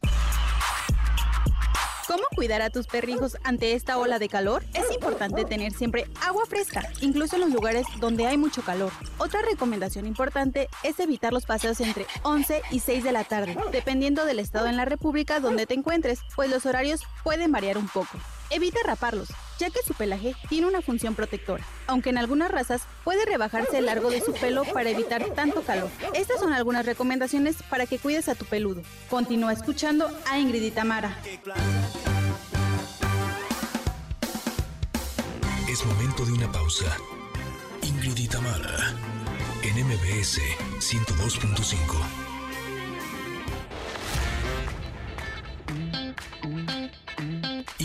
¿Cómo cuidar a tus perrijos ante esta ola de calor? Es importante tener siempre agua fresca, incluso en los lugares donde hay mucho calor. Otra recomendación importante es evitar los paseos entre 11 y 6 de la tarde, dependiendo del estado en la República donde te encuentres, pues los horarios pueden variar un poco. Evita raparlos, ya que su pelaje tiene una función protectora, aunque en algunas razas puede rebajarse el largo de su pelo para evitar tanto calor. Estas son algunas recomendaciones para que cuides a tu peludo. Continúa escuchando a Ingrid y Tamara. Es momento de una pausa. Ingrid en MBS 102.5.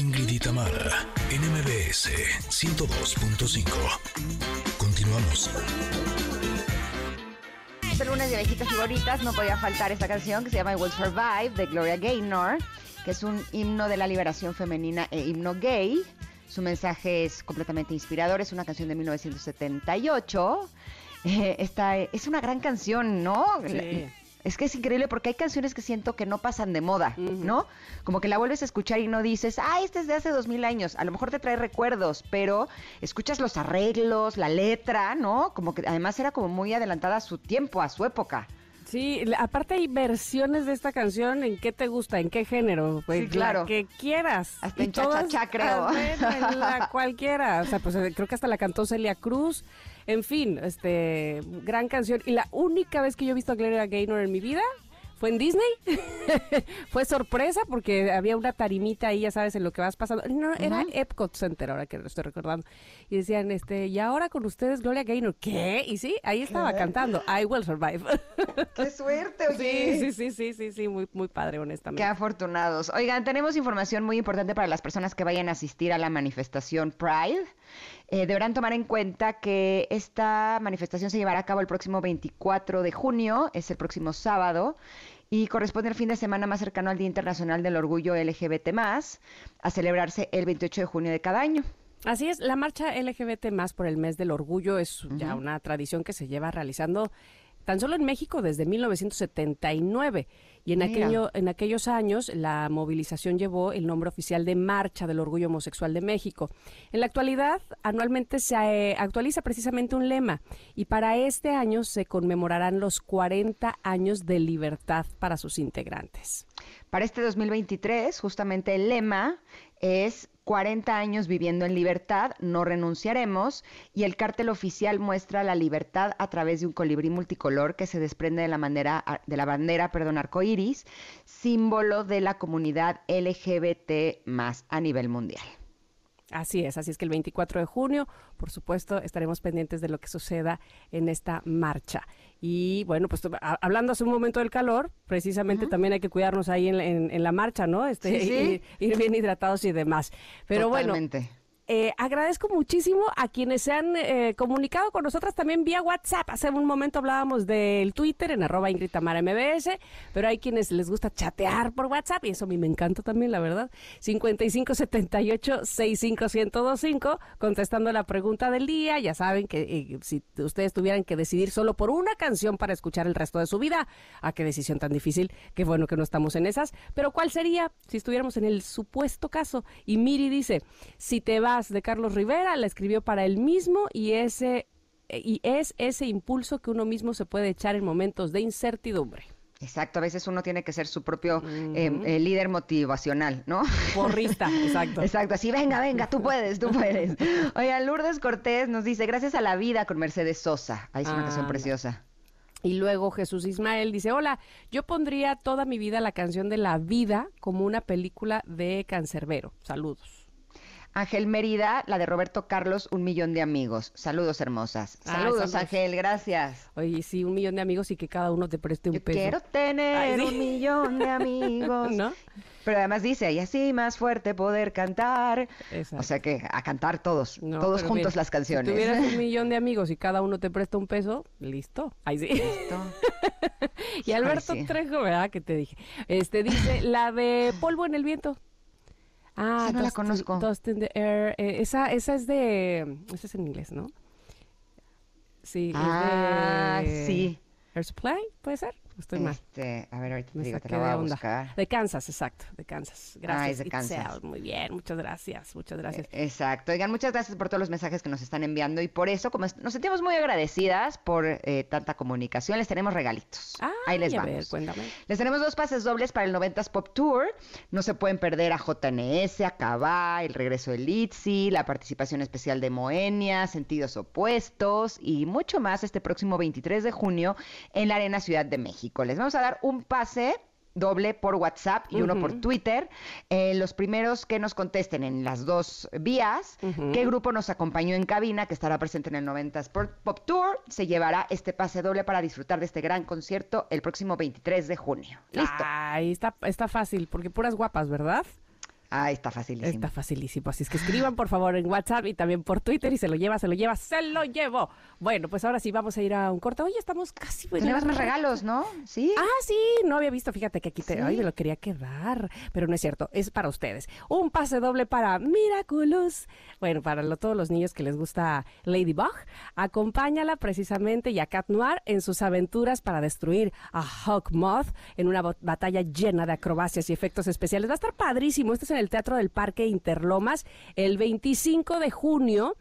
Ingrid y Tamara, en MBS 102.5. Continuamos. este lunes de viejitas y bonitas no podía faltar esta canción que se llama I Will Survive de Gloria Gaynor, que es un himno de la liberación femenina e himno gay. Su mensaje es completamente inspirador, es una canción de 1978. Eh, esta es una gran canción, ¿no? Sí. Es que es increíble porque hay canciones que siento que no pasan de moda, ¿no? Como que la vuelves a escuchar y no dices, ah, este es de hace dos mil años. A lo mejor te trae recuerdos, pero escuchas los arreglos, la letra, ¿no? Como que además era como muy adelantada a su tiempo, a su época. Sí, la- aparte hay versiones de esta canción. ¿En qué te gusta? ¿En qué género? Pues, Sí, claro. La que quieras. Hasta Y en todas- cha-cha-cha, creo. ah, en la cualquiera. O sea, pues eh, creo que hasta la cantó Celia Cruz. En fin, este, gran canción. Y la única vez que yo he visto a Gloria Gaynor en mi vida fue en Disney. fue sorpresa porque había una tarimita ahí, ya sabes, en lo que vas pasando. No, era Epcot Center, ahora que lo estoy recordando. Y decían, este, y ahora con ustedes Gloria Gaynor. ¿Qué? Y sí, ahí estaba cantando I Will Survive. ¡Qué suerte, Sí, sí, sí, sí, sí, sí, muy, muy padre, honestamente. Qué afortunados. Oigan, tenemos información muy importante para las personas que vayan a asistir a la manifestación Pride. Eh, deberán tomar en cuenta que esta manifestación se llevará a cabo el próximo 24 de junio, es el próximo sábado, y corresponde al fin de semana más cercano al Día Internacional del Orgullo LGBT, a celebrarse el 28 de junio de cada año. Así es, la marcha LGBT más por el mes del orgullo es ya una tradición que se lleva realizando tan solo en México desde 1979. Y en, aquello, en aquellos años la movilización llevó el nombre oficial de Marcha del Orgullo Homosexual de México. En la actualidad, anualmente se eh, actualiza precisamente un lema y para este año se conmemorarán los 40 años de libertad para sus integrantes. Para este 2023, justamente el lema es 40 años viviendo en libertad, no renunciaremos, y el cártel oficial muestra la libertad a través de un colibrí multicolor que se desprende de la bandera, de la bandera perdón, arcoíris, símbolo de la comunidad LGBT más a nivel mundial. Así es, así es que el 24 de junio, por supuesto, estaremos pendientes de lo que suceda en esta marcha. Y bueno, pues a- hablando hace un momento del calor, precisamente también hay que cuidarnos ahí en, la- en- en la marcha, ¿no? Este, Sí, sí. Ir, ir bien hidratados y demás. Pero Totalmente. bueno, eh, agradezco muchísimo a quienes se han eh, comunicado con nosotras también vía WhatsApp. Hace un momento hablábamos del Twitter en arroba Ingrid MBS, pero hay quienes les gusta chatear por WhatsApp y eso a mí me encanta también, la verdad. 5578-65125, contestando la pregunta del día. Ya saben que eh, si ustedes tuvieran que decidir solo por una canción para escuchar el resto de su vida, ¿a qué decisión tan difícil? Qué bueno que no estamos en esas. Pero ¿cuál sería si estuviéramos en el supuesto caso? Y Miri dice, si te vas de Carlos Rivera, la escribió para él mismo y ese y es ese impulso que uno mismo se puede echar en momentos de incertidumbre. Exacto, a veces uno tiene que ser su propio eh, eh, líder motivacional, ¿no? Porrista, exacto. Exacto, así, venga, venga, tú puedes, tú puedes. Oiga, Lourdes Cortés nos dice, gracias a la vida con Mercedes Sosa. Ahí es una canción preciosa. Y luego Jesús Ismael dice, hola, yo pondría toda mi vida la canción de la vida como una película de Cancerbero. Saludos. Ángel Mérida, la de Roberto Carlos, Un Millón de Amigos. Saludos, hermosas. Ah, Saludos. Ángel, gracias. Oye, sí, un millón de amigos y que cada uno te preste un Yo peso. quiero tener Ay, sí. un millón de amigos. ¿No? Pero además dice, y así más fuerte poder cantar. Exacto. O sea que a cantar todos, No, todos juntos mira, las canciones. Si tuvieras un millón de amigos y cada uno te presta un peso, listo. Ahí sí. Listo. y Alberto sí. Trejo, ¿verdad? Que te dije. Este dice, la de Polvo en el Viento. Ah, Esa no la Dust in- conozco. Dust in the Air. Eh, esa, esa es de. Esa es en inglés, ¿no? Sí, Ah, es de. sí. Air Supply, ¿puede ser? Estoy mal. Este, a ver, ahorita te Me digo, te la voy de a onda. buscar. De Kansas, exacto, de Kansas. Gracias. es de Kansas. Itzel. Muy bien, muchas gracias, muchas gracias. Exacto. Oigan, muchas gracias por todos los mensajes que nos están enviando y por eso, como nos sentimos muy agradecidas por eh, tanta comunicación, les tenemos regalitos. Ahí les vamos. ver, cuéntame. Les tenemos dos pases dobles para el 90s Pop Tour. No se pueden perder a JNS, a Cabá, el regreso de Litzy, la participación especial de Moenia, Sentidos Opuestos y mucho más este próximo 23 de junio en la Arena Ciudad de México. Les vamos a dar un pase doble por WhatsApp y uno por. Twitter. Eh, los primeros que nos contesten en las dos vías, qué grupo nos acompañó en cabina, que estará presente en el 90s Pop Pop Tour, se llevará este pase doble para disfrutar de este gran concierto el próximo 23 de junio. Listo. Ay, está, está fácil, porque puras guapas, ¿verdad? Ah, está facilísimo. Está facilísimo. Así es que escriban por favor en WhatsApp y también por Twitter y se lo lleva, se lo lleva, se lo llevo. Bueno, pues ahora sí vamos a ir a un corte. Oye, estamos casi. en Tenemos más regalos, ¿no? Sí. Ah, sí, no había visto, fíjate que aquí te, Sí. ay, me lo quería quedar, pero no es cierto, es para ustedes. Un pase doble para Miraculous. Bueno, para lo- todos los niños que les gusta Ladybug, acompáñala precisamente y a Cat Noir en sus aventuras para destruir a Hawkmoth en una batalla llena de acrobacias y efectos especiales. Va a estar padrísimo. Esto es en el Teatro del Parque Interlomas el 25 de junio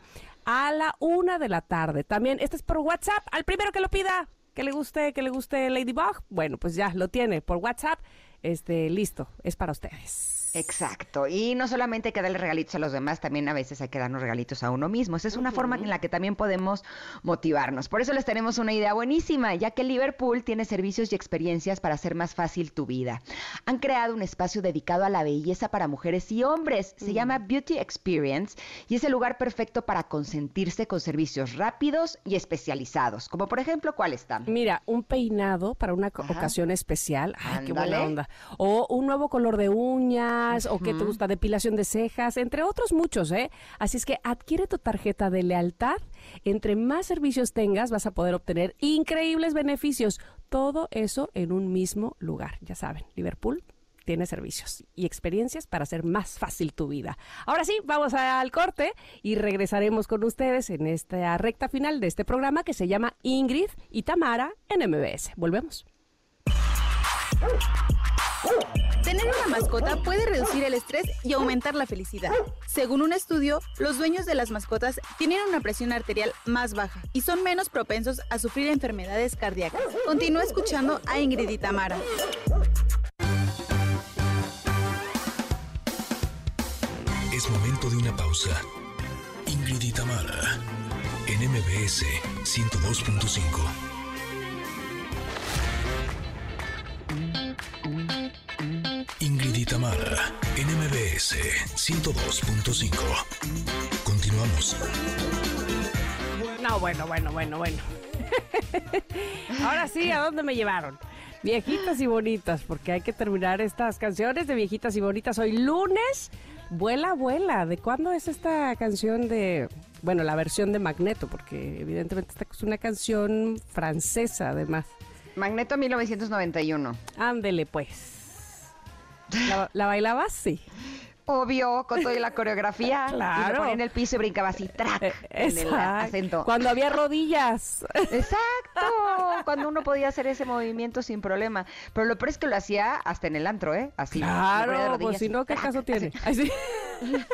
a la una de la tarde. También, este es por WhatsApp, al primero que lo pida que le guste, que le guste Ladybug, bueno, pues ya lo tiene por WhatsApp. Este, listo, es para ustedes. Exacto. Y no solamente hay que darle regalitos a los demás, también a veces hay que darnos regalitos a uno mismo. Esa es una forma en la que también podemos motivarnos. Por eso les tenemos una idea buenísima, ya que Liverpool tiene servicios y experiencias para hacer más fácil tu vida. Han creado un espacio dedicado a la belleza para mujeres y hombres. Se llama Beauty Experience y es el lugar perfecto para consentirse con servicios rápidos y especializados. Como por ejemplo, ¿cuál están? Mira, un peinado para una Ajá. ocasión especial. Ay, qué buena onda. O un nuevo color de o qué te gusta, depilación de cejas, entre otros muchos, ¿eh? Así es que adquiere tu tarjeta de lealtad. Entre más servicios tengas, vas a poder obtener increíbles beneficios. Todo eso en un mismo lugar. Ya saben, Liverpool tiene servicios y experiencias para hacer más fácil tu vida. Ahora sí, vamos al corte y regresaremos con ustedes en esta recta final de este programa que se llama Ingrid y Tamara en MBS. Volvemos. Tener una mascota puede reducir el estrés y aumentar la felicidad. Según un estudio, los dueños de las mascotas tienen una presión arterial más baja y son menos propensos a sufrir enfermedades cardíacas. Continúa escuchando a Ingrid y Tamara. Es momento de una pausa. Ingrid y Tamara, en MBS 102.5. Ingrid y Tamara, en MBS 102.5. Continuamos. No, bueno, bueno, bueno, bueno. Ahora sí, ¿a dónde me llevaron? Viejitas y bonitas, porque hay que terminar estas canciones de viejitas y bonitas. Hoy lunes, vuela, vuela. ¿De cuándo es esta canción de, bueno, la versión de Magneto? Porque evidentemente esta es una canción francesa, además. Magneto 1991. Ándele, pues. ¿La, la bailabas? Sí. Obvio, con toda la coreografía. Y Claro. me ponía en el piso y brincaba así, track, Eh, en el acento. Cuando había rodillas. Exacto, cuando uno podía hacer ese movimiento sin problema. Pero lo peor es que lo hacía hasta en el antro, ¿eh? Así. de Claro, rodillas pues si no, ¿qué track, caso tiene? así.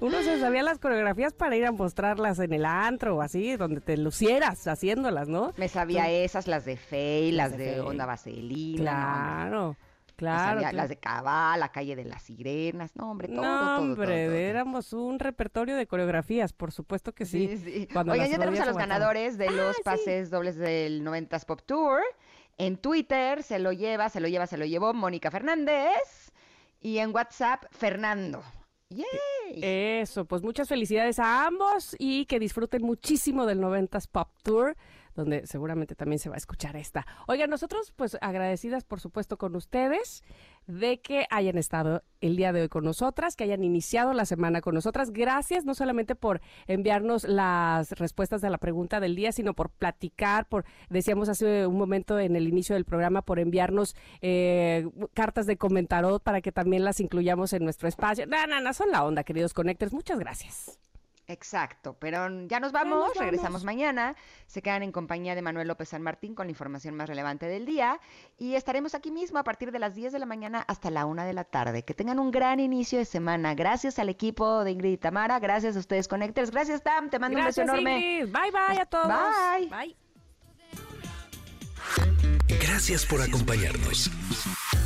Uno se sabía las coreografías para ir a mostrarlas en el antro o así, donde te lucieras haciéndolas, ¿no? Me sabía esas, las de Fey, las, Las de, de. Onda Vaselina. hombre. Claro. Las de Cabal, La Calle de las Sirenas. No, hombre, todo, no, todo, hombre, todo. éramos un repertorio de coreografías, por supuesto que sí. Sí, sí. Cuando Oigan, ya tenemos a los ganadores de los Ah, sí. pases dobles del 90s Pop Tour. En Twitter se lo lleva, se lo lleva, se lo llevó Mónica Fernández. Y en WhatsApp, Fernando. ¡Yay! Eso, pues muchas felicidades a ambos y que disfruten muchísimo del 90s Pop Tour, donde seguramente también se va a escuchar esta. Oigan, nosotros pues agradecidas por supuesto con ustedes de que hayan estado el día de hoy con nosotras, que hayan iniciado la semana con nosotras. Gracias no solamente por enviarnos las respuestas de la pregunta del día, sino por platicar, por, decíamos hace un momento en el inicio del programa, por enviarnos eh, cartas de comentarot para que también las incluyamos en nuestro espacio. No, no, no, son la onda, queridos connectors. Muchas gracias. Exacto, pero ya nos vamos, nos vamos. regresamos mañana. Se quedan en compañía de Manuel López San Martín con la información más relevante del día y estaremos aquí mismo a partir de las 10 de la mañana hasta la 1 de la tarde. Que tengan un gran inicio de semana. Gracias al equipo de Ingrid y Tamara, gracias a ustedes Connectors, gracias Tam, te mando Gracias, un beso enorme. Ingrid. Bye, bye a todos. Bye. Bye. Gracias por acompañarnos.